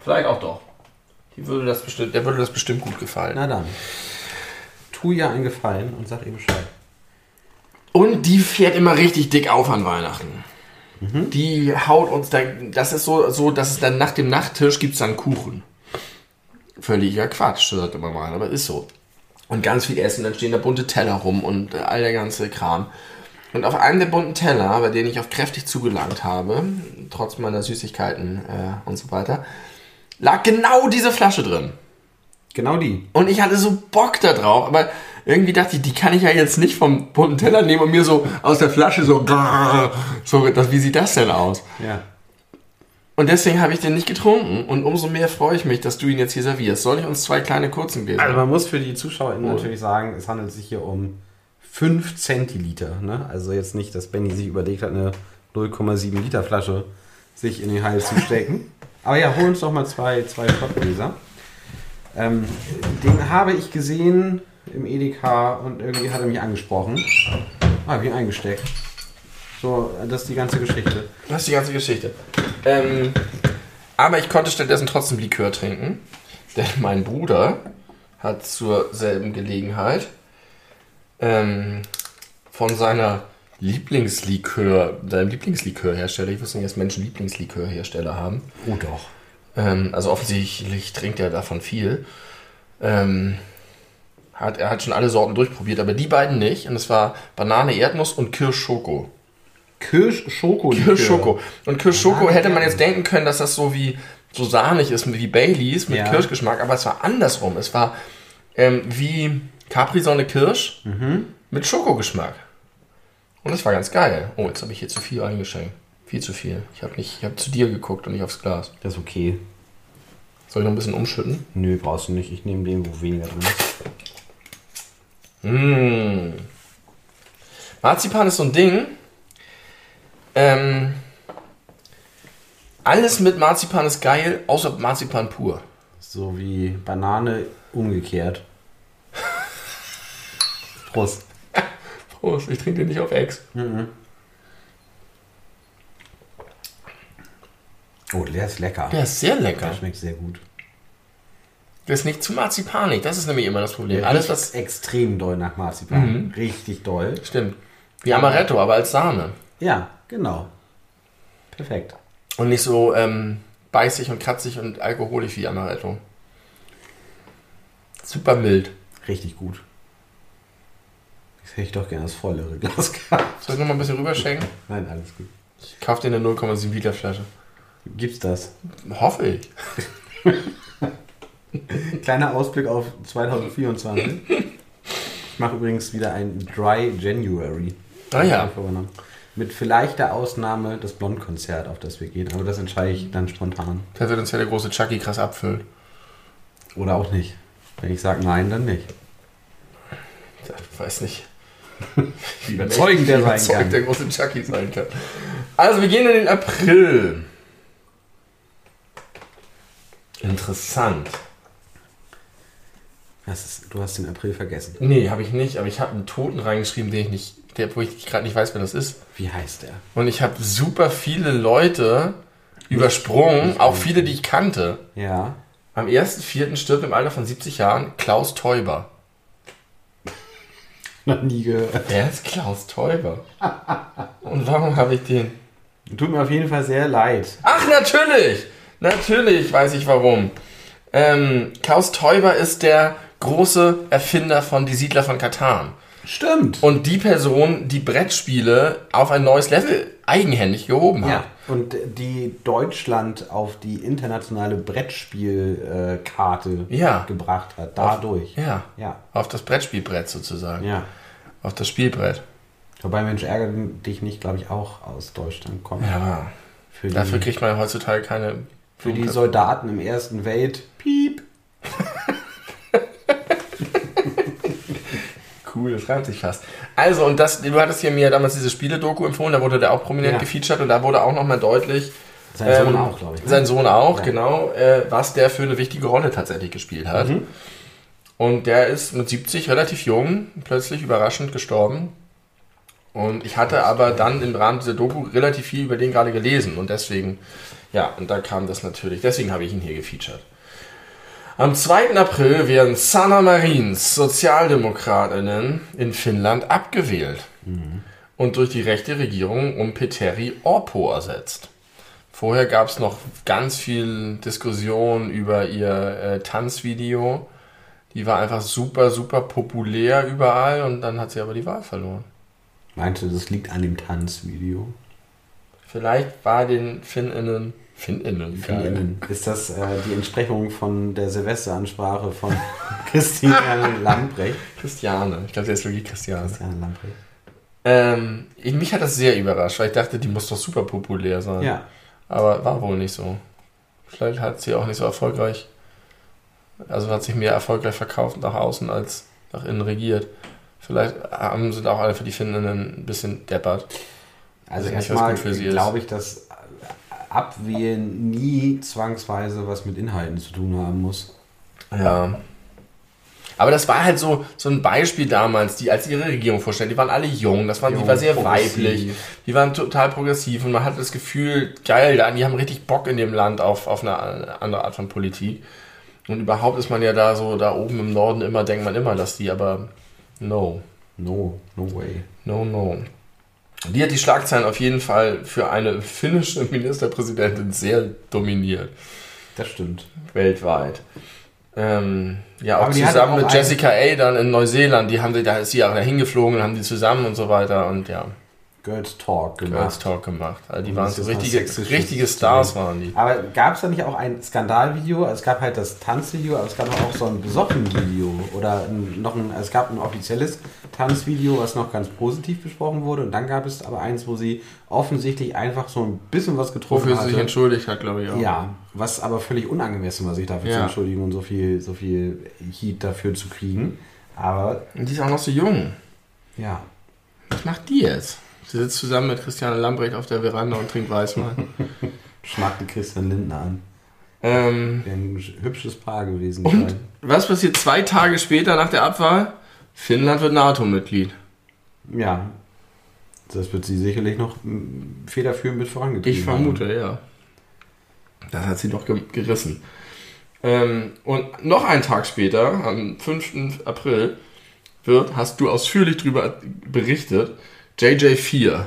vielleicht auch doch. Die würde das bestimmt, der würde das bestimmt gut gefallen. Na dann. Tu ihr einen Gefallen und sag ihr Bescheid. Und die fährt immer richtig dick auf an Weihnachten. Mhm. Die haut uns dann, das ist so, so dass es dann nach dem Nachttisch gibt es dann Kuchen. Völliger Quatsch, sagt immer mal, aber ist so. Und ganz viel Essen, dann stehen da bunte Teller rum und äh, all der ganze Kram. Und auf einem der bunten Teller, bei denen ich auf kräftig zugelangt habe, trotz meiner Süßigkeiten äh, und so weiter, lag genau diese Flasche drin. Genau die. Und ich hatte so Bock da drauf, aber irgendwie dachte ich, die kann ich ja jetzt nicht vom bunten Teller nehmen und mir so aus der Flasche so, so das, wie sieht das denn aus? Ja. Und deswegen habe ich den nicht getrunken und umso mehr freue ich mich, dass du ihn jetzt hier servierst. Soll ich uns zwei kleine kurzen Gläser? Also man muss für die ZuschauerInnen Oh. natürlich sagen, es handelt sich hier um 5 Zentiliter. Ne? Also jetzt nicht, dass Benny sich überlegt hat, eine 0,7 Liter Flasche sich in den Hals zu stecken. Aber ja, hol uns doch mal zwei, zwei Schottgläser. Ähm, den habe ich gesehen im Edeka und irgendwie hat er mich angesprochen. Ich ihn eingesteckt. So, das ist die ganze Geschichte. Das ist die ganze Geschichte. Ähm, aber ich konnte stattdessen trotzdem Likör trinken, denn mein Bruder hat zur selben Gelegenheit ähm, von seiner Lieblingslikör, seinem Lieblingslikörhersteller, ich wusste nicht, dass Menschen Lieblingslikörhersteller haben, Oh doch. ähm, also offensichtlich trinkt er davon viel, ähm, hat, er hat schon alle Sorten durchprobiert, aber die beiden nicht, und es war Banane, Erdnuss und Kirschschoko. Kirsch-Schoko. Kirschschoko. Und Kirschschoko hätte man jetzt denken können, dass das so wie so sahnig ist wie Baileys mit Ja. Kirschgeschmack, aber es war andersrum. Es war ähm, wie Capri-Sonne Kirsch Mhm. mit Schokogeschmack. Und es war ganz geil. Oh, jetzt habe ich hier zu viel eingeschenkt. Viel zu viel. Ich habe nicht, ich habe zu dir geguckt und nicht aufs Glas. Das ist okay. Soll ich noch ein bisschen umschütten? Nö, brauchst du nicht. Ich nehme den, wo weniger drin ist. Mmh. Marzipan ist so ein Ding. Ähm, alles mit Marzipan ist geil, außer Marzipan pur. So wie Banane umgekehrt. Prost. Prost, ich trinke den nicht auf Ex. Oh, der ist lecker. Der ist sehr lecker. Der schmeckt sehr gut. Ist nicht zu marzipanig, das ist nämlich immer das Problem. Der Alles, was. extrem doll nach Marzipan. Richtig doll. Stimmt. Wie Amaretto, aber als Sahne. Ja, genau. Perfekt. Und nicht so ähm, beißig und kratzig und alkoholisch wie Amaretto. Super mild. Richtig gut. Jetzt hätte ich doch gerne das vollere Glas gehabt. Soll ich noch mal ein bisschen rüberschenken? Nein, alles gut. Ich kaufe dir eine 0,7 Liter Flasche. Gibt's das? Hoffe ich. Kleiner Ausblick auf 2024. Ich mache übrigens wieder ein Dry January. Ah ja. Mit vielleicht der Ausnahme das Blond-Konzert, auf das wir gehen. Aber das entscheide ich dann spontan. Da wird uns ja der große Chucky krass abfüllen. Oder auch nicht. Wenn ich sage nein, dann nicht. Ich weiß nicht. Wie überzeugend der Wie sein überzeugend kann. der große Chucky sein kann. Also, wir gehen in den April. Interessant. Ist, du hast den April vergessen. Nee, habe ich nicht, aber ich habe einen Toten reingeschrieben, den ich nicht, der, wo ich gerade nicht weiß, wer das ist. Wie heißt der? Und ich habe super viele Leute übersprungen, auch viele, die ich kannte. Ja. Am 1.4. stirbt im Alter von 70 Jahren Klaus Teuber. Noch nie gehört. Wer ist Klaus Teuber? Und warum habe ich den? Tut mir auf jeden Fall sehr leid. Ach, natürlich! Natürlich weiß ich warum. Ähm, Klaus Teuber ist der große Erfinder von Die Siedler von Katan. Stimmt. Und die Person, die Brettspiele auf ein neues Level eigenhändig gehoben hat. Ja. Und die Deutschland auf die internationale Brettspielkarte Ja. gebracht hat. Dadurch. Ja. Ja. Auf das Brettspielbrett sozusagen. Ja. Auf das Spielbrett. Wobei Mensch ärgere dich nicht, glaube ich, auch aus Deutschland kommt. Ja. Für die, Dafür kriegt man heutzutage keine. für die Soldaten im Ersten Welt. Piep. Cool, das reimt sich fast. Also, und das, du hattest hier mir damals diese Spiele-Doku empfohlen, da wurde der auch prominent Ja. gefeatured und da wurde auch nochmal deutlich. Sein Sohn auch, glaube ich. ne? Sein Sohn auch, Ja. genau, äh, was der für eine wichtige Rolle tatsächlich gespielt hat. Mhm. Und der ist mit 70 relativ jung, plötzlich überraschend gestorben. Und ich hatte aber dann im Rahmen dieser Doku relativ viel über den gerade gelesen und deswegen, ja, und da kam das natürlich, deswegen habe ich ihn hier gefeatured. Am 2. April werden Sanna Marins Sozialdemokratinnen in Finnland abgewählt und durch die rechte Regierung um Petteri Orpo ersetzt. Vorher gab es noch ganz viel Diskussion über ihr äh, Tanzvideo. Die war einfach super, super populär überall und dann hat sie aber die Wahl verloren. Meinte, das liegt an dem Tanzvideo. Vielleicht war den Finninnen. Finninnen, geil. Finnen. Ist das äh, die Entsprechung von der Silvesteransprache von Christiane Lambrecht? Christiane. Ich glaube, der ist wirklich Christiane. Christiane Lambrecht. Ähm, ich, mich hat das sehr überrascht, weil ich dachte, die muss doch super populär sein. Ja. Aber war wohl nicht so. Vielleicht hat sie auch nicht so erfolgreich. Also hat sich mehr erfolgreich verkauft nach außen als nach innen regiert. Vielleicht haben, sind auch alle für die Finninnen ein bisschen deppert. Also erstmal gut für sie ist. glaube ich, dass Abwählen nie zwangsweise was mit Inhalten zu tun haben muss. Ja. Aber das war halt so, so ein Beispiel damals, die als ihre Regierung vorstellen, die waren alle jung, das waren, die Jung, war sehr weiblich, die waren total progressiv und man hatte das Gefühl, geil, die haben richtig Bock in dem Land auf, auf eine andere Art von Politik. Und überhaupt ist man ja da so, da oben im Norden immer, denkt man immer, dass die, aber no, No, no way. no, no. Die hat die Schlagzeilen auf jeden Fall für eine finnische Ministerpräsidentin sehr dominiert Das stimmt. weltweit. Ähm, ja, auch zusammen auch mit Jessica A. dann in Neuseeland, die haben sie, da ist sie auch dahin geflogen haben die zusammen und so weiter und ja, Girls Talk gemacht. Girls Talk gemacht. Also die waren so richtige, richtige Stars waren die. Aber gab es da nicht auch ein Skandalvideo? Also Es gab halt das Tanzvideo, aber es gab auch so ein Besoffen-Video. Oder ein, noch ein, also es gab ein offizielles Tanzvideo, was noch ganz positiv besprochen wurde. Und dann gab es aber eins, wo sie offensichtlich einfach so ein bisschen was getrunken Wofür sie hatte. sich entschuldigt hat, glaube ich auch. Ja, was aber völlig unangemessen war, sich dafür Ja. zu entschuldigen und so viel, so viel Heat dafür zu kriegen. Aber Und die ist auch noch so jung. ja, Was macht die jetzt? Du sitzt zusammen mit Christiane Lambrecht auf der Veranda und trinkt Weißwein. Schmackte Christian Lindner an. ähm, Wäre ein hübsches Paar gewesen. und was passiert zwei Tage später nach der Abwahl? Finnland wird NATO-Mitglied. Ja. Das wird sie sicherlich noch mm, federführend mit vorangetrieben Ich vermute, ja. Das hat sie doch ge gerissen. Ähm, und noch einen Tag später, am 5. April, wird, hast du ausführlich darüber berichtet, JJ4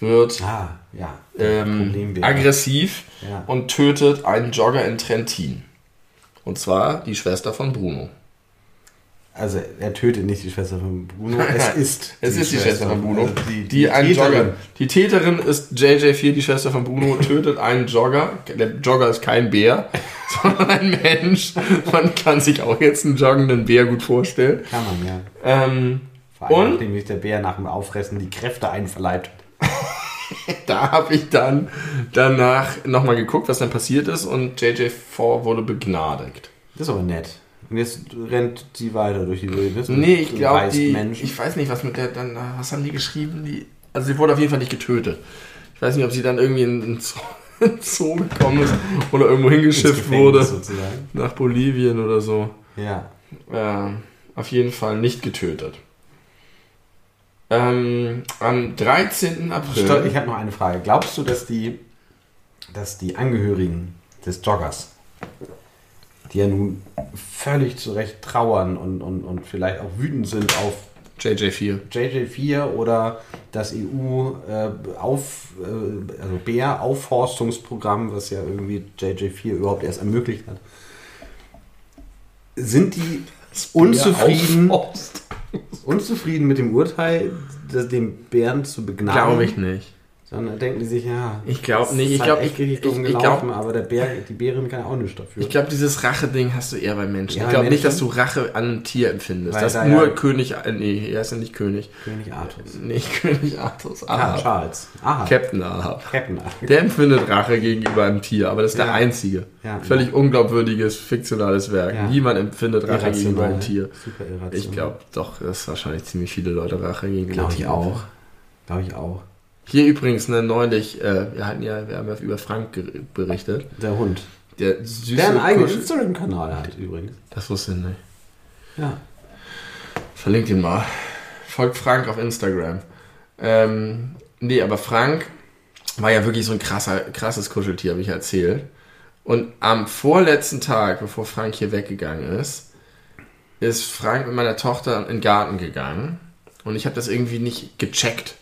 wird. Ah, ja. ähm, aggressiv Ja. und tötet einen Jogger in Trentin. Und zwar die Schwester von Bruno. Also er tötet nicht die Schwester von Bruno, es ist Es ist die Schwester von Bruno, Also die, die, die einen Täterin. Jogger. Die Täterin ist JJ4, die Schwester von Bruno, tötet einen Jogger. Der Jogger ist kein Bär, sondern ein Mensch. Man kann sich auch jetzt einen joggenden Bär gut vorstellen. Kann man, ja. Ähm, Vor allem, Und? nachdem sich der Bär nach dem Auffressen die Kräfte einverleibt da habe ich dann danach nochmal geguckt, was dann passiert ist und JJ4 wurde begnadigt. Das ist aber nett. Und jetzt rennt sie weiter durch die Wildnis. Nee, ich glaube. Ich weiß nicht, was mit der dann. Was haben die geschrieben? Die, also, sie wurde auf jeden Fall nicht getötet. Ich weiß nicht, ob sie dann irgendwie in in Zoo, gekommen ist oder irgendwo hingeschifft wurde. Sozusagen. Nach Bolivien oder so. Ja. Äh, auf jeden Fall nicht getötet. Ähm, am 13. April. Ich habe noch eine Frage. Glaubst du, dass die, dass die Angehörigen des Joggers, die ja nun völlig zu Recht trauern und, und, und vielleicht auch wütend sind auf JJ4. JJ4 oder das EU äh, äh, also Bär Aufforstungsprogramm, was ja irgendwie JJ4 überhaupt erst ermöglicht hat. Sind die unzufrieden, unzufrieden mit dem Urteil, das, den Bären zu begnaden? Glaube ich nicht. Sondern denken die sich, ja, Ich glaube nicht. Ich halt glaube, ich, ich, ich, glaub, aber der Bär, die Bärin kann auch nichts dafür. ich glaube, dieses Rache-Ding hast du eher bei Menschen. Ja, ich glaube nicht, dass du Rache an einem Tier empfindest. Weil das da nur ja- König. Nee, er ist ja nicht König. König Artus. Nicht König Artus. Ah, Ahab. Charles. Aha. Captain Ahab. Captain. Der empfindet Rache gegenüber einem Tier, aber das ist der Ja. einzige. Ja. Völlig unglaubwürdiges, fiktionales Werk. Ja. Niemand empfindet Rache gegenüber einem Irrational. Tier. Super irrational. Ich glaube doch, dass wahrscheinlich ziemlich viele Leute Rache gegenüber Glaube ich auch. Glaube ich auch. Hier übrigens ne, neulich, äh, wir hatten ja, wir haben ja über Frank berichtet. Der Hund. Der süße Der einen eigenen Instagram-Kanal hat übrigens. Das wusste ich nicht. Ja. Verlinkt ihn mal. Folgt Frank auf Instagram. Ähm, nee, aber Frank war ja wirklich so ein krasser, krasses Kuscheltier, habe ich erzählt. Und am vorletzten Tag, bevor Frank hier weggegangen ist, ist Frank mit meiner Tochter in den Garten gegangen. Und ich habe das irgendwie nicht gecheckt.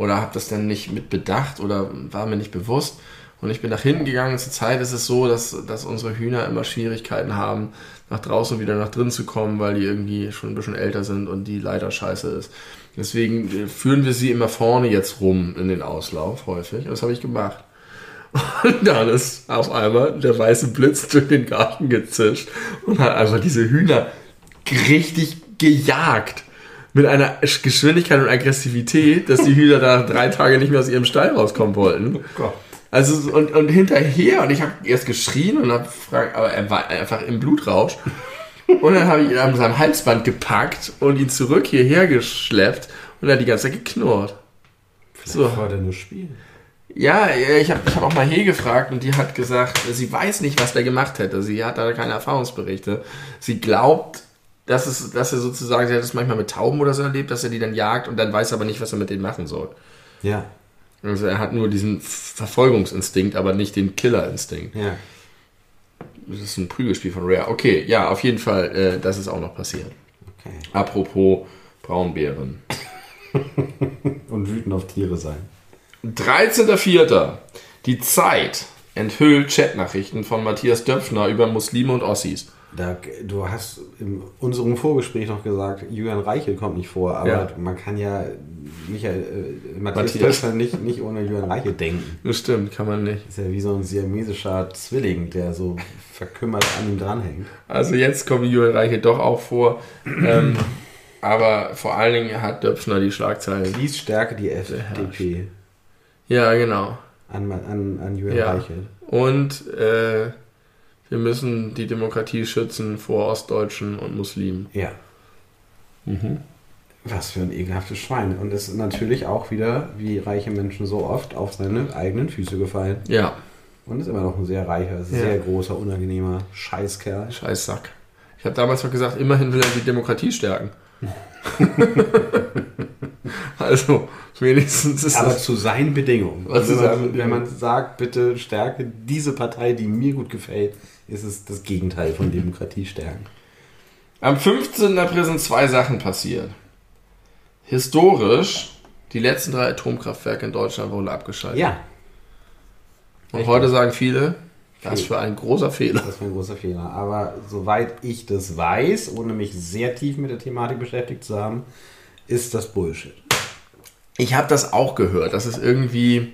Oder habe das dann nicht mit bedacht oder war mir nicht bewusst. Und ich bin nach hinten gegangen. Zur Zeit ist es so, dass, dass unsere Hühner immer Schwierigkeiten haben, nach draußen wieder nach drin zu kommen, weil die irgendwie schon ein bisschen älter sind und die Leiter scheiße ist. Deswegen äh, führen wir sie immer vorne jetzt rum in den Auslauf häufig. Und das habe ich gemacht. Und dann ist auf einmal der weiße Blitz durch den Garten gezischt und hat einfach diese Hühner richtig gejagt. Mit einer Geschwindigkeit und Aggressivität, dass die Hühner da drei Tage nicht mehr aus ihrem Stall rauskommen wollten. Gott. Also und, und hinterher, und ich habe erst geschrien und habe gefragt, aber er war einfach im Blutrausch. Und dann habe ich ihn an seinem Halsband gepackt und ihn zurück hierher geschleppt und er hat die ganze Zeit geknurrt. So. Ich wollte nur spielen. Ja, ich habe ich hab auch mal He gefragt und die hat gesagt, sie weiß nicht, was der gemacht hätte. Sie hat da keine Erfahrungsberichte. Sie glaubt, dass, es, dass er sozusagen, sie hat es manchmal mit Tauben oder so erlebt, dass er die dann jagt und dann weiß aber nicht, was er mit denen machen soll. Ja. Also er hat nur diesen Verfolgungsinstinkt, aber nicht den Killerinstinkt. Ja. Das ist ein Prügelspiel von Rare. Okay, ja, auf jeden Fall, äh, das ist auch noch passiert. Okay. Apropos Braunbären. Und wütend auf Tiere sein. 13.04. Die Zeit enthüllt Chatnachrichten von Matthias Döpfner über Muslime und Ossis. Da, du hast in unserem Vorgespräch noch gesagt, Julian Reichel kommt nicht vor, aber Ja. man kann ja Michael, äh, Matthias Matthias. Döpfner nicht, nicht ohne Julian Reichel denken. Das stimmt, kann man nicht. Ist ja wie so ein siamesischer Zwilling, der so verkümmert an ihm dranhängt. Also jetzt kommt Julian Reiche doch auch vor. ähm, aber vor allen Dingen hat Döpfner die Schlagzeile. Dies stärke die FDP Ja, genau. an, an, an Julian Ja. Reichel. Und äh, wir müssen die Demokratie schützen vor Ostdeutschen und Muslimen. Ja. Was für ein ekelhaftes Schwein. Und ist natürlich auch wieder, wie reiche Menschen so oft, auf seine eigenen Füße gefallen. Ja, Und ist immer noch ein sehr reicher, sehr großer, unangenehmer Scheißkerl. scheiß Sack. Ich habe damals noch gesagt, immerhin will er die Demokratie stärken. also, wenigstens ist Aber das... zu seinen Bedingungen. Was wenn, man, wenn man sagt, bitte stärke diese Partei, die mir gut gefällt, ist es das Gegenteil von Demokratie stärken. Am 15. April sind zwei Sachen passiert. Historisch, die letzten drei Atomkraftwerke in Deutschland wurden abgeschaltet. Ja, Und Richtig. heute sagen viele, das für ein großer Fehler. das war ein großer Fehler. Aber soweit ich das weiß, ohne mich sehr tief mit der Thematik beschäftigt zu haben, ist das Bullshit. Ich habe das auch gehört, dass es irgendwie,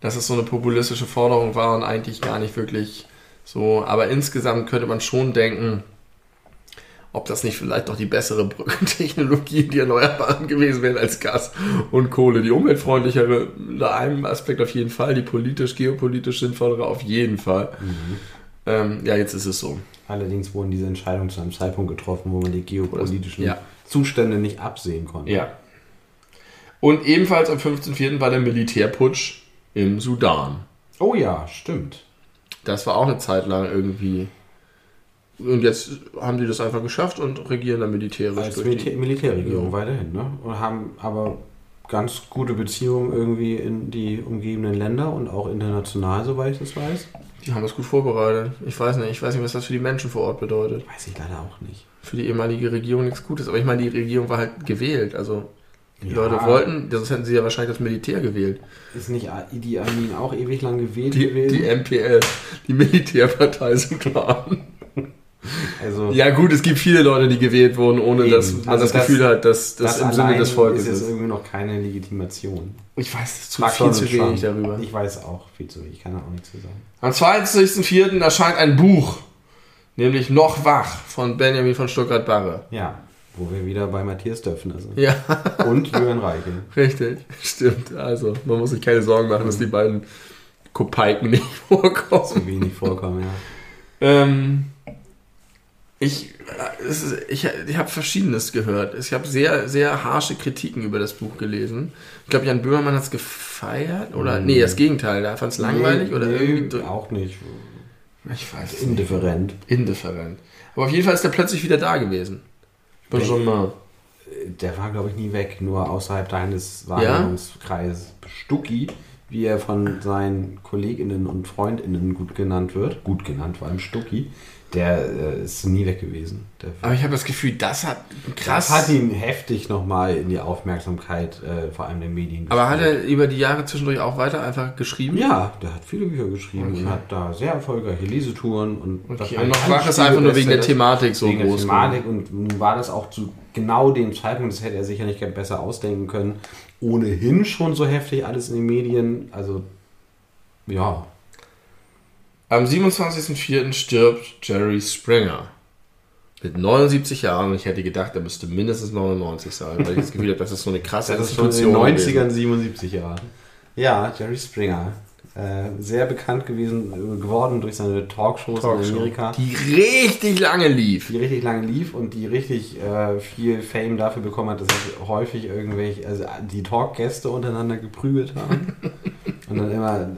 dass es so eine populistische Forderung war und eigentlich gar nicht wirklich so. Aber insgesamt könnte man schon denken, ob das nicht vielleicht doch die bessere Brückentechnologie, die Erneuerbaren gewesen wären als Gas und Kohle. Die umweltfreundlichere, unter einem Aspekt auf jeden Fall, die politisch, geopolitisch sinnvollere auf jeden Fall. Ähm, ja, jetzt ist es so. Allerdings wurden diese Entscheidungen zu einem Zeitpunkt getroffen, wo man die geopolitischen Ja. Zustände nicht absehen konnte. Ja. Und ebenfalls am 15.04. war der Militärputsch im Sudan. Oh ja, stimmt. Das war auch eine Zeit lang irgendwie. Und jetzt haben die das einfach geschafft und regieren dann militärisch Als die. Militärregierung Ja. weiterhin, ne? Und haben aber ganz gute Beziehungen irgendwie in die umgebenden Länder und auch international, soweit ich das weiß. Die haben das gut vorbereitet. Ich weiß nicht, ich weiß nicht, was das für die Menschen vor Ort bedeutet. Weiß ich leider auch nicht. Für die ehemalige Regierung nichts Gutes. Aber ich meine, die Regierung war halt gewählt. Also die Ja. Leute wollten, sonst hätten sie ja wahrscheinlich das Militär gewählt. Ist nicht Idi Amin auch ewig lang gewählt Die, gewesen? die MPL, die Militärpartei Sudan. also, Ja gut, es gibt viele Leute, die gewählt wurden, ohne Eben. dass man Also das, das- Gefühl hat, dass das, im Sinne des Volkes ist jetzt ist. irgendwie noch keine Legitimation. Ich weiß es zu Frag viel zu wenig darüber. Ich weiß auch viel zu wenig, ich kann da auch nichts zu sagen. Am 22.04. erscheint ein Buch, nämlich Noch wach von Benjamin von Stuttgart-Barre. Ja, wo wir wieder bei Matthias Döpfner sind. Ja, Und Jürgen Reiche. richtig, stimmt. Also, man muss sich keine Sorgen machen, dass die beiden Kopeiken nicht vorkommen. Zu wenig vorkommen, ja. Ähm, ich äh, ist, ich, ich habe Verschiedenes gehört. Ich habe sehr, sehr harsche Kritiken über das Buch gelesen. Ich glaube, Jan Böhmermann hat es gefeiert. Oder, nee, das Gegenteil. Er fand es langweilig. Nee, oder nee, irgendwie. auch nicht. Ich weiß es nicht. Indifferent. Indifferent. Aber auf jeden Fall ist er plötzlich wieder da gewesen. Benjamin. Der war, glaube ich, nie weg, nur außerhalb deines Wahrnehmungskreises. Stucki, wie er von seinen Kolleginnen und Freundinnen gut genannt wird, gut genannt, vor allem Stucki, der äh, ist nie weg gewesen. Der Aber ich habe das Gefühl, das hat krass. Das hat ihn heftig nochmal in die Aufmerksamkeit, äh, vor allem der Medien aber hat er über die Jahre zwischendurch auch weiter einfach geschrieben? Ja, der hat viele Bücher geschrieben Okay. und hat da sehr erfolgreiche Lesetouren und Okay, und noch wach ist einfach nur wegen der Thematik so wegen der groß. Thematik und nun war das auch zu genau dem Zeitpunkt, das hätte er sicher nicht besser ausdenken können, ohnehin schon so heftig alles in den Medien, also ja, Am 27.04. stirbt Jerry Springer. Mit 79 Jahren. Und ich hätte gedacht, er müsste mindestens 99 sein, weil ich das Gefühl habe, das ist so eine krasse das ist schon in den Institution 90ern, 77 Jahren. Ja, Jerry Springer. Äh, sehr bekannt gewesen, geworden durch seine Talkshows Talkshow, in Amerika. Die richtig lange lief. die richtig lange lief und die richtig äh, viel Fame dafür bekommen hat, dass sich häufig irgendwelche, also die Talkgäste untereinander geprügelt haben. und dann immer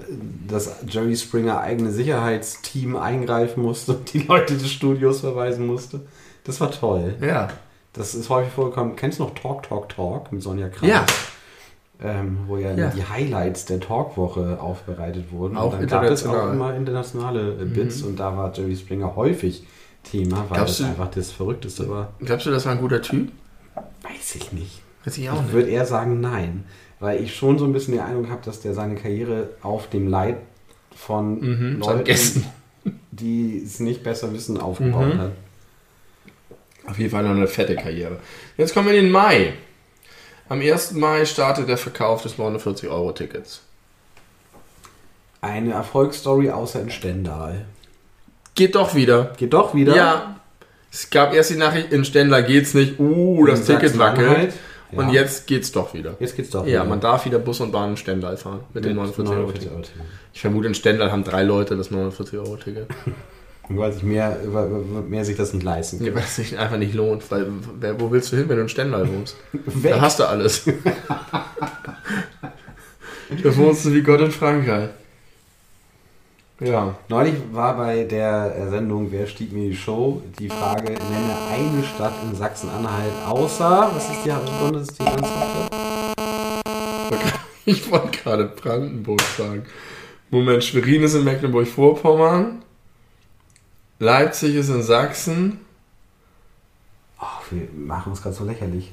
das Jerry Springer eigene Sicherheitsteam eingreifen musste und die Leute des Studios verweisen musste. Das war toll. Ja. Das ist häufig vorgekommen. Kennst du noch Talk, Talk, Talk mit Sonja Kraus? Ja. Ähm, wo ja, Ja. die Highlights der Talkwoche aufbereitet wurden. Auch und dann gab es auch. Mhm. immer internationale äh, Bits und da war Jerry Springer häufig Thema, weil Glaubst das du- einfach das Verrückteste war. Glaubst du, das war ein guter Typ? Weiß ich nicht. Weiß ich Ich auch nicht. würde eher sagen nein, weil ich schon so ein bisschen die Eindruck habe, dass der seine Karriere auf dem Leid von Mhm, Leuten, Gästen. die es nicht besser wissen, aufgebaut Mhm. hat. Auf jeden Fall noch eine fette Karriere. Jetzt kommen wir in den Mai. Am 1. Mai startet der Verkauf des 49-Euro-Tickets. Eine Erfolgsstory außer in Stendal. Geht doch wieder. Geht doch wieder. Ja. Es gab erst die Nachricht, in Stendal geht's nicht. Uh, das In Ticket wackelt. Ja. Und jetzt geht's doch wieder. Jetzt geht's doch Ja, wieder. man darf wieder Bus und Bahn in Stendal fahren mit, dem 49 Euro 49 Ticket. Euro Ticket. Ich vermute, in Stendal haben drei Leute das 49 Euro Ticket. Weil sich mehr, weil mehr sich das nicht leisten kann. Ja, weil es sich einfach nicht lohnt. Weil, wer- wo willst du hin, wenn du in Stendal wohnst? Da hast du alles. da wohnst du wie Gott in Frankreich. Ja. Neulich war bei der äh, Sendung Wer stieg mir die Show die Frage, nenne eine Stadt in Sachsen-Anhalt außer, was ist die Bundes die Landeshauptstadt? Ich wollte gerade Brandenburg sagen. Moment, Schwerin ist in Mecklenburg-Vorpommern. Leipzig ist in Sachsen. Ach, wir machen uns gerade so lächerlich.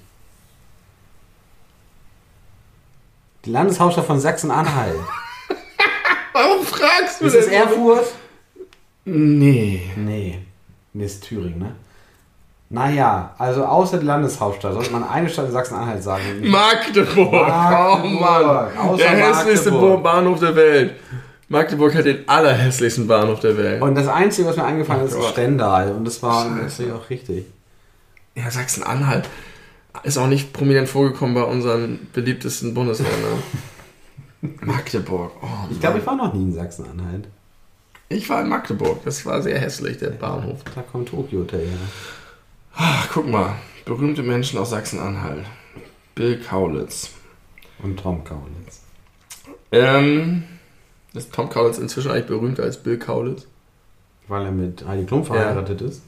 Die Landeshauptstadt von Sachsen-Anhalt. Warum fragst du Ist es denn? Erfurt? Nee. Nee. Nee, ist Thüringen, ne? Naja, also außer die Landeshauptstadt sollte man eine Stadt in Sachsen-Anhalt sagen. Magdeburg. Magdeburg. Oh Mann. Außer Der hässlichste Magdeburg. Bahnhof der Welt. Magdeburg hat den allerhässlichsten Bahnhof der Welt. Und das Einzige, was mir eingefallen ist, Oh ist Gott. Stendal. Und das war Scheiße. natürlich auch richtig. Ja, Sachsen-Anhalt ist auch nicht prominent vorgekommen bei unseren beliebtesten Bundesländern. Magdeburg. Oh, Ich glaube, ich war noch nie in Sachsen-Anhalt. ich war in Magdeburg. Das war sehr hässlich, der Bahnhof. Da kommt Tokyo Hotel her. Ach, guck mal. Berühmte Menschen aus Sachsen-Anhalt. Bill Kaulitz. Und Tom Kaulitz. Ähm, ist Tom Kaulitz inzwischen eigentlich berühmter als Bill Kaulitz? Weil er mit Heidi Klum verheiratet ist.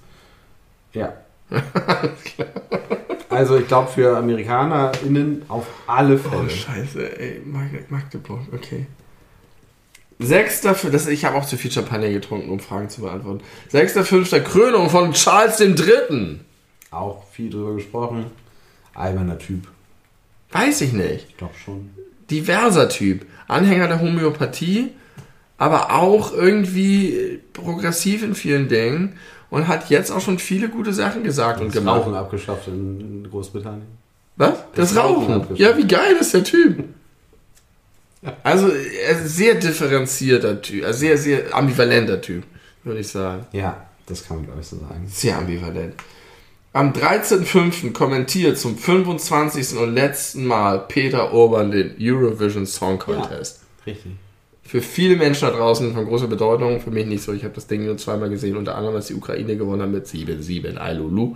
Ja. also ich glaube für AmerikanerInnen auf alle Oh, Fälle. scheiße, ey. Mag- Magdeburg, okay. Sechster, das, ich habe auch zu viel Champagner getrunken, um Fragen zu beantworten. Sechster, fünfter Krönung von Charles III. auch viel drüber gesprochen. Alberner Typ. Weiß ich nicht. Ich glaube schon. Diverser Typ. Anhänger der Homöopathie, aber auch irgendwie progressiv in vielen Dingen und hat jetzt auch schon viele gute Sachen gesagt und Das gemacht. Rauchen abgeschafft in, Großbritannien. Was? Das, Das Rauchen Rauchen. Ja, wie geil ist der Typ? Also, er ist sehr differenzierter Typ, also sehr, sehr ambivalenter Typ, würde ich sagen. Ja, das kann man glaube ich so sagen. Sehr ambivalent. Am 13.05. kommentiert zum 25. und letzten Mal Peter Urban den Eurovision Song Contest. Richtig. Für viele Menschen da draußen von großer Bedeutung, für mich nicht so. Ich habe das Ding nur zweimal gesehen, unter anderem, als die Ukraine gewonnen hat mit 7-7 Ailulu.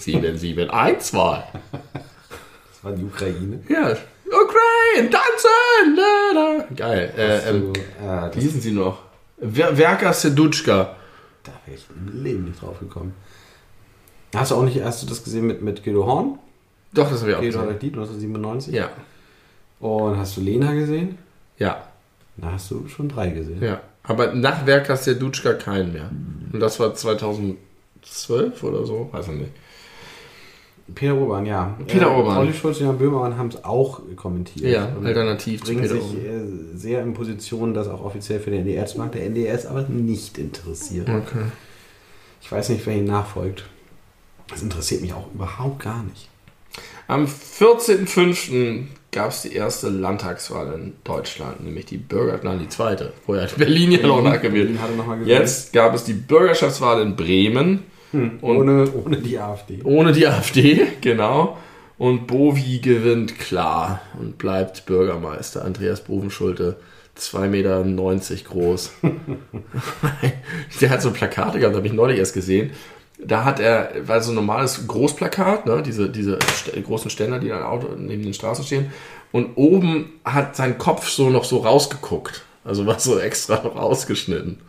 7-7 1 2 Das war die Ukraine. Ja, Ukraine, tanzen! Da, da. Geil. Äh, ähm, du, äh, wie hießen sie noch? Ver Verka Sedutschka. da wäre ich im Leben nicht drauf gekommen. Hast du auch nicht, hast du das gesehen mit, mit Guido Horn? Doch, das habe ich auch Guido gesehen. hat Lied 1997. Ja, Und hast du Lena gesehen? ja, Da hast du schon drei gesehen. ja. Aber nach Verka Sedutschka keinen mehr. Und das war 2012 oder so, weiß ich nicht. Peter Urban, ja. Peter Urban. Olli Schulz und Jan Böhmermann haben es auch kommentiert. Ja, alternativ zu bringen Peter sich Urban. äh, sehr in Position, das auch offiziell für den NDR zu machen. Der NDR ist aber nicht interessiert. Okay. Ich weiß nicht, wer ihn nachfolgt. Das interessiert mich auch überhaupt gar nicht. Am 14.05. gab es die erste Landtagswahl in Deutschland, nämlich die Bürger, nein, die zweite. Vorher hat Berlin ja noch nachgewählt. Jetzt gab es die Bürgerschaftswahl in Bremen. Hm, ohne, ohne die AfD. Ohne die AfD, genau. Und Bovi gewinnt klar und bleibt Bürgermeister. Andreas Bovenschulte, 2,90 Meter groß. Der hat so Plakate gehabt, habe ich neulich erst gesehen. Da hat er, war so ein normales Großplakat, ne, diese, diese großen Ständer, die dann Auto neben den Straßen stehen. Und oben hat sein Kopf so noch so rausgeguckt. Also war so extra noch ausgeschnitten.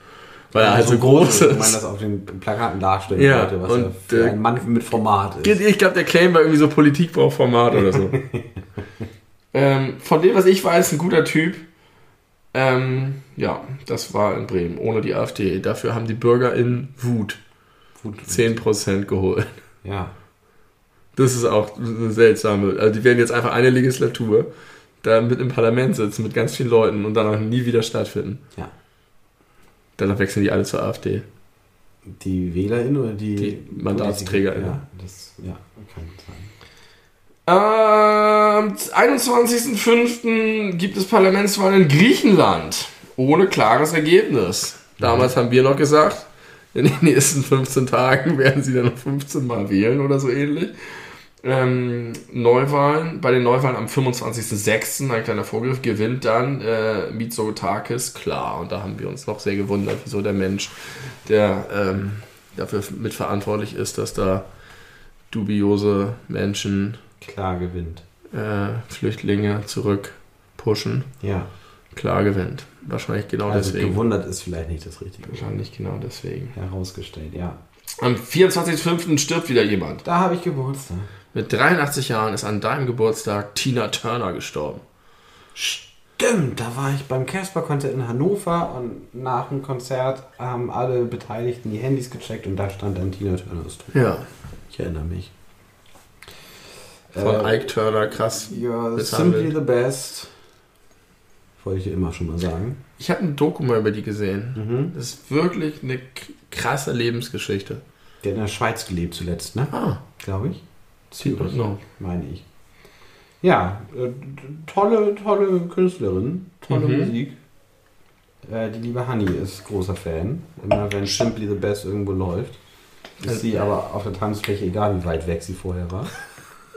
Weil er halt so groß Ich meine, ist. das auf den Plakaten darstellen Ja, wollte, was und, ja äh, ein Mann mit Format ist. Ich glaube, der Claim war irgendwie so Politik braucht Format oder so. ähm, von dem, was ich weiß, ein guter Typ. Ähm, ja, das war in Bremen, ohne die AfD. Dafür haben die Bürger in Wut Gut. 10% geholt. Ja. Das ist auch eine seltsame. Also die werden jetzt einfach eine Legislatur da mit im Parlament sitzen mit ganz vielen Leuten und danach nie wieder stattfinden. Ja. Danach wechseln die alle zur AfD. Die WählerInnen oder die, Die MandatsträgerInnen. Ja, das ja, kann sein. Am 21.05. gibt es Parlamentswahlen in Griechenland. Ohne klares Ergebnis. Damals haben wir noch gesagt, in den nächsten 15 Tagen werden sie dann noch 15 Mal wählen oder so ähnlich. Ähm, Neuwahlen, bei den Neuwahlen am 25.06., ein kleiner Vorgriff, gewinnt dann äh, Mitsotakis, klar. Und da haben wir uns noch sehr gewundert, wieso der Mensch, der ähm, dafür mitverantwortlich ist, dass da dubiose Menschen Klar gewinnt. äh, Flüchtlinge zurückpushen, Ja. klar gewinnt. Wahrscheinlich genau Also deswegen. gewundert ist vielleicht nicht das richtige. Wahrscheinlich genau deswegen. Herausgestellt, ja. Am 24.05. stirbt wieder jemand. Da habe ich Geburtstag. Mit 83 Jahren ist an deinem Geburtstag Tina Turner gestorben. Stimmt, da war ich beim Casper-Konzert in Hannover und nach dem Konzert haben alle Beteiligten die Handys gecheckt und da stand dann Tina Turner ist tot. Ja. Ich erinnere mich. Von Äh, Ike Turner, krass. Ja, simply the best. Wollte ich immer schon mal sagen. Ich habe ein Doku mal über die gesehen. Mhm. Das ist wirklich eine krasse Lebensgeschichte. Der hat in der Schweiz gelebt zuletzt, ne? Ah, Glaube ich. man noch. meine ich. Ja, äh, tolle, tolle Künstlerin, tolle Mhm. Musik. Äh, die liebe Honey ist großer Fan. Immer wenn Simply the Best irgendwo läuft, ist sie aber auf der Tanzfläche, egal wie weit weg sie vorher war.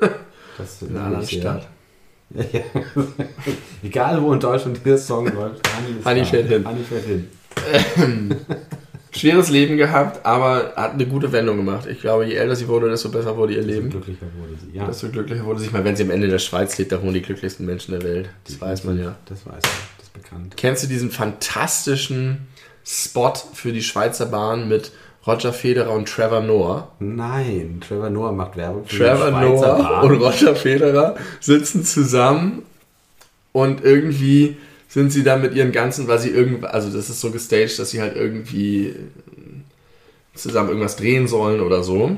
Das In einer anderen Stadt. Ja, ja. egal wo in Deutschland dieser Song läuft, Honey, da. fährt hin. Honey fährt hin. Schweres Leben gehabt, aber hat eine gute Wendung gemacht. Ich glaube, je älter sie wurde, desto besser wurde ihr Desto Leben. glücklicher wurde sie. Ja, Desto glücklicher wurde sie. Mal, wenn sie am Ende der Schweiz lebt, da wohnen die glücklichsten Menschen der Welt. Das weiß man ja. Das weiß man, das ist bekannt. Kennst du diesen fantastischen Spot für die Schweizer Bahn mit Roger Federer und Trevor Noah? Nein, Trevor Noah macht Werbung für Trevor Noah Bahn. und Roger Federer sitzen zusammen und irgendwie sind sie dann mit ihren ganzen, weil sie irgendwie, also das ist so gestaged, dass sie halt irgendwie äh, zusammen irgendwas drehen sollen oder so.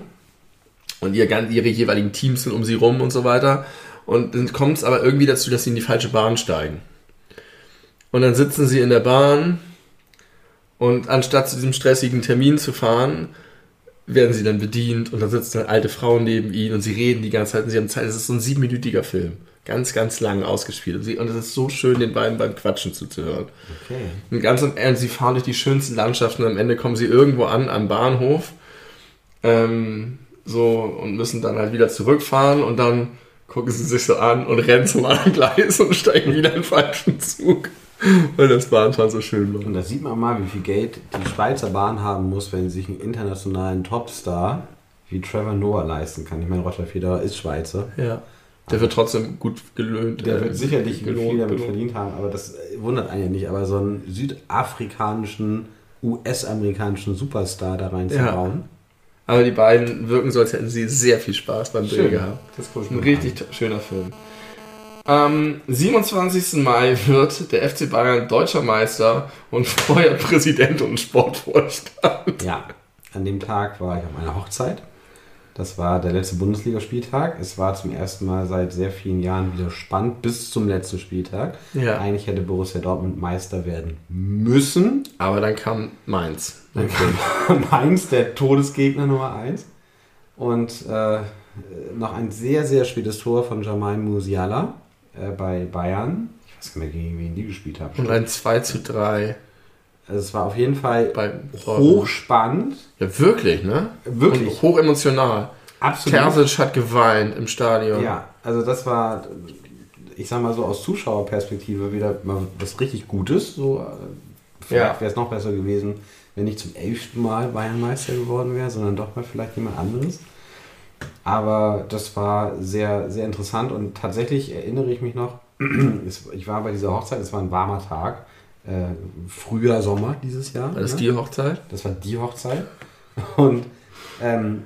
Und ihr, ihre jeweiligen Teams sind um sie rum und so weiter. Und dann kommt es aber irgendwie dazu, dass sie in die falsche Bahn steigen. Und dann sitzen sie in der Bahn und anstatt zu diesem stressigen Termin zu fahren, werden sie dann bedient und dann sitzt eine alte Frau neben ihnen und sie reden die ganze Zeit und sie haben Zeit. Es ist so ein siebenminütiger Film. Ganz, ganz lang ausgespielt. Und es ist so schön, den beiden beim Quatschen zuzuhören. Okay. Und ganz am Ende, sie fahren durch die schönsten Landschaften und am Ende kommen sie irgendwo an, am Bahnhof. Ähm, so, und müssen dann halt wieder zurückfahren und dann gucken sie sich so an und rennen zum anderen Gleis und steigen wieder in den falschen Zug. Weil das Bahnfahren so schön war. Und da sieht man mal, wie viel Geld die Schweizer Bahn haben muss, wenn sie sich einen internationalen Topstar wie Trevor Noah leisten kann. Ich meine, Roger Federer ist Schweizer. Ja. Der wird trotzdem gut gelöhnt. Der äh, wird sicherlich gelohnt, viel damit belohnt. verdient haben, aber das äh, wundert einen ja nicht. Aber so einen südafrikanischen, US-amerikanischen Superstar da reinzubauen. Aber die beiden wirken so, als hätten sie sehr viel Spaß beim Dreh gehabt. Das guck ich Ein richtig schöner Film. Am 27. Mai wird der FC Bayern deutscher Meister und vorher Präsident und Sportvorstand. an. Ja, an dem Tag war ich auf einer Hochzeit. Das war der letzte Bundesligaspieltag. Es war zum ersten Mal seit sehr vielen Jahren wieder spannend bis zum letzten Spieltag. Ja. Eigentlich hätte Borussia Dortmund Meister werden müssen. Aber dann kam Mainz. Dann kam Mainz, der Todesgegner Nummer 1. Und äh, noch ein sehr, sehr spätes Tor von Jamal Musiala äh, bei Bayern. Ich weiß gar nicht mehr, gegen wen die gespielt haben. Und ein 2 zu 3 Also es war auf jeden Fall hochspannend. Ja, wirklich, ne? Wirklich. Und hochemotional. Absolut. Terzic hat geweint im Stadion. Ja, also das war, ich sag mal so aus Zuschauerperspektive wieder mal was richtig Gutes. So, äh, vielleicht Ja. wäre es noch besser gewesen, wenn nicht zum elften Mal Bayern Meister geworden wäre, sondern doch mal vielleicht jemand anderes. Aber das war sehr, sehr interessant und tatsächlich erinnere ich mich noch, ich war bei dieser Hochzeit, es war ein warmer Tag, äh, früher Sommer dieses Jahr. War das ne? die Hochzeit? Das war die Hochzeit. Und ähm,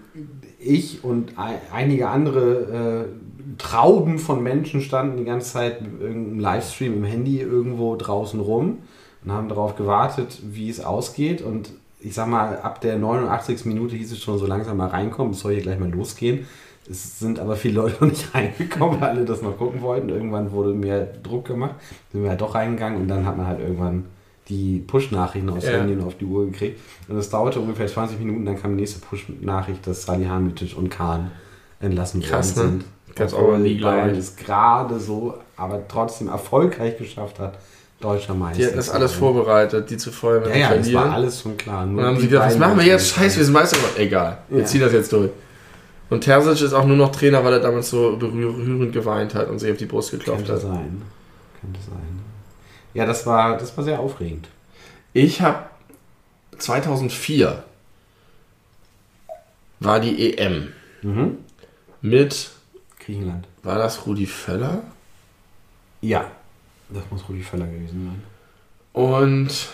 ich und ein, einige andere äh, Trauben von Menschen standen die ganze Zeit irgendeinem Livestream im Handy irgendwo draußen rum und haben darauf gewartet, wie es ausgeht. Und ich sag mal, ab der 89. Minute hieß es schon so langsam mal reinkommen, es soll hier gleich mal losgehen. Es sind aber viele Leute noch nicht reingekommen, weil alle das noch gucken wollten. Irgendwann wurde mehr Druck gemacht, sind wir halt doch reingegangen und dann hat man halt irgendwann die Push-Nachrichten aufs Ja. Handy auf die Uhr gekriegt. Und es dauerte ungefähr 20 Minuten, dann kam die nächste Push-Nachricht, dass Salihamidzic und Kahn entlassen Krass, worden ne? sind. Ganz Obwohl Bayern es gerade so, aber trotzdem erfolgreich geschafft hat, deutscher Meister. Die hatten das zu alles vorbereitet, die zuvor Ja, ja, das war alles schon klar. Und dann haben sie gedacht, was machen wir jetzt? Scheiße, wir sind Meister. Egal, wir Ja. ziehen das jetzt durch. Und Terzic ist auch nur noch Trainer, weil er damals so berührend geweint hat und sich auf die Brust geklopft Könnte hat. sein. Könnte sein. Ja, das war, das war sehr aufregend. Ich habe 2004 war die EM Mhm. mit, Griechenland. war das Rudi Völler? Ja. Das muss Rudi Völler gewesen sein. Und,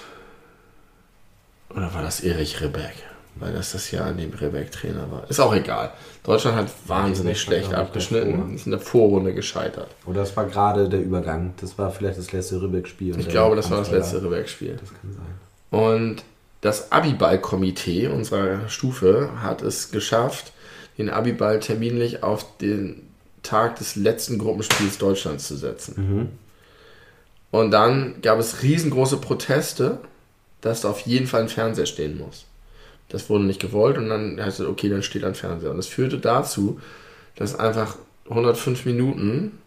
oder war das Erich Rebeck? Weil das das Jahr, in dem Rebeck Trainer war. Ist auch egal. Deutschland hat wahnsinnig war, schlecht abgeschnitten. Ist in der Vorrunde gescheitert. Oder das war gerade der Übergang. Das war vielleicht das letzte Ribbeck-Spiel. Ich glaube, das war das letzte Rebeck-Spiel. Das kann sein. Und das Abiball-Komitee unserer Stufe hat es geschafft, den Abiball terminlich auf den Tag des letzten Gruppenspiels Deutschlands zu setzen. Mhm. Und dann gab es riesengroße Proteste, dass da auf jeden Fall ein Fernseher stehen muss. Das wurde nicht gewollt und dann heißt es, okay, dann steht ein Fernseher. Und das führte dazu, dass einfach 105 Minuten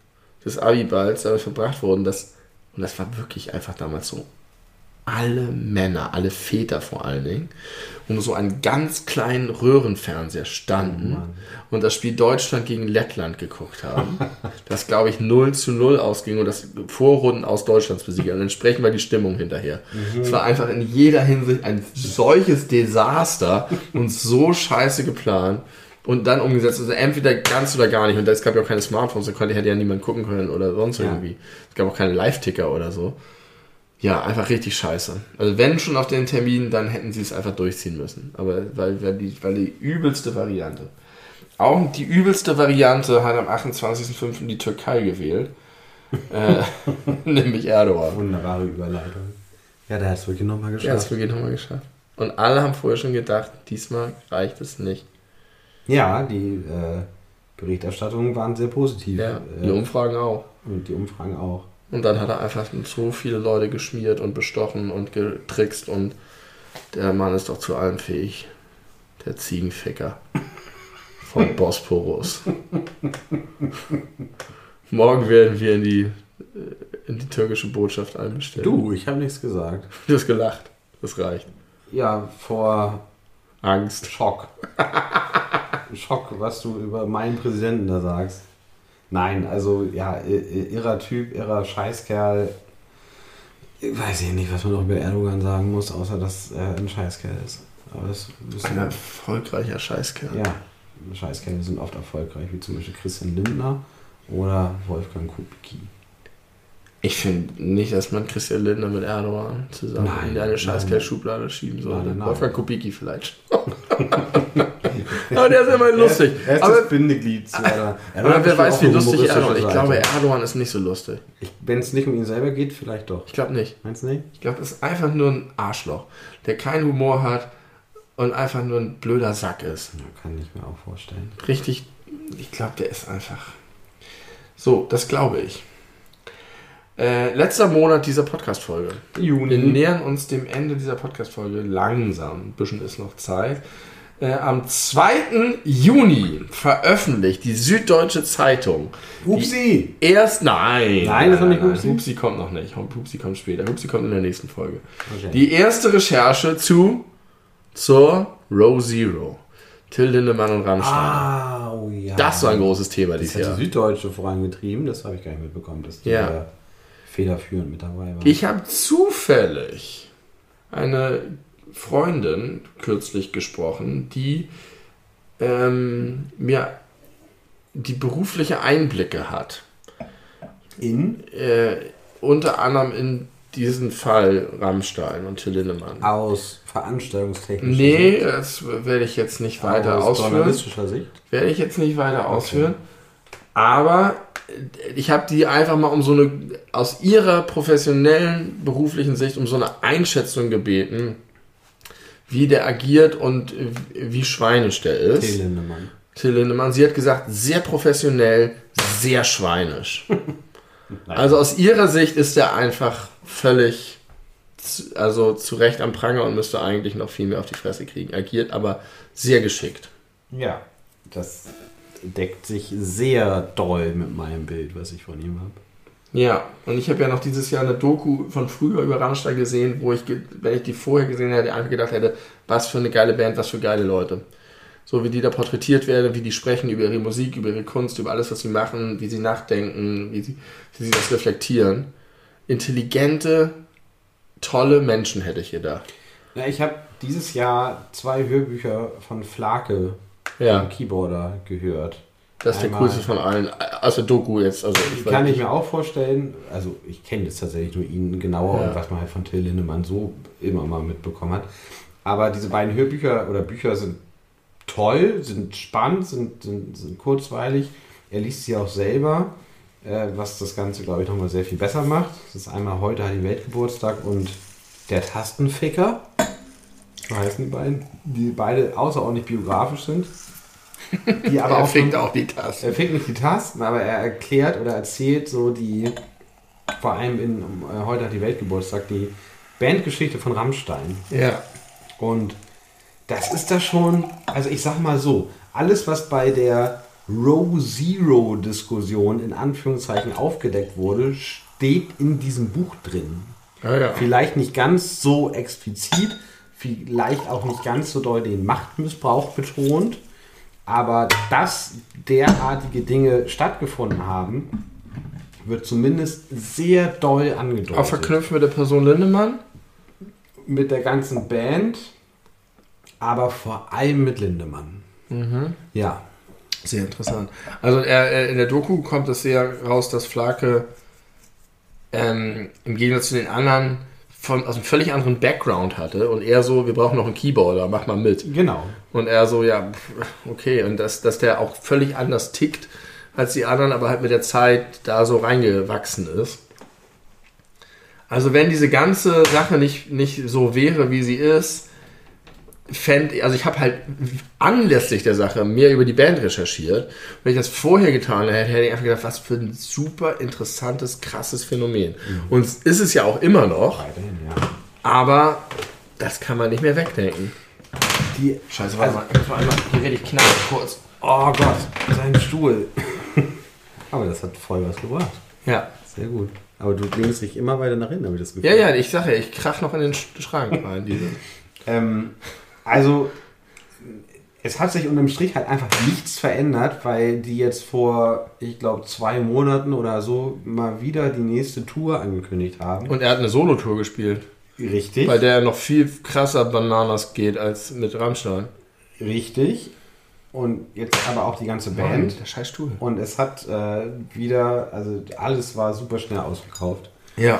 des Abiballs damit verbracht wurden, dass, und das war wirklich einfach damals so, alle Männer, alle Väter vor allen Dingen, um so einen ganz kleinen Röhrenfernseher standen Oh und das Spiel Deutschland gegen Lettland geguckt haben. das, glaube ich, 0 zu 0 ausging und das Vorrunden aus Deutschlands besiegt. Und entsprechend war die Stimmung hinterher. Es war einfach in jeder Hinsicht ein solches Desaster und so scheiße geplant. Und dann umgesetzt, also entweder ganz oder gar nicht. Und es gab ja auch keine Smartphones, da konnte hätte ja niemand gucken können oder sonst Ja. irgendwie. Es gab auch keine Live-Ticker oder so. Ja, einfach richtig scheiße. Also wenn schon auf den Termin, dann hätten sie es einfach durchziehen müssen. Aber weil, weil, die, weil die übelste Variante. Auch die übelste Variante hat am 28.05. die Türkei gewählt. äh, nämlich Erdogan. Wunderbare Überleitung. Ja, der hat es wirklich nochmal Ja, geschafft. das wirklich nochmal geschafft. Und alle haben vorher schon gedacht, diesmal reicht es nicht. Ja, die äh, Berichterstattungen waren sehr positiv. Ja, die äh, Umfragen auch. und die Umfragen auch. Und dann hat er einfach so viele Leute geschmiert und bestochen und getrickst und der Mann ist doch zu allem fähig. Der Ziegenficker vom Bosporus. Morgen werden wir in die, äh, in die türkische Botschaft einbestellt. Du, ich habe nichts gesagt. Du hast gelacht. Das reicht. Ja, vor Angst. Schock. Schock, was du über meinen Präsidenten da sagst. Nein, also ja, irrer Typ, irrer Scheißkerl. Ich weiß ich nicht, was man noch über Erdogan sagen muss, außer dass er ein Scheißkerl ist. Aber das wissen Ein erfolgreicher Scheißkerl. Ja, Scheißkerle sind oft erfolgreich, wie zum Beispiel Christian Lindner oder Wolfgang Kubicki. Ich finde nicht, dass man Christian Lindner mit Erdogan zusammen Nein, in eine. Scheißkerl-Schublade schieben sollte. Nein, nein. Wolfgang Kubicki vielleicht. Aber der ist immer lustig. Er ist Aber das Bindeglied zu Erdogan. Wer weiß, wie lustig Erdogan ist. Ich glaube, Erdogan ist nicht so lustig. Wenn es nicht um ihn selber geht, vielleicht doch. Ich glaube nicht. Meinst du nicht? Ich glaube, er ist einfach nur ein Arschloch, der keinen Humor hat und einfach nur ein blöder Sack ist. Ja, kann ich mir auch vorstellen. Richtig, ich glaube, der ist einfach. So, das glaube ich. Äh, letzter Monat dieser Podcast-Folge. Wir Juni. nähern uns dem Ende dieser Podcast-Folge langsam. Ein bisschen ist noch Zeit. Äh, am 2. Juni veröffentlicht die Süddeutsche Zeitung Upsi! erst. Nein! Nein, das ist noch nicht Hupsi? Hupsi kommt noch nicht. Hupsi kommt später. Hupsi kommt in der nächsten Folge. Okay. Die erste Recherche zu zur Row Zero. Till Lindemann und Rammstein. ah, oh ja. Das war ein großes Thema Das dieses hat Jahr. die Süddeutsche vorangetrieben, das habe ich gar nicht mitbekommen, dass die Ja. da federführend mit dabei war. Ich habe zufällig eine Freundin kürzlich gesprochen, die ähm, mir die berufliche Einblicke hat. in Äh, unter anderem in diesen Fall Rammstein und Till Lindemann. aus veranstaltungstechnischer Nee, Sicht, das werde ich jetzt nicht weiter aus ausführen. journalistischer Sicht. Werde ich jetzt nicht weiter ausführen. Aber ich habe die einfach mal um so eine, aus ihrer professionellen beruflichen Sicht, um so eine Einschätzung gebeten, wie der agiert und wie schweinisch der ist. Till Lindemann. Till Lindemann. Sie hat gesagt, sehr professionell, sehr schweinisch. Also aus ihrer Sicht ist er einfach völlig, also zu Recht am Pranger und müsste eigentlich noch viel mehr auf die Fresse kriegen. Agiert aber sehr geschickt. Ja, das deckt sich sehr doll mit meinem Bild, was ich von ihm habe. Ja, und ich habe ja noch dieses Jahr eine Doku von früher über Rammstein gesehen, wo ich, wenn ich die vorher gesehen hätte, einfach gedacht hätte, was für eine geile Band, was für geile Leute. so wie die da porträtiert werden, wie die sprechen über ihre Musik, über ihre Kunst, über alles, was sie machen, wie sie nachdenken, wie sie, wie sie das reflektieren. Intelligente, tolle Menschen hätte ich gedacht. Ja, ich habe dieses Jahr zwei Hörbücher von Flake, Ja. dem Keyboarder, gehört. Das ist der Einmal- coolste von allen. Also Doku jetzt. Also ich Kann ich mir auch vorstellen, also ich kenne jetzt tatsächlich nur ihn genauer Ja. und was man halt von Till Lindemann so immer mal mitbekommen hat. Aber diese beiden Hörbücher oder Bücher sind toll, sind spannend, sind, sind, sind kurzweilig. Er liest sie auch selber, äh, was das Ganze, glaube ich, nochmal sehr viel besser macht. Das ist einmal heute hat die Weltgeburtstag und der Tastenficker. So heißen die beiden, die beide außerordentlich biografisch sind. Die aber er schon- auch die Tasten. er fickt nicht die Tasten, aber er erklärt oder erzählt so die, vor allem in äh, heute hat die Weltgeburtstag, die Bandgeschichte von Rammstein. Ja. Und das ist da schon, also ich sag mal so, alles, was bei der Row Zero Diskussion in Anführungszeichen aufgedeckt wurde, steht in diesem Buch drin. Ja, ja. Vielleicht nicht ganz so explizit, vielleicht auch nicht ganz so doll den Machtmissbrauch betont, aber dass derartige Dinge stattgefunden haben, wird zumindest sehr doll Auch angedeutet. verknüpft mit der Person Lindemann. Mit der ganzen Band, aber vor allem mit Lindemann. Ja. Sehr interessant. Also er, in der Doku kommt es sehr raus, dass Flake ähm, im Gegensatz zu den anderen von, aus einem völlig anderen Background hatte und er so, wir brauchen noch einen Keyboarder, mach mal mit. Genau. Und er so, ja, okay. Und dass, dass der auch völlig anders tickt als die anderen, aber halt mit der Zeit da so reingewachsen ist. Also wenn diese ganze Sache nicht, nicht so wäre, wie sie ist, fände also ich habe halt anlässlich der Sache mehr über die Band recherchiert. Wenn ich das vorher getan hätte, hätte ich einfach gedacht, was für ein super interessantes, krasses Phänomen. Und es ist es ja auch immer noch, Weiterhin, ja. aber das kann man nicht mehr wegdenken. Die, Scheiße, warte mal, vor allem, hier werde ich knapp kurz. oh Gott, sein Stuhl. aber das hat voll was gebracht. Ja. Sehr gut. Aber du lehnst dich immer weiter nach hinten, habe ich das Gefühl. Ja, ja, ich sage ja, ich krach noch in den Sch- Schrank rein. Ähm, also, es hat sich unterm Strich halt einfach nichts verändert, weil die jetzt vor, ich glaube, zwei Monaten oder so mal wieder die nächste Tour angekündigt haben. Und er hat eine Solotour gespielt, richtig, bei der er noch viel krasser Bananas geht als mit Rammstein. richtig. Und jetzt aber auch die ganze Band. Der scheiß Stuhl. Und es hat äh, wieder, also alles war super schnell ausverkauft. Ja.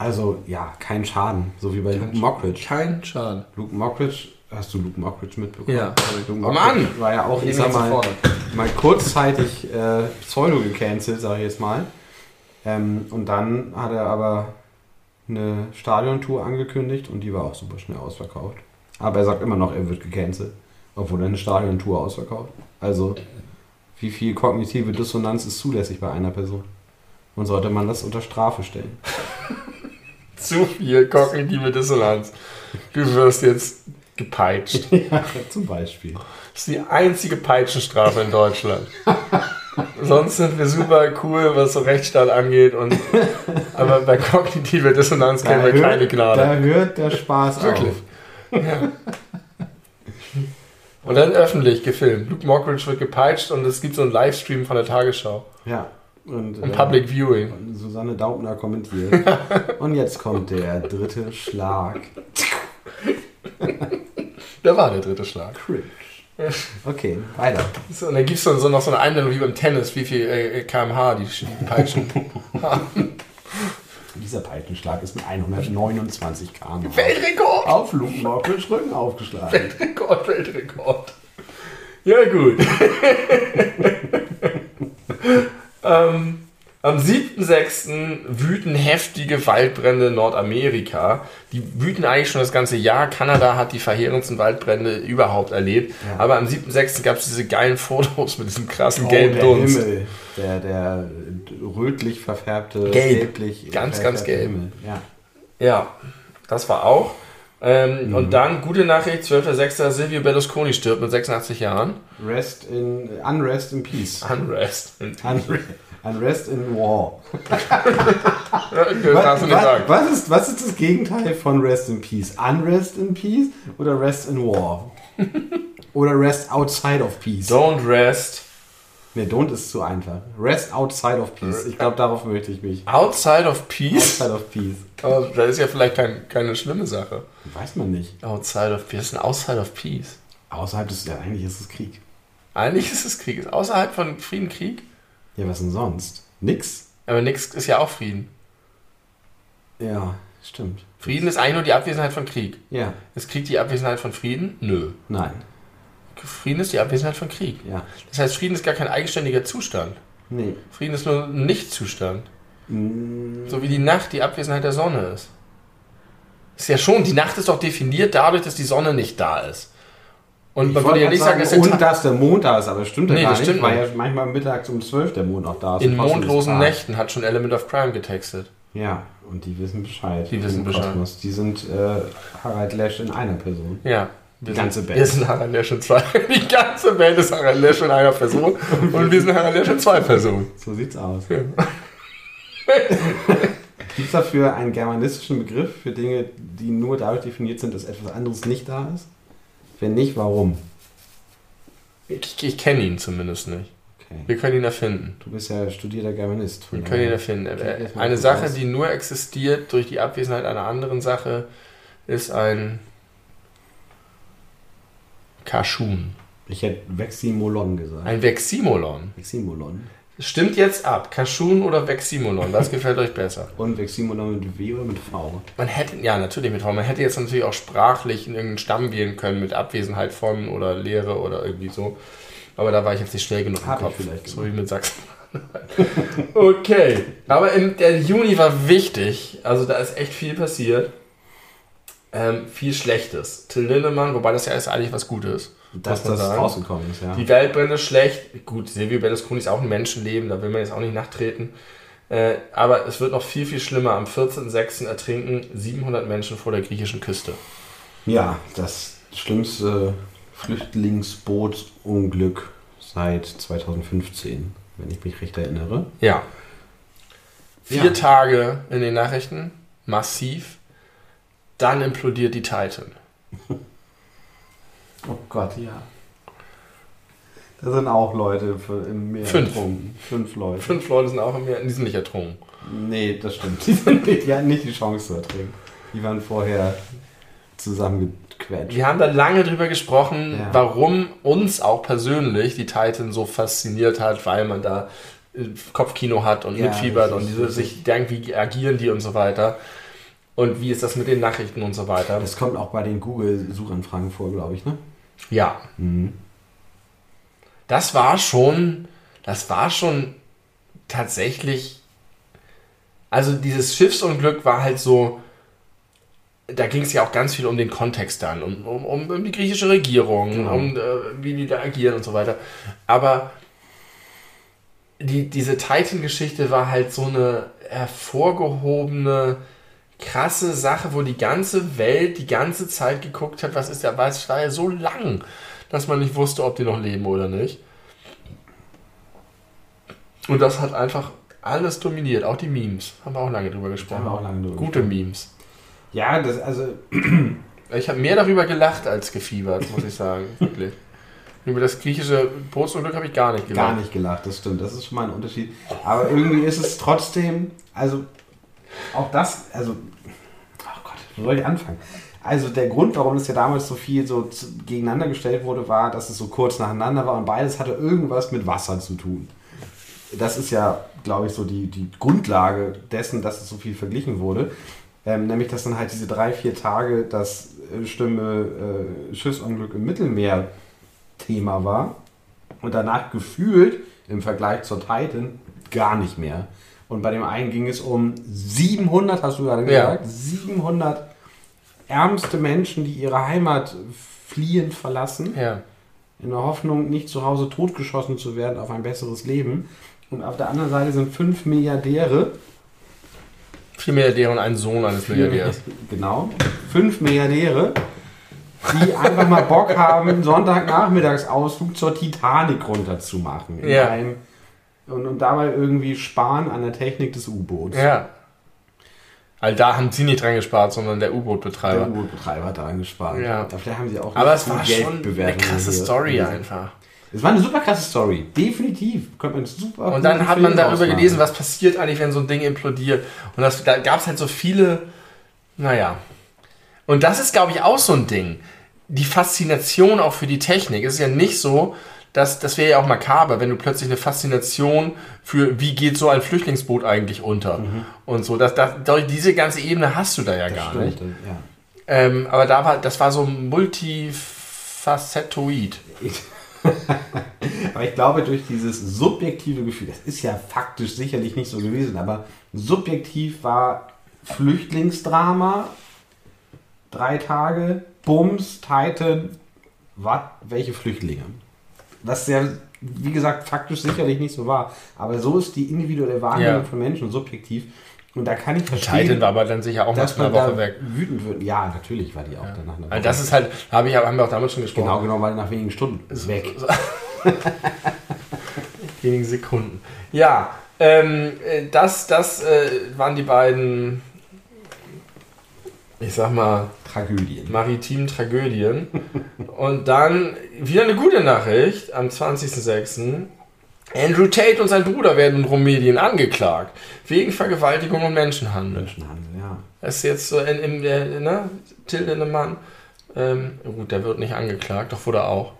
Also ja, kein Schaden, so wie bei Luke Mockridge. Kein Schaden. Luke Mockridge, hast du Luke Mockridge mitbekommen? Ja. Luke Oh Mann! war ja auch, ich sag mal, sofort. mal kurzzeitig äh, Pseudo gecancelt, sage ich jetzt mal. Ähm, und dann hat er aber eine Stadiontour angekündigt und die war auch super schnell ausverkauft. Aber er sagt immer noch, er wird gecancelt, obwohl er eine Stadiontour ausverkauft. Also, wie viel kognitive Dissonanz ist zulässig bei einer Person? Und sollte man das unter Strafe stellen? Zu viel kognitive Dissonanz. Du wirst jetzt gepeitscht. ja, zum Beispiel. Das ist die einzige Peitschenstrafe in Deutschland. Sonst sind wir super cool, was so Rechtsstaat angeht. Und, aber bei kognitiver Dissonanz kennen wir keine Gnade. da hört der Spaß Wirklich. auf. Und dann öffentlich gefilmt. Luke Mockridge wird gepeitscht und es gibt so einen Livestream von der Tagesschau. Ja. Und, Und äh, Public Viewing. und Susanne Daubner kommentiert. und jetzt kommt der dritte Schlag. Da war der dritte Schlag. Cringe. Okay, weiter. So, und dann gibt es so, so noch so eine Einblendung wie beim Tennis, wie viel äh, kmh die, die Peitschen. Dieser Peitschenschlag ist mit 129 km Weltrekord! auf Luke Mockridge Rücken aufgeschlagen. Weltrekord, Weltrekord. Ja, gut. ähm, am 7.6. wüten heftige Waldbrände in Nordamerika. Die wüten eigentlich schon das ganze Jahr. Kanada hat die verheerendsten Waldbrände überhaupt erlebt. Ja. Aber am 7.6. gab es diese geilen Fotos mit diesem krassen Oh, gelben der Dunst. Himmel. Der, der rötlich verfärbte, Gelb. gelblich Ganz, ganz gelb. Himmel. Ja. Ja, das war auch. Ähm, Mhm. Und dann, gute Nachricht, 12.06. Silvio Berlusconi stirbt mit 86 Jahren. Rest in, unrest in peace. Unrest. Unre unrest in war. Was, was, was, ist, was ist das Gegenteil von Rest in Peace? Unrest in Peace oder Rest in War? oder rest outside of peace? Don't rest Ne, don't ist zu einfach. Rest outside of peace. Ich glaube, darauf möchte ich mich. outside of peace. Outside of peace. Aber das ist ja vielleicht kein, keine schlimme Sache. Weiß man nicht. Outside of peace. Was ist denn outside of peace? Außerhalb des, ja, eigentlich ist es Krieg. Eigentlich ist es Krieg. Ist außerhalb von Frieden Krieg? Ja, was denn sonst? Nix? Aber nichts ist ja auch Frieden. Ja, stimmt. Frieden ist eigentlich nur die Abwesenheit von Krieg. Ja, Ist Krieg die Abwesenheit von Frieden? Nö. nein. Frieden ist die Abwesenheit von Krieg. Ja. Das heißt, Frieden ist gar kein eigenständiger Zustand. Nee. Frieden ist nur ein Nichtzustand. Mm, So wie die Nacht die Abwesenheit der Sonne ist. Ist ja schon, die Nacht ist doch definiert dadurch, dass die Sonne nicht da ist. Und Ich man würde ja nicht sagen, dass der und dass der Mond da ist, aber das stimmt ja Nee, gar das nicht, stimmt weil nicht. ja manchmal mittags um 12 der Mond auch da ist. in mondlosen. Nächten hat schon Element of Crime getextet. Ja, und die wissen Bescheid. Die wissen Bescheid. Kosmos. Die sind äh, Harald Lesch in einer Person. Ja. Die ganze Band. Wir sind Harald Lesch in zwei. Die ganze Band ist Harald Lesch in einer Person. Und wir sind Harald Lesch in zwei Personen. So sieht's aus. Ja. Gibt es dafür einen germanistischen Begriff für Dinge, die nur dadurch definiert sind, dass etwas anderes nicht da ist? Wenn nicht, warum? Ich, ich kenne ihn zumindest nicht. Okay. Wir können ihn erfinden. Du bist ja studierter Germanist. Wir können ihn erfinden. Äh, Eine Sache, die nur existiert durch die Abwesenheit einer anderen Sache, ist ein Kaschun. Ich hätte Veximolon gesagt. Ein Veximolon. Veximolon. Stimmt jetzt ab. Kaschun oder Veximolon? Was gefällt euch besser? Und Veximolon mit W oder mit V? Man hätte, ja, natürlich mit V. Man hätte jetzt natürlich auch sprachlich in irgendeinen Stamm wählen können mit Abwesenheit von oder Lehre oder irgendwie so. Aber da war ich jetzt nicht schnell genug im Hab ich Kopf. vielleicht so wie mit Sachsen. okay. Aber im, der Juni war wichtig. Also da ist echt viel passiert. Ähm, viel Schlechtes. Till Lindemann, wobei das ja ist eigentlich was Gutes. Dass das sagen. rausgekommen ist, ja. Die Weltbrände schlecht. Gut, Silvio Berlusconi ist auch ein Menschenleben, da will man jetzt auch nicht nachtreten. Äh, aber es wird noch viel, viel schlimmer. Am 14.06. ertrinken 700 Menschen vor der griechischen Küste. Ja, das schlimmste Flüchtlingsbootsunglück seit 2015, wenn ich mich recht erinnere. Ja. Vier Ja. Tage in den Nachrichten, massiv. Dann implodiert die Titan. Oh Gott, ja. Da sind auch Leute im Meer Fünf. ertrunken. Fünf Leute. Fünf Leute sind auch im Meer, die sind nicht ertrunken. Nee, das stimmt. Die, sind nicht, die hatten nicht die Chance zu ertrinken. Die waren vorher zusammengequetscht. Wir haben da lange drüber gesprochen, Ja. warum uns auch persönlich die Titan so fasziniert hat, weil man da äh, Kopfkino hat und Ja, mitfiebert und diese, sich denkt, wie agieren die und so weiter. Und wie ist das mit den Nachrichten und so weiter. Das kommt auch bei den Google-Suchanfragen vor, glaube ich, ne? Ja, Mhm. das war schon, das war schon tatsächlich, also dieses Schiffsunglück war halt so, da ging es ja auch ganz viel um den Kontext dann, um, um, um, die griechische Regierung, Genau. um äh, wie die da agieren und so weiter. Aber die, diese Titan-Geschichte war halt so eine hervorgehobene, krasse Sache, wo die ganze Welt die ganze Zeit geguckt hat, was ist der, weil es war ja so lang, dass man nicht wusste, ob die noch leben oder nicht. Und das hat einfach alles dominiert, auch die Memes. Haben wir auch lange drüber gesprochen. haben wir auch lange drüber Gute Memes. Ja, das, also, Ich habe mehr darüber gelacht als gefiebert, muss ich sagen. Wirklich. Über das griechische Bootsunglück habe ich gar nicht gelacht. gar nicht gelacht, das stimmt. Das ist schon mal ein Unterschied. Aber irgendwie ist es trotzdem, also, auch das, also, oh Gott, wo soll ich anfangen? Also der Grund, warum das ja damals so viel so gegeneinander gestellt wurde, war, dass es so kurz nacheinander war und beides hatte irgendwas mit Wasser zu tun. Das ist ja, glaube ich, so die, die Grundlage dessen, dass es so viel verglichen wurde. Ähm, nämlich, dass dann halt diese drei, vier Tage das äh, schlimme äh, Schiffsunglück im Mittelmeer Thema war und danach gefühlt im Vergleich zur Titan gar nicht mehr. Und bei dem einen ging es um 700, hast du gerade Ja. gesagt, 700 ärmste Menschen, die ihre Heimat fliehen verlassen, Ja. in der Hoffnung, nicht zu Hause totgeschossen zu werden auf ein besseres Leben. Und auf der anderen Seite sind fünf Milliardäre, Vier Milliardäre und ein Sohn eines Milliardärs. genau, fünf Milliardäre, die einfach mal Bock haben, einen Sonntagnachmittagsausflug zur Titanic runterzumachen. In Ja. einem, und, und dabei irgendwie sparen an der Technik des U-Boots. Ja. Weil da haben sie nicht dran gespart, sondern der Der U-Boot-Betreiber. U-Boot-Betreiber hat daran gespart. Ja. Vielleicht haben sie auch Aber es war viel schon eine krasse hier. Story einfach. Es war eine super krasse Story. Definitiv. Könnte man super. Und dann hat man Film darüber ausmachen. gelesen, was passiert eigentlich, wenn so ein Ding implodiert. Und das, da gab es halt so viele, naja. Und das ist, glaube ich, auch so ein Ding. Die Faszination auch für die Technik. Es ist ja nicht so, dass das wäre ja auch makaber, wenn du plötzlich eine Faszination für, wie geht so ein Flüchtlingsboot eigentlich unter und so. Das, das, diese ganze Ebene hast du da ja Das gar stimmt, nicht. Ja. Ähm, aber da war, das war so multifacettoid. Aber ich glaube, durch dieses subjektive Gefühl, das ist ja faktisch sicherlich nicht so gewesen, aber subjektiv war Flüchtlingsdrama, drei Tage, Bums, Titan, was, welche Flüchtlinge? Was ja, wie gesagt, faktisch sicherlich nicht so war. Aber so ist die individuelle Wahrnehmung Ja. von Menschen subjektiv. Und da kann ich verstehen, Titan war aber dann sicher auch nach einer Woche weg. wütend wird. Ja, natürlich war die auch danach eine Also das ist halt, hab ich, haben wir auch damals schon gesprochen. genau, genau, weil nach wenigen Stunden weg. wenigen Sekunden. Ja, ähm, äh, das, das äh, waren die beiden, ich sag mal, Tragödien. maritimen Tragödien. Und dann wieder eine gute Nachricht am 20.06. Andrew Tate und sein Bruder werden in Rumänien angeklagt. Wegen Vergewaltigung und Menschenhandel. Menschenhandel, ja. Das ist jetzt so in, in der, ne? Till Lindemann. Ähm, gut, der wird nicht angeklagt, doch wurde auch.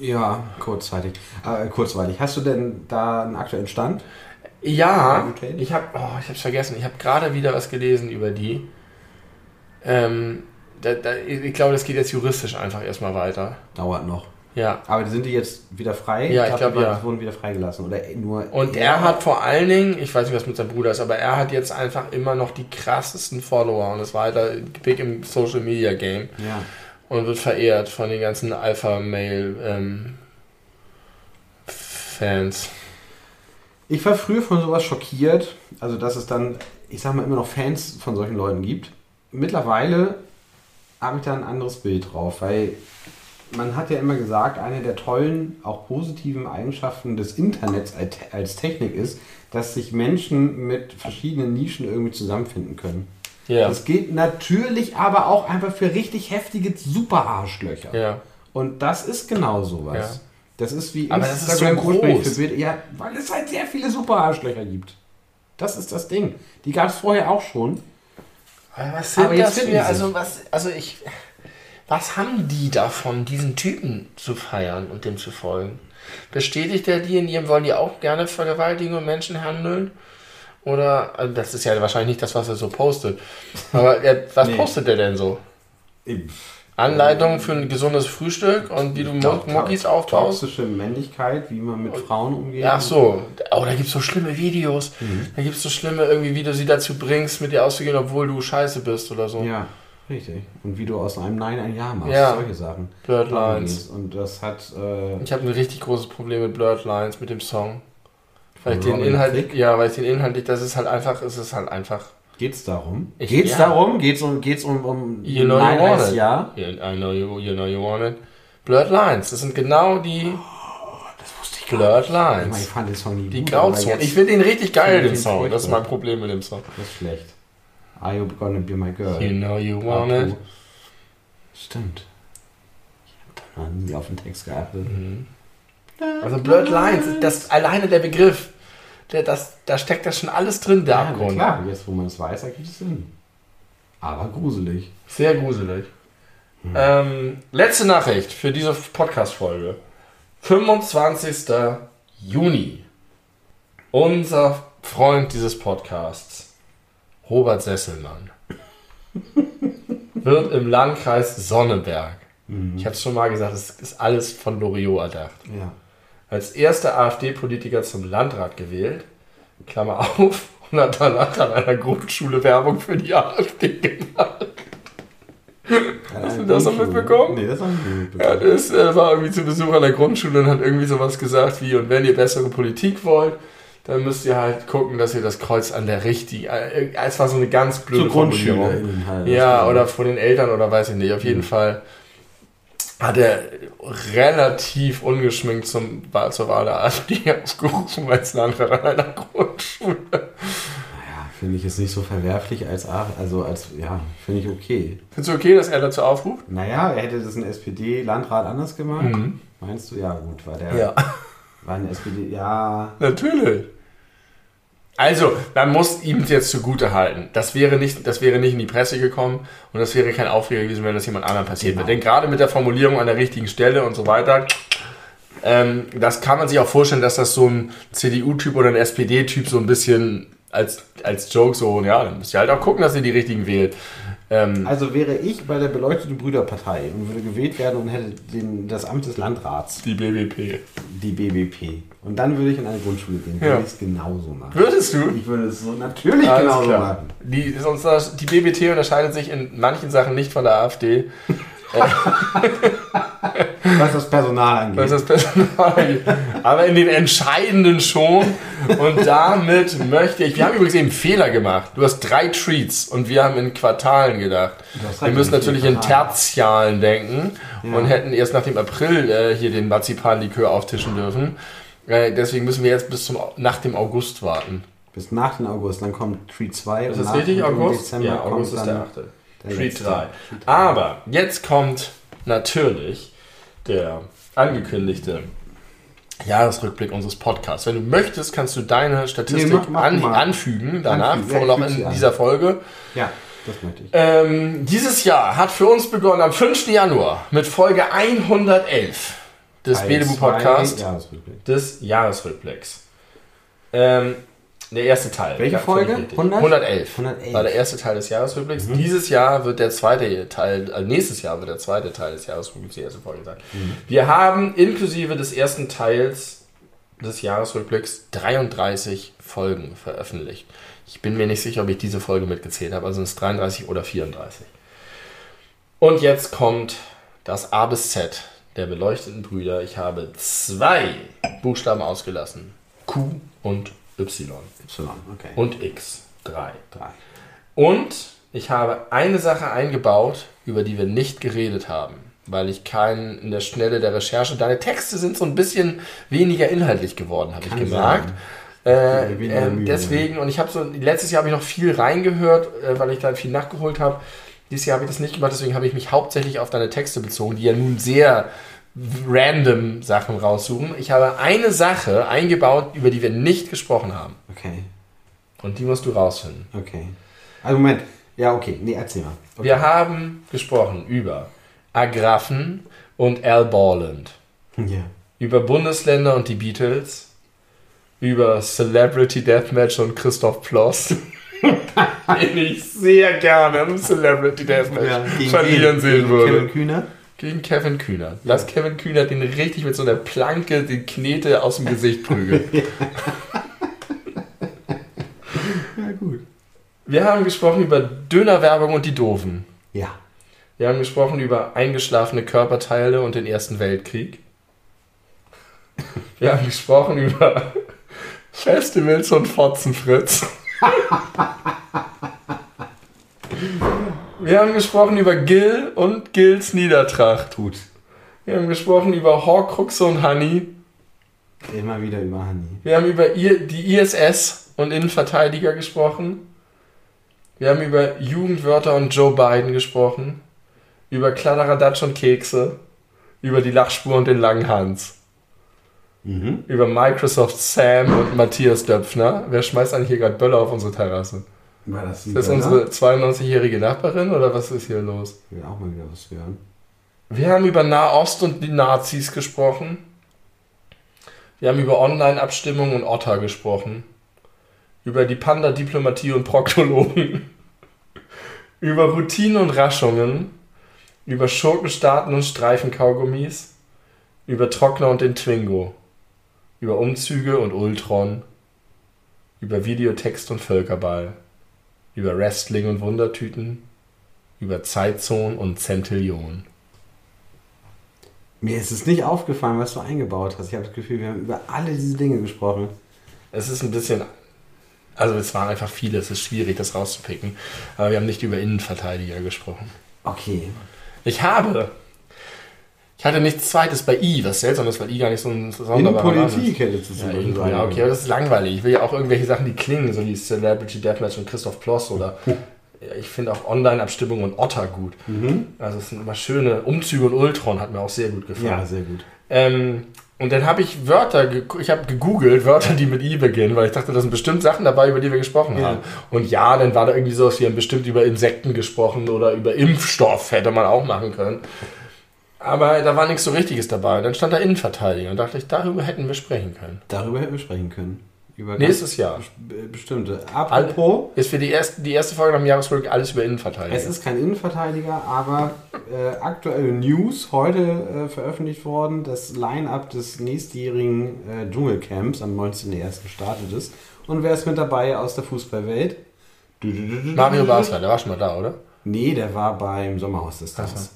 Ja, kurzzeitig. Äh, kurzweilig. Hast du denn da einen aktuellen Stand? Ja, ich habe, oh, ich habe vergessen. Ich habe gerade wieder was gelesen über die. Ähm, da, da, ich glaube, das geht jetzt juristisch einfach erstmal weiter. Dauert noch. Ja. Aber die sind die jetzt wieder frei? Ja, ich glaub, die ja. wurden wieder freigelassen. Oder nur. Und er hat vor allen Dingen, ich weiß nicht, was mit seinem Bruder ist, aber er hat jetzt einfach immer noch die krassesten Follower und ist weiter big im Social Media Game Ja. und wird verehrt von den ganzen Alpha-Mail ähm, Fans. Ich war früher von sowas schockiert. Also, dass es dann, ich sag mal, immer noch Fans von solchen Leuten gibt. Mittlerweile habe ich da ein anderes Bild drauf, weil man hat ja immer gesagt, eine der tollen, auch positiven Eigenschaften des Internets als- Technik ist, dass sich Menschen mit verschiedenen Nischen irgendwie zusammenfinden können. Ja. Das gilt natürlich aber auch einfach für richtig heftige Super-Arschlöcher. Ja. Und das ist genau sowas. Ja. Das ist wie Aber das ist so groß. für. Ja, weil es halt sehr viele Super-Arschlöcher gibt. Das ist das Ding. Die gab es vorher auch schon. Aber was Aber sind jetzt das für, also was, also ich, was haben die davon, diesen Typen zu feiern und dem zu folgen? Bestätigt er die in ihrem, wollen die auch gerne vergewaltigen und Menschen handeln? Oder, also das ist ja wahrscheinlich nicht das, was er so postet. Aber er, was Nee. postet er denn so? Anleitungen für ein gesundes Frühstück und wie du Mo- Muckis aufbaust? Toxische Männlichkeit, wie man mit Frauen umgeht. Ach so, oh, da gibt es so schlimme Videos. Da gibt es so schlimme, irgendwie, wie du sie dazu bringst, mit dir auszugehen, obwohl du scheiße bist oder so. Ja, richtig. Und wie du aus einem Nein ein Ja machst. Ja. Solche Sachen. Blurred Lines. Und das hat. Äh, Ich habe ein richtig großes Problem mit Blurred Lines, mit dem Song. Weil ich den Inhalt, ja, weil ich den inhaltlich, das ist halt einfach, es ist halt einfach. Geht's darum? Ich- geht's ja. darum? Geht's um, geht's um, um You know you want it. Ja? Yeah, I know you, you know you want it. Blurred Lines, das sind genau die Das wusste ich Blurred Ich, meine, ich Lines. fand den Song nie Die Grauzone. Ich finde den richtig geil, den ihn Song. Das ist mein Problem mit dem Song. Das ist schlecht. Are you gonna be my girl? You know you want it. two. Stimmt. Ich hab da mal nie auf den Text geachtet. Mhm. Also Blurred Lines, das alleine der Begriff, der, das, da steckt das schon alles drin, der Ja, Abgrund. klar, jetzt wo man es weiß, ergibt es Sinn. Aber gruselig. Sehr gruselig. Ähm, letzte Nachricht für diese Podcast-Folge. 25. Juni. Unser Freund dieses Podcasts, Robert Sesselmann, wird im Landkreis Sonneberg, ich habe es schon mal gesagt, es ist alles von Loriot erdacht, Ja. Als erster AfD-Politiker zum Landrat gewählt, Klammer auf, und hat danach an einer Grundschule Werbung für die AfD gemacht. Hast du das noch mitbekommen? Nee, das habe ich nicht mitbekommen. das äh, war irgendwie zu Besuch an der Grundschule und hat irgendwie sowas gesagt wie, und wenn ihr bessere Politik wollt, dann müsst ihr halt gucken, dass ihr das Kreuz an der richtigen, äh, es war so eine ganz blöde Zu Formulierung. GrundschülerInnen halt. Ja, oder vor den Eltern oder weiß ich nicht. Auf jeden Fall hat er relativ ungeschminkt zum, zur Wahl der AfD aufgerufen als Landrat an einer Grundschule. Naja, Finde ich jetzt nicht so verwerflich als, also als, ja, finde ich okay. Findest du okay, dass er dazu aufruft? Naja, er hätte das ein SPD-Landrat anders gemacht. Mhm. Meinst du? Ja, gut, war der, war ein SPD, ja, Natürlich. Also, man muss ihm jetzt zugute halten. Das wäre, nicht, das wäre nicht in die Presse gekommen und das wäre kein Aufreger gewesen, wenn das jemand anderem passiert Genau. wäre. Denn gerade mit der Formulierung an der richtigen Stelle und so weiter, ähm, das kann man sich auch vorstellen, dass das so ein CDU-Typ oder ein SPD-Typ so ein bisschen als, als Joke so, ja, dann müsst ihr halt auch gucken, dass ihr die richtigen wählt. Ähm, Also wäre ich bei der beleuchteten Brüderpartei und würde gewählt werden und hätte den, das Amt des Landrats, die BBP. die BBP. Und dann würde ich in eine Grundschule gehen, Ja. würde ich es genauso machen. Würdest du? Ich würde es so natürlich Alles genauso klar. machen. Die, sonst, die BBT unterscheidet sich in manchen Sachen nicht von der AfD. Was das Personal angeht. was das Personal angeht. Aber in den entscheidenden schon. Und damit möchte ich. Wir haben übrigens eben Fehler gemacht. Du hast drei Treats und wir haben in Quartalen gedacht. Wir müssen natürlich in. Tertialen denken und hätten erst nach dem April äh, hier den Marzipanlikör auftischen dürfen. Äh, deswegen müssen wir jetzt bis zum nach dem August warten. Bis nach dem August, dann kommt Treat 2. Ist das richtig, August? Dezember Ja, August ist der 8. letzte. 3. Treat drei. Aber jetzt kommt natürlich der angekündigte Jahresrückblick unseres Podcasts. Wenn du möchtest, kannst du deine Statistik Nee, mach- an, anfügen danach, ja, vor füge sie in an. dieser Folge. Ja, das möchte ich. Ähm, dieses Jahr hat für uns begonnen am 5. Januar mit Folge 111 des Teil Bedebu zwei, Podcast Jahresrückblick. des Jahresrückblicks. Ähm, der erste Teil. Welche Folge? völlig richtig. 100? 111. 111. War der erste Teil des Jahresrückblicks. Mhm. Dieses Jahr wird der zweite Teil, äh, nächstes Jahr wird der zweite Teil des Jahresrückblicks die erste Folge sein. Mhm. Wir haben inklusive des ersten Teils des Jahresrückblicks 33 Folgen veröffentlicht. Ich bin mir nicht sicher, ob ich diese Folge mitgezählt habe, also sind es 33 oder 34. Und jetzt kommt das A bis Z der beleuchteten Brüder. Ich habe zwei Buchstaben ausgelassen. Q und Y. Y, okay. Und X. Drei. drei. Und ich habe eine Sache eingebaut, über die wir nicht geredet haben, weil ich keinen in der Schnelle der Recherche. Deine Texte sind so ein bisschen weniger inhaltlich geworden, habe ich gemerkt. Äh, Mühe. deswegen, und ich habe so, letztes Jahr habe ich noch viel reingehört, äh, weil ich da viel nachgeholt habe. Dieses Jahr habe ich das nicht gemacht, deswegen habe ich mich hauptsächlich auf deine Texte bezogen, die ja nun sehr random Sachen raussuchen. Ich habe eine Sache eingebaut, über die wir nicht gesprochen haben. Okay, Und die musst du rausfinden. okay. Also Moment. Ja, okay. Nee, erzähl mal. Okay. Wir haben gesprochen über Agraffen und Al Borland, Ja. über Bundesländer und die Beatles, über Celebrity Deathmatch und Christoph Ploss, den ich sehr gerne im Celebrity Deathmatch verlieren sehen würde. Kevin Kühner. Gegen Kevin Kühner. Lass Kevin Kühner den richtig mit so einer Planke die Knete aus dem Gesicht prügeln. Ja, gut. Wir haben gesprochen über Dönerwerbung und die Doofen. Ja. Wir haben gesprochen über eingeschlafene Körperteile und den Ersten Weltkrieg. Wir haben gesprochen über Festivals und Fotzenfritz. Wir haben gesprochen über Gil und Gils Niedertracht. Tut. Wir haben gesprochen über Horcruxe und Honey. Immer wieder über Hanni. Wir haben über die ISS und Innenverteidiger gesprochen. Wir haben über Jugendwörter und Joe Biden gesprochen. Über Kladderadatsch und Kekse. Über die Lachspur und den langen Hans. Mhm. Über Microsoft Sam und Matthias Döpfner. Wer schmeißt eigentlich hier gerade Böller auf unsere Terrasse? War das, Ist das unsere 92-jährige Nachbarin oder was ist hier los? Ich will auch mal wieder was hören. Wir haben über Nahost und die Nazis gesprochen. Wir haben über Online-Abstimmungen und Otter gesprochen. Über die Panda-Diplomatie und Proktologen. über Routinen und Raschungen. Über Schurkenstaaten und Streifenkaugummis. Über Trockner und den Twingo. Über Umzüge und Ultron. Über Videotext und Völkerball. Über Wrestling und Wundertüten. Über Zeitzonen und Zentillion. Mir ist es nicht aufgefallen, was du eingebaut hast. Ich habe das Gefühl, wir haben über alle diese Dinge gesprochen. Es ist ein bisschen. Also, es waren einfach viele, es ist schwierig, das rauszupicken. Aber wir haben nicht über Innenverteidiger gesprochen. Okay. Ich habe Ich hatte nichts zweites bei I, was seltsam ist, weil I gar nicht so ein sonderbarer Name ist. Innenpolitik hättest du Ja, Beispiel okay, aber das ist langweilig. Ich will ja auch irgendwelche Sachen, die klingen, so wie Celebrity Deathmatch und Christoph Ploss oder ja, ich finde auch Online-Abstimmung und Otter gut. Also es sind immer schöne Umzüge und Ultron hat mir auch sehr gut gefallen. Ja, sehr gut. Ähm, und dann habe ich Wörter, ich habe gegoogelt, Wörter, die mit I beginnen, weil ich dachte, da sind bestimmt Sachen dabei, über die wir gesprochen Ja. haben. Und ja, dann war da irgendwie sowas, wir haben bestimmt über Insekten gesprochen oder über Impfstoff, hätte man auch machen können. Aber da war nichts so Richtiges dabei. Dann stand da Innenverteidiger und dachte ich, darüber hätten wir sprechen können. Darüber hätten wir sprechen können. Über Nächstes Jahr. bestimmte. Apropos, Ist für die erste, die erste Folge nach dem Jahresrückblick alles über Innenverteidiger. es ist kein Innenverteidiger, aber äh, aktuelle News heute äh, veröffentlicht worden. Das Line-Up des nächstjährigen äh, Dschungelcamps am 19.01. startet es. Und wer ist mit dabei aus der Fußballwelt? Mario. Basler, der war schon mal da, oder? Nee, der war beim Sommerhaus des Stars.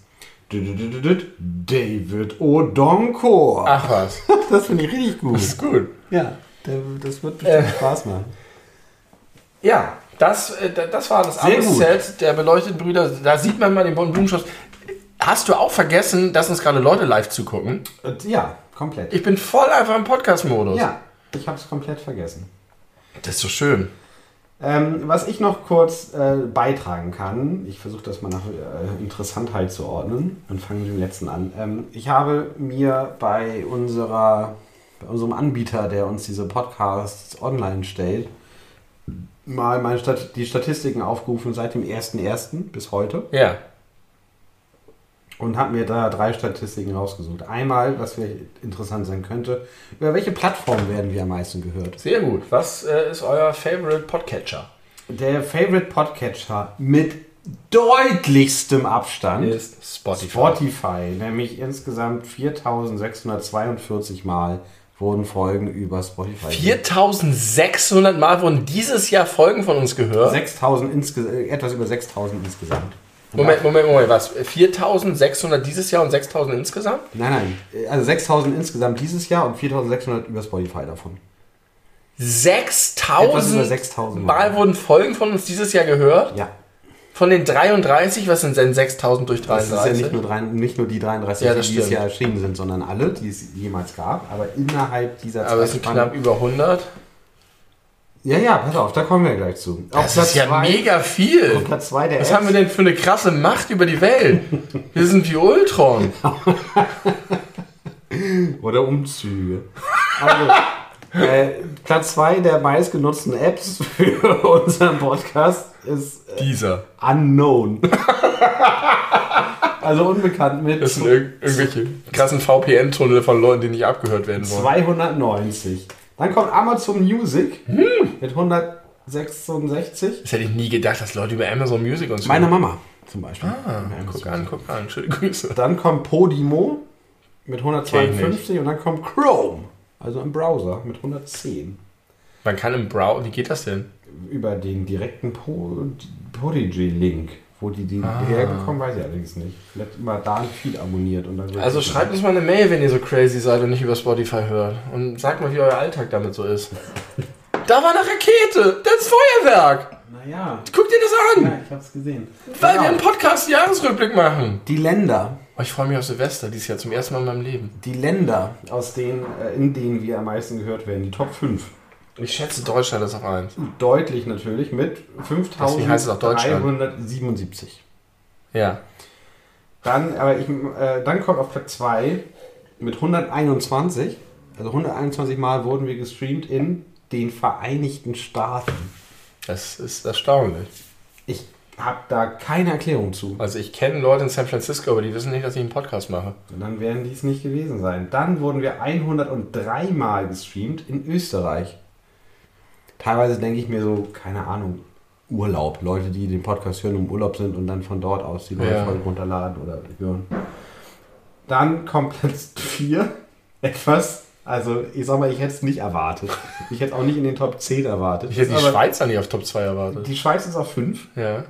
David O'Donkor. Ach was. Das finde ich richtig gut. Das ist gut. Ja, das wird bestimmt Äh. Spaß machen. Ja, das, da- das war das. Arbeitszelt der beleuchteten Brüder. Da sieht man mal den bunten Blumenstrauß. Hast du auch vergessen, dass uns gerade Leute live zugucken? Ja, komplett. Ich bin voll einfach im Podcast-Modus. ja, ich habe es komplett vergessen. Das ist so schön. Ähm, was ich noch kurz äh, beitragen kann, ich versuche das mal nach äh, Interessantheit zu ordnen und fange mit dem letzten an. Ähm, ich habe mir bei unserer, bei unserem Anbieter, der uns diese Podcasts online stellt, mal meine Stat die Statistiken aufgerufen seit dem 1.1. bis heute Ja. Und habe mir da drei Statistiken rausgesucht. Einmal, was vielleicht interessant sein könnte, über welche Plattform werden wir am meisten gehört? Sehr gut. Was äh, ist euer Favorite Podcatcher? Der Favorite Podcatcher mit deutlichstem Abstand Ist Spotify. Spotify, nämlich insgesamt 4642 Mal wurden Folgen über Spotify. 4600 Mal wurden dieses Jahr Folgen von uns gehört. 6000 insge äh, etwas über 6000 insgesamt. Moment, Moment, Moment, was? 4600 dieses Jahr und 6000 insgesamt? Nein, nein, also 6000 insgesamt dieses Jahr und 4600 über Spotify davon. Etwas über 6000 6000 Mal wurden Folgen von uns dieses Jahr gehört. Ja, Von den 33, was sind denn 6000 durch das ist ja 33? nicht nur, drei, nicht nur die 33, Ja, die das dieses stimmt. Jahr erschienen sind, sondern alle, die es jemals gab. Aber innerhalb dieser Aber es sind knapp über 100. Ja, ja, pass auf, da kommen wir gleich zu. Auf Das ist ja zwei- mega viel. auf Platz 2 der Was Apps- haben wir denn für eine krasse Macht über die Welt? Wir sind wie Ultron. Oder Umzüge. Also, äh, Platz 2 der meistgenutzten Apps für unseren Podcast ist äh, Dieser. Unknown. also unbekannt mit Das sind irg irgendwelche krassen VPN-Tunnel von Leuten, die nicht abgehört werden wollen. 290. Dann kommt Amazon Music mit 166. Das hätte ich nie gedacht, dass Leute über Amazon Music uns Meine Mama zum Beispiel. Ah, guck an, guck an. Schöne Grüße. Dann kommt Podimo mit 152 und dann kommt Chrome, also im Browser mit 110. Man kann im Browser, wie geht das denn? über den direkten Po- Podigy-Link. Wo die, die Ah. hergekommen, weiß ich allerdings nicht. Vielleicht immer da ein Feed abonniert und dann wird Also schreibt uns mal eine Mail, wenn ihr so crazy seid und nicht über Spotify hört. Und sagt mal, wie euer Alltag damit so ist. Da war eine Rakete! Das ist Feuerwerk! Naja, Guck dir das an! ja, ich hab's gesehen. Weil Genau. wir einen Podcast-Jahresrückblick machen. Die Länder, Oh, ich freue mich auf Silvester, dieses Jahr zum ersten Mal in meinem Leben. die Länder, aus denen, äh, in denen wir am meisten gehört werden, die Top 5. Ich schätze, Deutschland ist auf 1. Deutlich natürlich mit Deswegen heißt es auch Deutschland. 5377. Ja. Dann, aber ich, äh, dann kommt auf Platz 2 mit 121. Also 121 Mal wurden wir gestreamt in den Vereinigten Staaten. Das ist erstaunlich. Ich habe da keine Erklärung zu. Also ich kenne Leute in San Francisco, aber die wissen nicht, dass ich einen Podcast mache. Und dann werden dies nicht gewesen sein. Dann wurden wir 103 Mal gestreamt in Österreich. Teilweise denke ich mir so, keine Ahnung, Urlaub. Leute, die den Podcast hören, im Urlaub sind und dann von dort aus die neue Ja. Folge runterladen oder hören. Dann kommt Platz 4. Etwas, also ich sag mal, ich hätte es nicht erwartet. Ich hätte auch nicht in den Top 10 erwartet. Ich hätte die Aber Schweizer nicht auf Top 2 erwartet. Die Schweiz ist auf 5 Ja.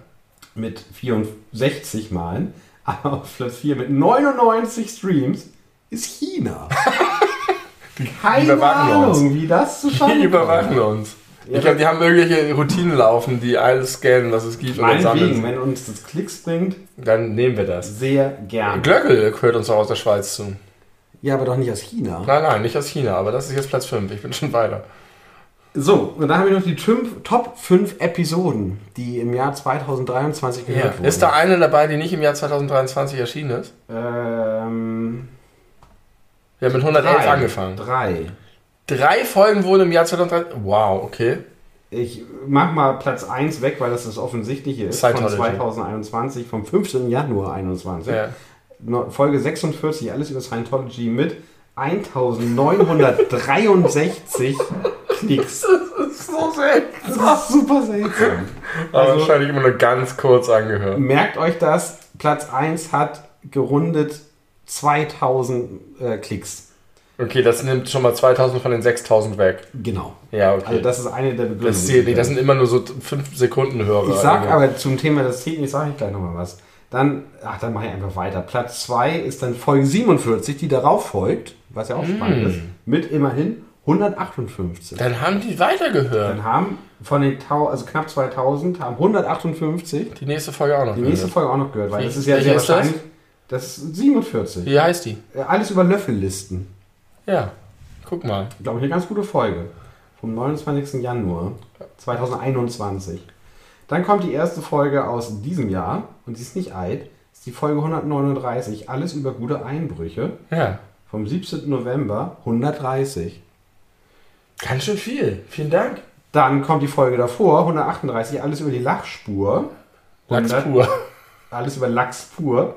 mit 64 Malen. Aber auf Platz 4 mit 99 Streams ist China. Keine überwachen uns. Ahnung, wie das zustande Die kommt. überwachen uns. Ich glaube, die haben irgendwelche Routinen laufen, die alles scannen, was es gibt Meinetwegen, wenn uns das Klicks bringt, Dann nehmen wir das. sehr gern. Glöckel gehört uns auch aus der Schweiz zu. Ja, aber doch nicht aus China. Nein, nein, nicht aus China, aber das ist jetzt Platz 5. Ich bin schon weiter. So, und dann haben wir noch die Top 5 Episoden, die im Jahr 2023 gehört wurden. Ist da eine dabei, die nicht im Jahr 2023 erschienen ist? Ähm, Wir haben mit 111 drei. angefangen. Drei. Drei Folgen wurden im Jahr 2023. Wow, okay. Ich mach mal Platz 1 weg, weil das das Offensichtliche ist. Von Scientology. 2021, vom 15. Januar 21. Ja. Folge 46, alles über Scientology mit 1963 Klicks. So selten. Das ist super seltsam. Aber Also- wahrscheinlich immer nur ganz kurz angehört. Merkt euch das, Platz 1 hat gerundet 2000 äh, Klicks. Okay, das nimmt schon mal 2000 von den 6000 weg. Genau. Ja, okay. Also das ist eine der Begründungen. das, zählt nicht. das sind immer nur so 5 Sekunden Hörer. Ich sag Also. aber zum Thema das zählt nicht, sage ich gleich nochmal was. Dann, ach, dann mache ich einfach weiter. Platz 2 ist dann Folge 47, die darauf folgt, was ja auch spannend ist, mit immerhin 158. Dann haben die weitergehört. Dann haben von den also knapp 2000, haben 158 Die nächste Folge auch noch. die nächste gehört. Folge auch noch gehört, weil Wie- das ist ja sehr ist das? wahrscheinlich. Das ist 47. Wie heißt die? Äh, Alles über Löffellisten. Ja, guck mal. Glaube ich, eine ganz gute Folge. Vom 29. Januar 2021. Dann kommt die erste Folge aus diesem Jahr und die ist nicht alt. Das ist die Folge 139. Alles über gute Einbrüche. Ja, Vom 17. November 130. ganz schön viel. Vielen Dank. Dann kommt die Folge davor, 138, alles über die Lachspur. Lachs 100 pur. Alles über Lachs pur.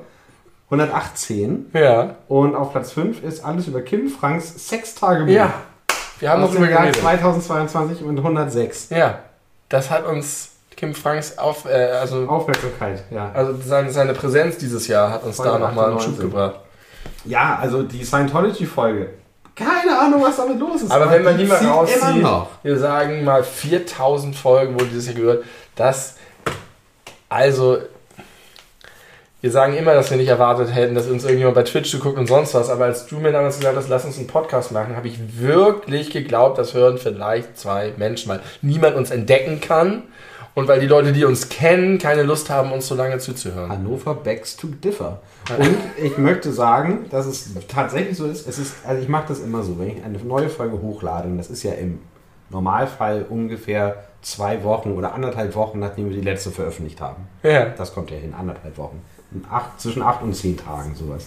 118. Ja. Und auf Platz 5 ist alles über Kim Franks Sextagebuch. Ja. Wir haben Jahr geredet. 2022 und 106. Ja. Das hat uns Kim Franks auf, äh, also, Aufmerksamkeit, ja. also seine, seine Präsenz dieses Jahr hat uns Folge da nochmal einen 98. Schub gebracht. Ja, also die Scientology-Folge. Keine Ahnung, was damit los ist. Aber wenn man die mal zieht rauszieht, wir sagen mal 4000 Folgen wurde dieses Jahr gehört. Das, also, wir sagen immer, dass wir nicht erwartet hätten, dass uns irgendjemand bei Twitch zuguckt und sonst was. Aber als du mir damals gesagt hast, lass uns einen Podcast machen, habe ich wirklich geglaubt, das hören vielleicht zwei Menschen, weil niemand uns entdecken kann und weil die Leute, die uns kennen, keine Lust haben, uns so lange zuzuhören. Hannover begs to differ. Und ich möchte sagen, dass es tatsächlich so ist. Es ist, also ich mache das immer so, wenn ich eine neue Folge hochlade, und das ist ja im Normalfall ungefähr zwei Wochen oder anderthalb Wochen, nachdem wir die letzte veröffentlicht haben. Ja. Das kommt ja hin, anderthalb Wochen. Acht, zwischen acht und zehn Tagen, sowas.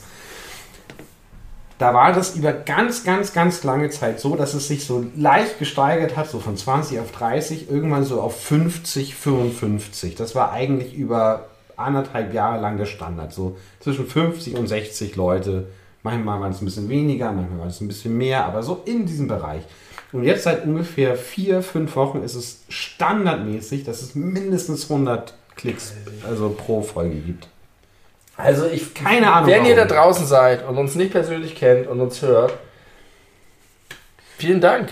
Da war das über ganz, ganz, ganz lange Zeit so, dass es sich so leicht gesteigert hat, so von 20 auf 30, irgendwann so auf 50, 55. Das war eigentlich über anderthalb Jahre lang der Standard. So zwischen 50 und 60 Leute. Manchmal waren es ein bisschen weniger, manchmal war es ein bisschen mehr, aber so in diesem Bereich. Und jetzt seit ungefähr vier, fünf Wochen ist es standardmäßig, dass es mindestens 100 Klicks also pro Folge gibt. Also ich, Keine Ahnung, Wenn ihr da warum. draußen seid und uns nicht persönlich kennt und uns hört, vielen Dank.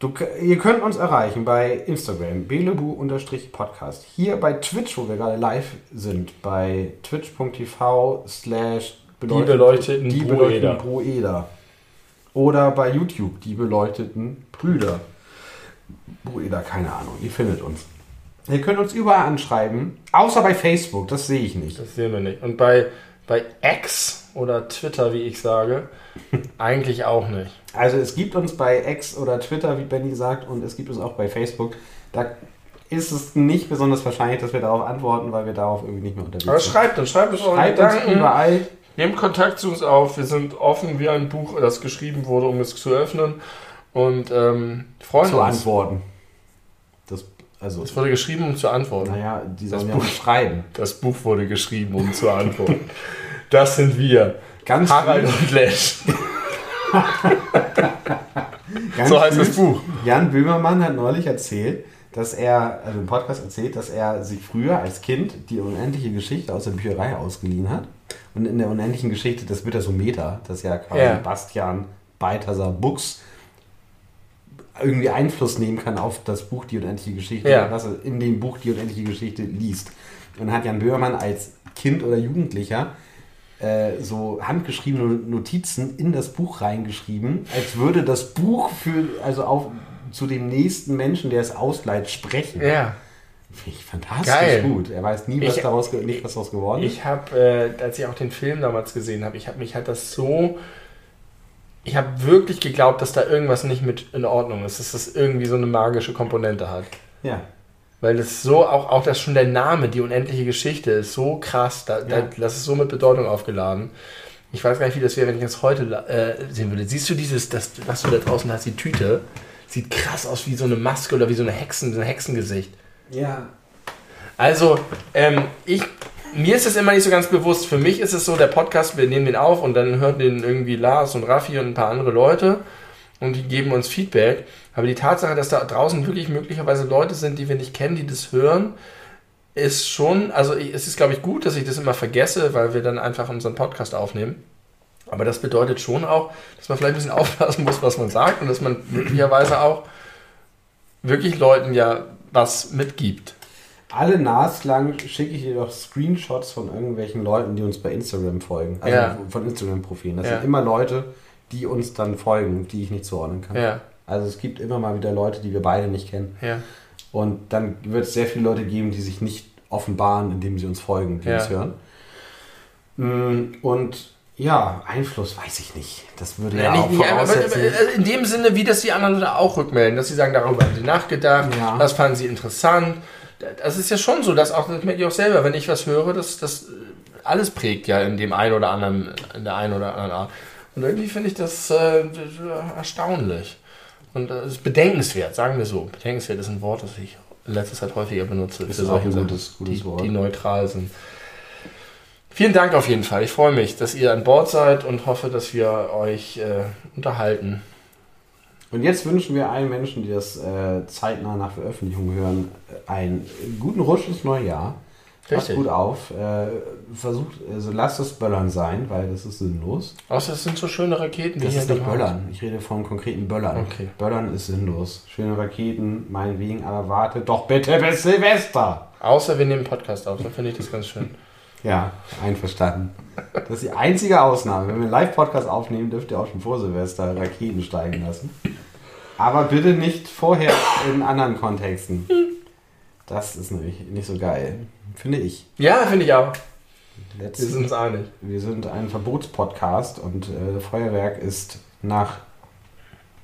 Du, ihr könnt uns erreichen bei Instagram, belebu-podcast. Hier bei Twitch, wo wir gerade live sind, bei twitch.tv slash Die beleuchteten die beleuchteten Brueder. Oder bei YouTube, die beleuchteten Brüder. Bruder, keine Ahnung, ihr findet uns. Ihr könnt uns überall anschreiben, außer bei Facebook, das sehe ich nicht. Das sehen wir nicht. Und bei, bei X oder Twitter, wie ich sage, eigentlich auch nicht. Also es gibt uns bei X oder Twitter, wie Benny sagt, und es gibt uns auch bei Facebook. Da ist es nicht besonders wahrscheinlich, dass wir darauf antworten, weil wir darauf irgendwie nicht mehr unterwegs Aber sind. schreibt uns, schreibt uns Schreibt uns überall. Nehmt Kontakt zu uns auf. Wir sind offen wie ein Buch, das geschrieben wurde, um es zu öffnen. Und ähm, freuen zu uns. antworten. Das, also, Es wurde geschrieben, um zu antworten. naja, die Das sollen ja Buch. auch schreiben. Das Buch wurde geschrieben, um zu antworten. Das sind wir. Ganz Harald und Lesch. So heißt das. Buch. Jan Böhmermann hat neulich erzählt, dass er, also im Podcast erzählt, dass er sich früher als Kind die unendliche Geschichte aus der Bücherei ausgeliehen hat. Und in der unendlichen Geschichte, das wird ja so Meta, dass ja quasi Ja. Bastian Balthasar Buchs irgendwie Einfluss nehmen kann auf das Buch Die unendliche Geschichte, Ja. was er in dem Buch Die unendliche Geschichte liest. Und hat Jan Böhmermann als Kind oder Jugendlicher äh, so handgeschriebene Notizen in das Buch reingeschrieben, als würde das Buch für, also auf zu dem nächsten Menschen, der es ausleiht, sprechen. Ja. Finde ich fantastisch Geil. gut. Er weiß nie, was Ich- daraus, nicht, was daraus geworden ist. Ich habe, äh, als ich auch den Film damals gesehen habe, ich habe mich halt das so. Ich habe wirklich geglaubt, dass da irgendwas nicht mit in Ordnung ist, dass das irgendwie so eine magische Komponente hat. Ja. Weil das so, auch, auch das schon der Name, die unendliche Geschichte, ist so krass, da, da, Ja. das ist so mit Bedeutung aufgeladen. Ich weiß gar nicht, wie das wäre, wenn ich das heute äh, sehen würde. Siehst du dieses, das, was du da draußen hast, die Tüte? Sieht krass aus wie so eine Maske oder wie so eine Hexen, so ein Hexengesicht. Ja. Also, ähm, ich, mir ist es immer nicht so ganz bewusst. Für mich ist es so, der Podcast, wir nehmen den auf und dann hören den irgendwie Lars und Raffi und ein paar andere Leute und die geben uns Feedback. Aber die Tatsache, dass da draußen wirklich möglicherweise Leute sind, die wir nicht kennen, die das hören, ist schon, also es ist, glaube ich, gut, dass ich das immer vergesse, weil wir dann einfach unseren Podcast aufnehmen. Aber das bedeutet schon auch, dass man vielleicht ein bisschen aufpassen muss, was man sagt und dass man möglicherweise auch wirklich Leuten ja was mitgibt. Alle naslang schicke ich dir doch Screenshots von irgendwelchen Leuten, die uns bei Instagram folgen. Also Ja. von Instagram-Profilen. Das Ja. sind immer Leute, die uns dann folgen, die ich nicht zuordnen kann. Ja, Also es gibt immer mal wieder Leute, die wir beide nicht kennen. Und dann wird es sehr viele Leute geben, die sich nicht offenbaren, indem sie uns folgen, die uns hören. Mm, Und ja, Einfluss weiß ich nicht. Das würde ja, Ja, auch nicht, nicht, aber, aber, voraussetzen. aber in dem Sinne, wie das die anderen da auch rückmelden, dass sie sagen, darüber haben sie nachgedacht, Ja. das fanden sie interessant. Das ist ja schon so, dass auch, das merke ich auch selber, wenn ich was höre, das, das äh, alles prägt ja in dem einen oder anderen, in der einen oder anderen Art. Und irgendwie finde ich das äh, erstaunlich. Und das ist bedenkenswert, sagen wir so. Bedenkenswert ist ein Wort, das ich in letzter Zeit häufiger benutze. Ist für auch ein gutes- gutes die, Wort. die neutral sind. Vielen Dank auf jeden Fall. Ich freue mich, dass ihr an Bord seid und hoffe, dass wir euch äh, unterhalten. Und jetzt wünschen wir allen Menschen, die das äh, zeitnah nach Veröffentlichung hören, äh, einen guten Rutsch ins neue Jahr. Passt Richtig. gut auf. Äh, versucht, also lasst es Böllern sein, weil das ist sinnlos. Außer es sind so schöne Raketen, die Das hier ist nicht Böllern. Ich rede von konkreten Böllern. Okay. Böllern ist sinnlos. Schöne Raketen, meinetwegen, aber wartet doch bitte bis Silvester. Außer wir nehmen Podcast auf, dann finde ich das ganz schön. Ja, einverstanden. Das ist die einzige Ausnahme. Wenn wir einen Live-Podcast aufnehmen, dürft ihr auch schon vor Silvester Raketen steigen lassen. Aber bitte nicht vorher in anderen Kontexten. Das ist nämlich nicht so geil. Finde ich. Ja, finde ich auch. Wir Letzt, sind uns einig. wir sind ein Verbotspodcast und äh, Feuerwerk ist nach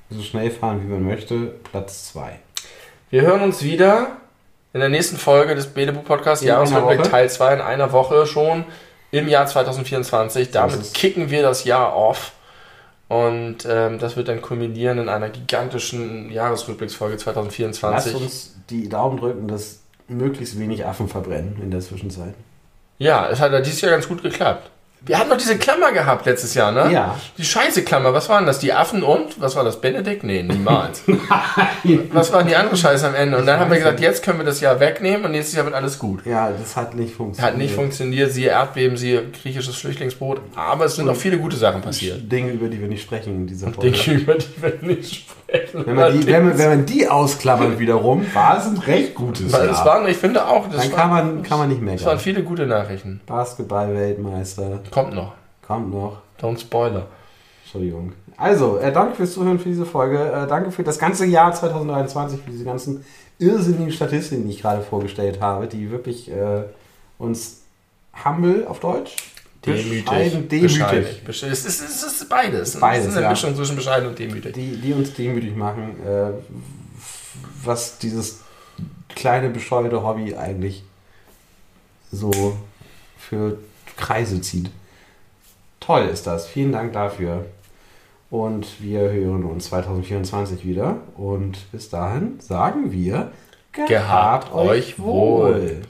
so schnell fahren, wie man möchte, Platz 2. Wir hören uns wieder in der nächsten Folge des Belebu Podcasts, Jahresrückblick. Teil 2 in einer Woche schon im Jahr 2024. ist Damit kicken wir das Jahr off. Und ähm, das wird dann kulminieren in einer gigantischen Jahresrückblicksfolge Lasst 2024. uns die Daumen drücken, dass möglichst wenig Affen verbrennen in der Zwischenzeit. Ja, es hat ja dieses Jahr ganz gut geklappt. Wir hatten noch diese Klammer gehabt letztes Jahr, ne? Ja. Die scheiße Klammer, was waren das? Die Affen und? Was war das? Benedikt? Nee, niemals. was waren die andere Scheiße am Ende? Und dann haben wir gesagt, jetzt können wir das Jahr wegnehmen und nächstes Jahr wird alles gut. Ja, das hat nicht funktioniert. Hat nicht funktioniert, siehe Erdbeben, siehe griechisches Flüchtlingsboot, aber es sind auch viele gute Sachen passiert. Dinge, über die wir nicht sprechen in dieser Folge. Dinge, über die wir nicht sprechen. Wenn man, die, wenn, man, wenn man die ausklammert wiederum, war es ein recht gutes Weil Jahr. es waren, ich finde auch, das Dann war- kann man, kann man nicht es waren viele gute Nachrichten. Basketball-Weltmeister, Kommt noch. kommt noch. Don't spoiler. Entschuldigung. Also, äh, danke fürs Zuhören für diese Folge. Äh, danke für das ganze Jahr 2023, für diese ganzen irrsinnigen Statistiken, die ich gerade vorgestellt habe, die wirklich äh, uns humble auf Deutsch. Bescheiden, demütig. Bescheiden. Besch- Es ist, es ist beides. Beides, es ist eine ja. Mischung zwischen bescheiden und demütig. Die, die uns demütig machen, äh, was dieses kleine bescheuerte Hobby eigentlich so für Kreise zieht. Toll ist das. Vielen Dank dafür. Und wir hören uns 2024 wieder. Und bis dahin sagen wir, Gehabt euch wohl.